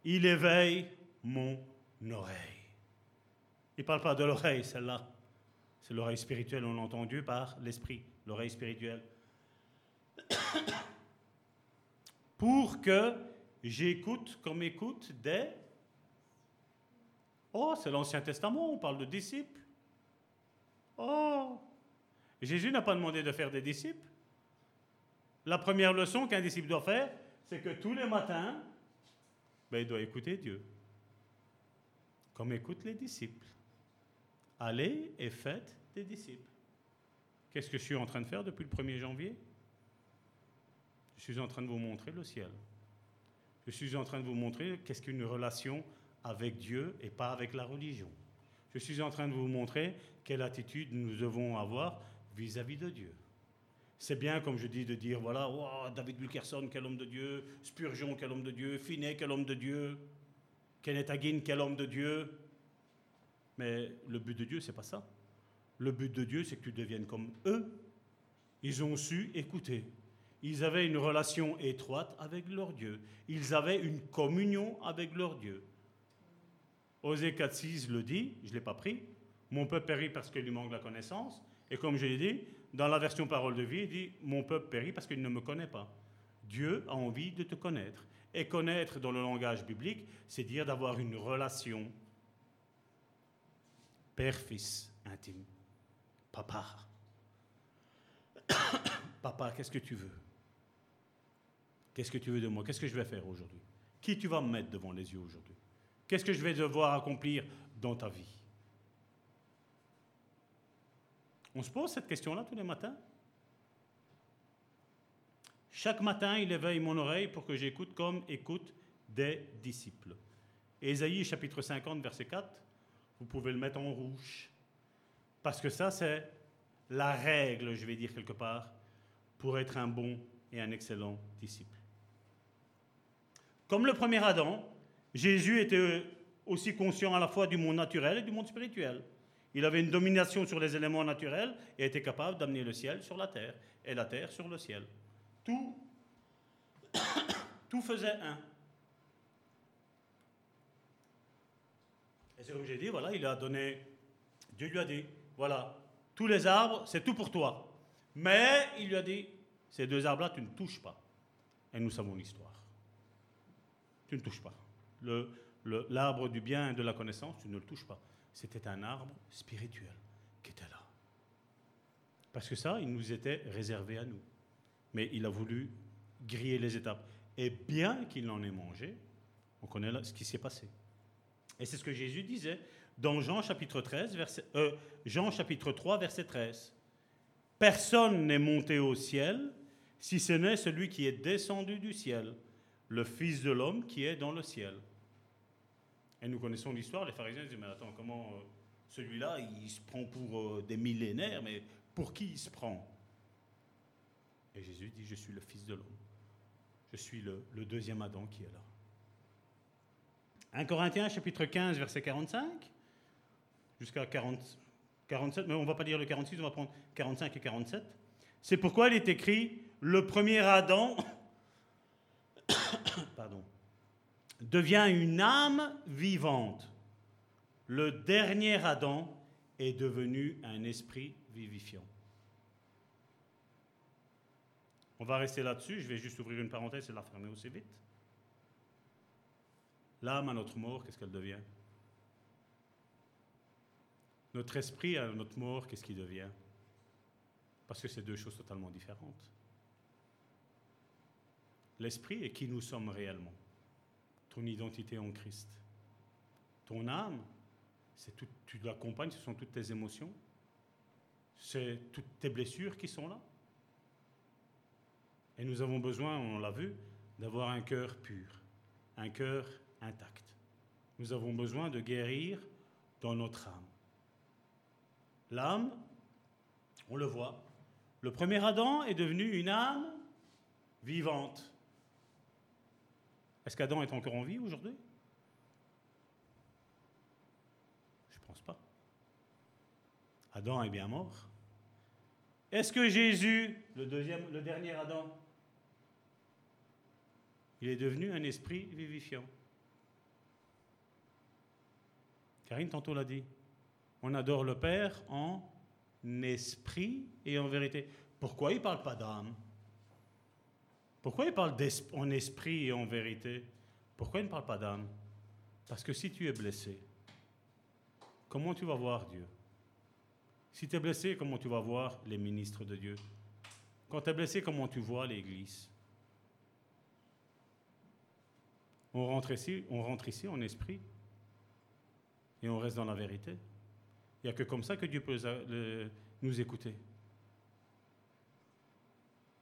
il éveille mon oreille. Il ne parle pas de l'oreille, celle-là. C'est l'oreille spirituelle, on entend Dieu par l'esprit, l'oreille spirituelle pour que j'écoute comme écoute des... Oh, c'est l'Ancien Testament, on parle de disciples. Oh, Jésus n'a pas demandé de faire des disciples. La première leçon qu'un disciple doit faire, c'est que tous les matins, ben, il doit écouter Dieu, comme écoutent les disciples. Allez et faites des disciples. Qu'est-ce que je suis en train de faire depuis le 1er janvier? Je suis en train de vous montrer le ciel. Je suis en train de vous montrer qu'est-ce qu'une relation avec Dieu et pas avec la religion. Je suis en train de vous montrer quelle attitude nous devons avoir vis-à-vis de Dieu. C'est bien, comme je dis, de dire voilà, David Wilkerson, quel homme de Dieu, Spurgeon, quel homme de Dieu, Finney, quel homme de Dieu, Kenneth Hagin, quel homme de Dieu. Mais le but de Dieu, c'est pas ça. Le but de Dieu, c'est que tu deviennes comme eux. Ils ont su écouter. Ils avaient une relation étroite avec leur Dieu. Ils avaient une communion avec leur Dieu. Osée 4.6 le dit, je ne l'ai pas pris. Mon peuple périt parce qu'il lui manque la connaissance. Et comme je l'ai dit, dans la version parole de vie, il dit Mon peuple périt parce qu'il ne me connaît pas. Dieu a envie de te connaître. Et connaître dans le langage biblique, c'est dire d'avoir une relation père-fils intime. Papa. Papa, qu'est-ce que tu veux? Qu'est-ce que tu veux de moi? Qu'est-ce que je vais faire aujourd'hui? Qui tu vas me mettre devant les yeux aujourd'hui? Qu'est-ce que je vais devoir accomplir dans ta vie? On se pose cette question-là tous les matins Chaque matin, il éveille mon oreille pour que j'écoute comme écoute des disciples. Ésaïe chapitre 50, verset 4, vous pouvez le mettre en rouge. Parce que ça, c'est la règle, je vais dire quelque part, pour être un bon et un excellent disciple. Comme le premier Adam, Jésus était aussi conscient à la fois du monde naturel et du monde spirituel. Il avait une domination sur les éléments naturels et était capable d'amener le ciel sur la terre et la terre sur le ciel. Tout, tout faisait un. Et c'est comme j'ai dit, voilà, il a donné, Dieu lui a dit, voilà, tous les arbres, c'est tout pour toi. Mais il lui a dit, ces deux arbres-là, tu ne touches pas. Et nous savons l'histoire tu ne touches pas. L'arbre du bien et de la connaissance, tu ne le touches pas. C'était un arbre spirituel qui était là. Parce que ça, il nous était réservé à nous. Mais il a voulu griller les étapes. Et bien qu'il en ait mangé, on connaît ce qui s'est passé. Et c'est ce que Jésus disait dans Jean chapitre, 13, verset, euh, Jean chapitre 3, verset 13. Personne n'est monté au ciel si ce n'est celui qui est descendu du ciel, le Fils de l'homme qui est dans le ciel. Et nous connaissons l'histoire, les pharisiens disent, mais attends, comment euh, celui-là, il se prend pour euh, des millénaires, mais pour qui il se prend? Et Jésus dit, je suis le Fils de l'homme. Je suis le, le deuxième Adam qui est là. 1 Corinthiens chapitre 15, verset 45, jusqu'à 40 47, mais on ne va pas lire le 46, on va prendre 45 et 47. C'est pourquoi il est écrit, le premier Adam pardon, devient une âme vivante. Le dernier Adam est devenu un esprit vivifiant. On va rester là-dessus, je vais juste ouvrir une parenthèse et la fermer aussi vite. L'âme à notre mort, qu'est-ce qu'elle devient? Notre esprit à notre mort, qu'est-ce qu'il devient? Parce que c'est deux choses totalement différentes. L'esprit est qui nous sommes réellement. Ton identité en Christ. Ton âme, c'est tout, tu l'accompagnes, ce sont toutes tes émotions. C'est toutes tes blessures qui sont là. Et nous avons besoin, on l'a vu, d'avoir un cœur pur, un cœur intact. Nous avons besoin de guérir dans notre âme. L'âme, on le voit, le premier Adam est devenu une âme vivante. Est-ce qu'Adam est encore en vie aujourd'hui? Je ne pense pas. Adam est bien mort. Est-ce que Jésus, le, dernier Adam, il est devenu un esprit vivifiant? Karine tantôt l'a dit. On adore le Père en esprit et en vérité. Pourquoi il ne parle pas d'âme? Pourquoi il parle en esprit et en vérité? Pourquoi il ne parle pas d'âme? Parce que si tu es blessé, comment tu vas voir Dieu? Si tu es blessé, comment tu vas voir les ministres de Dieu? Quand tu es blessé, comment tu vois l'Église? On rentre, ici, on rentre ici en esprit et on reste dans la vérité. Il n'y a que comme ça que Dieu peut nous écouter.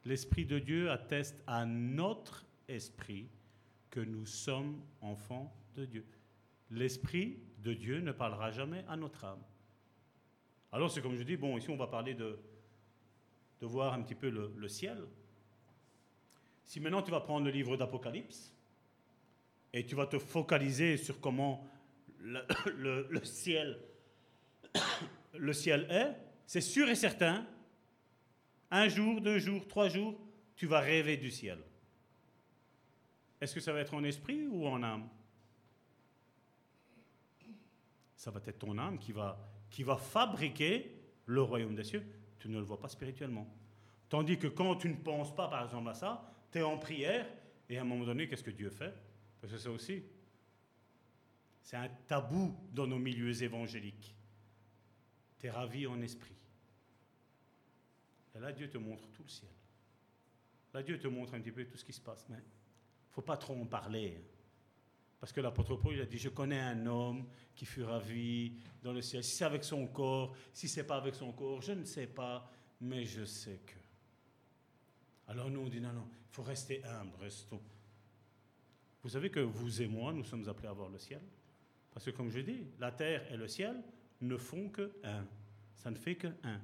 L'Esprit de Dieu atteste à notre esprit que nous sommes enfants de Dieu. L'Esprit de Dieu ne parlera jamais à notre âme. Alors c'est comme je dis, bon, ici on va parler de, de voir un petit peu le, ciel. Si maintenant tu vas prendre le livre d'Apocalypse et tu vas te focaliser sur comment le ciel le ciel est, c'est sûr et certain, un jour, deux jours, trois jours, tu vas rêver du ciel. Est-ce que ça va être en esprit ou en âme? Ça va être ton âme qui va, qui va fabriquer le royaume des cieux. Tu ne le vois pas spirituellement. Tandis que quand tu ne penses pas, par exemple, à ça, tu es en prière, et à un moment donné, qu'est-ce que Dieu fait? Parce que ça aussi, c'est un tabou dans nos milieux évangéliques. Tu es ravi en esprit. Et là, Dieu te montre tout le ciel. Là, Dieu te montre un petit peu tout ce qui se passe. Mais il ne faut pas trop en parler. Parce que l'apôtre Paul, il a dit, je connais un homme qui fut ravi dans le ciel. Si c'est avec son corps, si c'est pas avec son corps, je ne sais pas, mais je sais que. Alors nous, on dit, non, non, il faut rester humble, restons. Vous savez que vous et moi, nous sommes appelés à voir le ciel. Parce que comme je dis, la terre et le ciel ne font que un. Ça ne fait que un.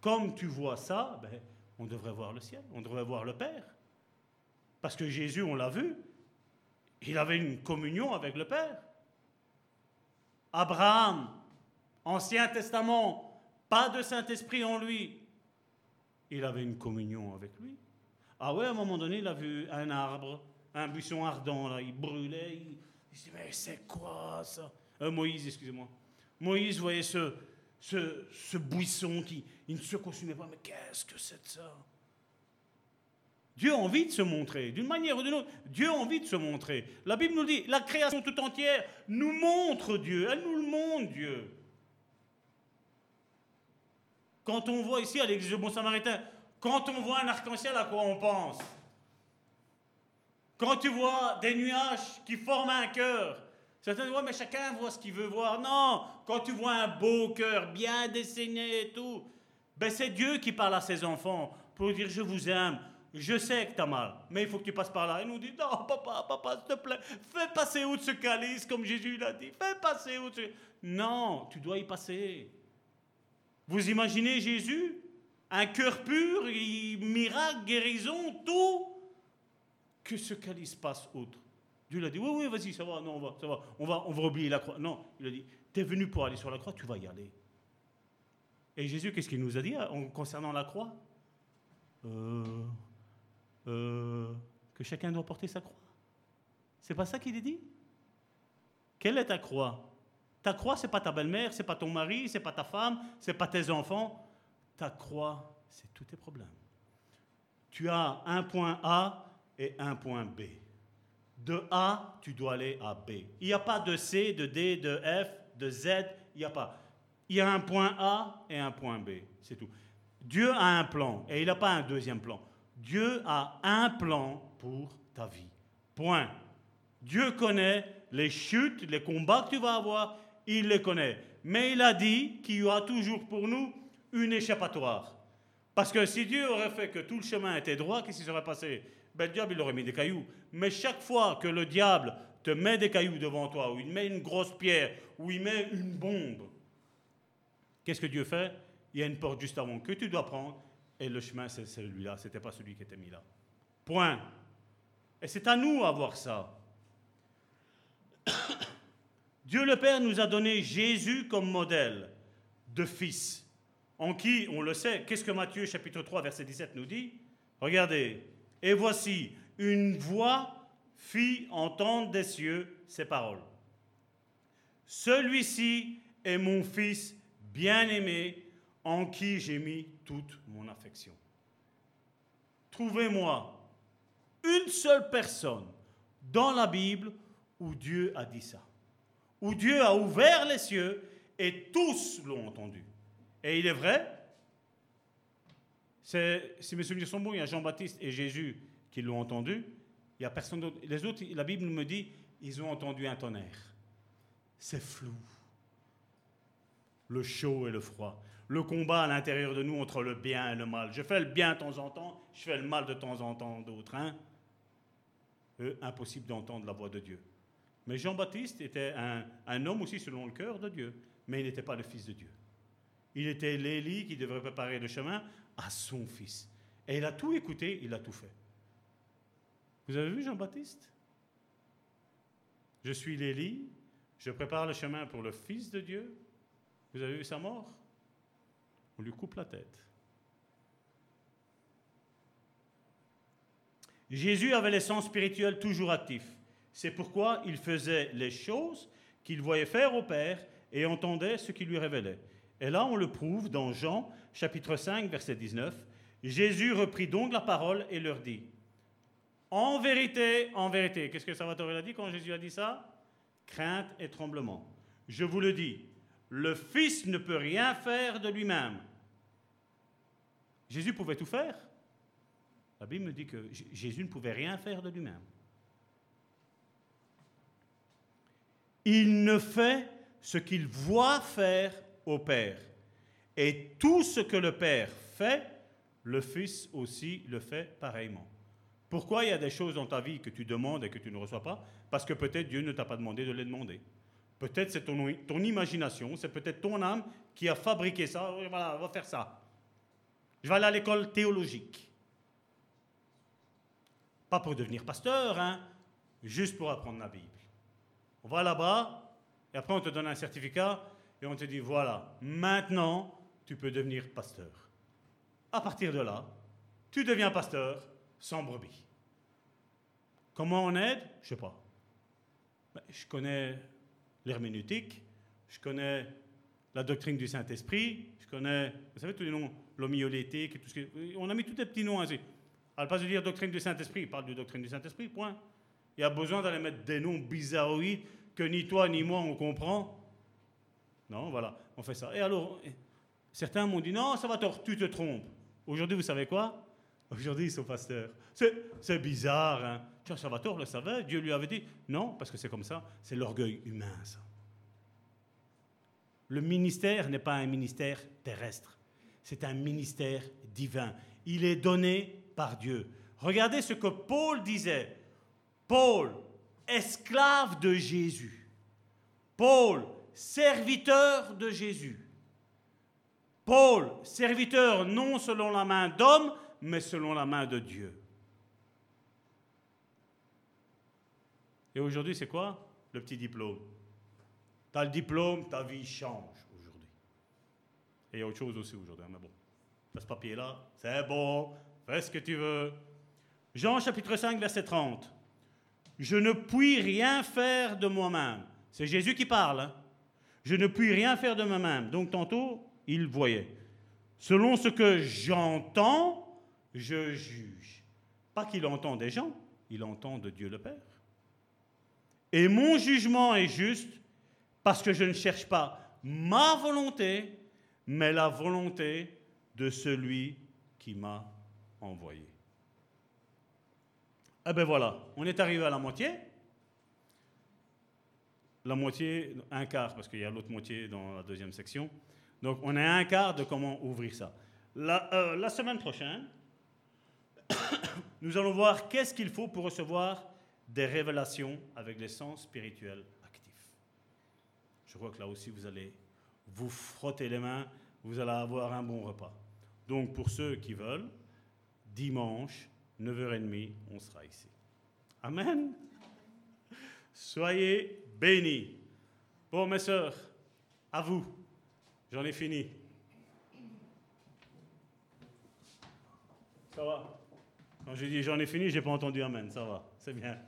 Comme tu vois ça, ben, on devrait voir le ciel, on devrait voir le Père. Parce que Jésus, on l'a vu, il avait une communion avec le Père. Abraham, Ancien Testament, pas de Saint-Esprit en lui. Il avait une communion avec lui. Ah ouais, à un moment donné, il a vu un arbre, un buisson ardent, là, il brûlait. Il, se dit, mais c'est quoi ça? Euh, Moïse, excusez-moi. Moïse voyait ce, ce, buisson qui il ne se consumait pas. Mais qu'est-ce que c'est de ça? Dieu a envie de se montrer, d'une manière ou d'une autre. Dieu a envie de se montrer. La Bible nous dit, la création tout entière nous montre Dieu, elle nous le montre Dieu. Quand on voit ici à l'église du Bon Samaritain, quand on voit un arc-en-ciel, à quoi on pense? Quand tu vois des nuages qui forment un cœur, certains disent, ouais, mais chacun voit ce qu'il veut voir. Non, quand tu vois un beau cœur bien dessiné et tout, ben c'est Dieu qui parle à ses enfants pour dire, je vous aime, je sais que tu as mal, mais il faut que tu passes par là. Il nous dit, non, papa, papa, s'il te plaît, fais passer de ce calice, comme Jésus l'a dit. Fais passer outre ce... Non, tu dois y passer. Vous imaginez Jésus? Un cœur pur, miracle, guérison, tout. Que ce calice passe outre. Dieu l'a dit, oui, oui, vas-y, ça va, non, on va, ça va, on va, on va oublier la croix. Non, il a dit, tu es venu pour aller sur la croix, tu vas y aller. Et Jésus, qu'est-ce qu'il nous a dit hein, concernant la croix? Euh, euh, que chacun doit porter sa croix. C'est pas ça qu'il est dit? Quelle est ta croix? Ta croix, c'est pas ta belle-mère, c'est pas ton mari, c'est pas ta femme, c'est pas tes enfants. Ta croix, c'est tous tes problèmes. Tu as un point A et un point B. De A, tu dois aller à B. Il n'y a pas de C, de D, de F, de Z, il n'y a pas. Il y a un point A et un point B, c'est tout. Dieu a un plan et il n'a pas un deuxième plan. Dieu a un plan pour ta vie. Point. Dieu connaît les chutes, les combats que tu vas avoir, il les connaît. Mais il a dit qu'il y aura toujours pour nous une échappatoire. Parce que si Dieu aurait fait que tout le chemin était droit, qu'est-ce qui serait passé? Ben, Le diable, il aurait mis des cailloux. Mais chaque fois que le diable te met des cailloux devant toi, ou il met une grosse pierre, ou il met une bombe, qu'est-ce que Dieu fait? Il y a une porte juste avant que tu dois prendre, et le chemin, c'est celui-là, ce n'était pas celui qui était mis là. Point. Et c'est à nous à voir ça. Dieu le Père nous a donné Jésus comme modèle de fils, en qui, on le sait, qu'est-ce que Matthieu chapitre 3 verset 17 nous dit? Regardez, et voici, une voix fit entendre des cieux ces paroles. Celui-ci est mon fils bien-aimé, en qui j'ai mis toute mon affection. Trouvez-moi une seule personne dans la Bible où Dieu a dit ça, où Dieu a ouvert les cieux et tous l'ont entendu. Et il est vrai, si mes souvenirs sont bons, il y a Jean-Baptiste et Jésus qui l'ont entendu. Il y a personne d'autre. Les autres, la Bible me dit, ils ont entendu un tonnerre. C'est flou. Le chaud et le froid le combat à l'intérieur de nous entre le bien et le mal. Je fais le bien de temps en temps, je fais le mal de temps en temps d'autres. Hein? impossible d'entendre la voix de Dieu. Mais Jean-Baptiste était un, un, homme aussi selon le cœur de Dieu, mais il n'était pas le fils de Dieu. Il était l'Élie qui devrait préparer le chemin à son fils. Et il a tout écouté, il a tout fait. Vous avez vu Jean-Baptiste? Je suis l'Élie, je prépare le chemin pour le fils de Dieu. Vous avez vu sa mort? On lui coupe la tête. Jésus avait les sens spirituels toujours actifs. C'est pourquoi il faisait les choses qu'il voyait faire au Père et entendait ce qu'il lui révélait. Et là, on le prouve dans Jean chapitre 5, verset 19. Jésus reprit donc la parole et leur dit, En vérité, en vérité, qu'est-ce que Salvatore a dit quand Jésus a dit ça? Crainte et tremblement. Je vous le dis, le Fils ne peut rien faire de lui-même. Jésus pouvait tout faire. La Bible me dit que Jésus ne pouvait rien faire de lui-même. Il ne fait ce qu'il voit faire au Père. Et tout ce que le Père fait, le Fils aussi le fait pareillement. Pourquoi il y a des choses dans ta vie que tu demandes et que tu ne reçois pas? Parce que peut-être Dieu ne t'a pas demandé de les demander. Peut-être c'est ton, ton, imagination, c'est peut-être ton âme qui a fabriqué ça. Voilà, on va faire ça. Je vais aller à l'école théologique. Pas pour devenir pasteur, hein, juste pour apprendre la Bible. On va là-bas, et après on te donne un certificat, et on te dit, voilà, maintenant, tu peux devenir pasteur. À partir de là, tu deviens pasteur sans brebis. Comment on aide? Je ne sais pas. Ben, je connais l'herméneutique, je connais la doctrine du Saint-Esprit, je connais, vous savez, tous les noms, l'homiolétique, tout ce On a mis tous les petits noms ainsi. parle pas de dire doctrine du Saint-Esprit, il parle de doctrine du Saint-Esprit, point. Il y a besoin d'aller mettre des noms bizarroïdes que ni toi ni moi on comprend. Non, voilà, on fait ça. Et alors, certains m'ont dit non, ça va tu te trompes. Aujourd'hui, vous savez quoi? Aujourd'hui, ils sont pasteurs. C'est bizarre, hein Salvatore le savait, Dieu lui avait dit non, parce que c'est comme ça, c'est l'orgueil humain, ça. Le ministère n'est pas un ministère terrestre, c'est un ministère divin. Il est donné par Dieu. Regardez ce que Paul disait. Paul, esclave de Jésus. Paul, serviteur de Jésus. Paul, serviteur non selon la main d'homme, mais selon la main de Dieu. Et aujourd'hui, c'est quoi Le petit diplôme? Tu as le diplôme, ta vie change aujourd'hui. Et il y a autre chose aussi aujourd'hui, hein, mais bon. Tu ce papier-là, c'est bon, fais ce que tu veux. Jean chapitre 5, verset 30. Je ne puis rien faire de moi-même. C'est Jésus qui parle. Hein. Je ne puis rien faire de moi-même. Donc tantôt, il voyait. Selon ce que j'entends, je juge. Pas qu'il entend des gens, il entend de Dieu le Père. Et mon jugement est juste parce que je ne cherche pas ma volonté, mais la volonté de celui qui m'a envoyé. Eh bien voilà, on est arrivé à la moitié. La moitié, un quart, parce qu'il y a l'autre moitié dans la deuxième section. Donc on est à un quart de comment ouvrir ça. La, euh, semaine prochaine, nous allons voir qu'est-ce qu'il faut pour recevoir des révélations avec les sens spirituels actifs. Je crois que là aussi, vous allez vous frotter les mains, vous allez avoir un bon repas. Donc, pour ceux qui veulent, dimanche, 9h30, on sera ici. Amen. Soyez bénis. Bon, mes sœurs, à vous. J'en ai fini. Ça va Quand j'ai dit j'en ai fini, j'ai pas entendu Amen. Ça va, c'est bien.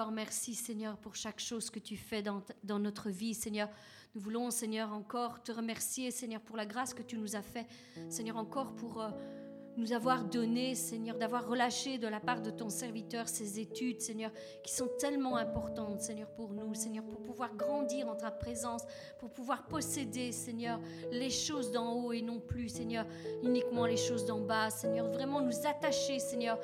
Encore merci, Seigneur, pour chaque chose que tu fais dans, dans, notre vie, Seigneur. Nous voulons, Seigneur, encore te remercier, Seigneur, pour la grâce que tu nous as fait, Seigneur, encore pour euh, nous avoir donné, Seigneur, d'avoir relâché de la part de ton serviteur ces études, Seigneur, qui sont tellement importantes, Seigneur, pour nous, Seigneur, pour pouvoir grandir en ta présence, pour pouvoir posséder, Seigneur, les choses d'en haut et non plus, Seigneur, uniquement les choses d'en bas, Seigneur, vraiment nous attacher, Seigneur,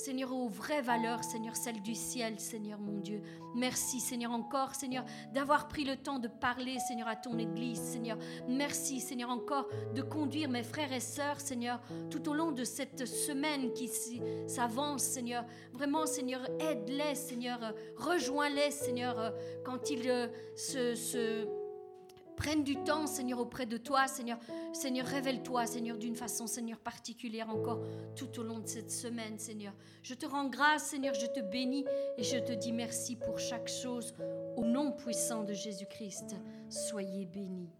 Seigneur, aux vraies valeurs, Seigneur, celles du ciel, Seigneur mon Dieu. Merci, Seigneur, encore, Seigneur, d'avoir pris le temps de parler, Seigneur, à ton Église, Seigneur. Merci, Seigneur, encore de conduire mes frères et sœurs, Seigneur, tout au long de cette semaine qui s'avance, Seigneur. Vraiment, Seigneur, aide-les, Seigneur, rejoins-les, Seigneur, quand ils euh, se prennent du temps, Seigneur, auprès de toi, Seigneur. Seigneur, révèle-toi, Seigneur, d'une façon, Seigneur, particulière encore tout au long de cette semaine, Seigneur. Je te rends grâce, Seigneur, je te bénis et je te dis merci pour chaque chose. Au nom puissant de Jésus-Christ, soyez bénis.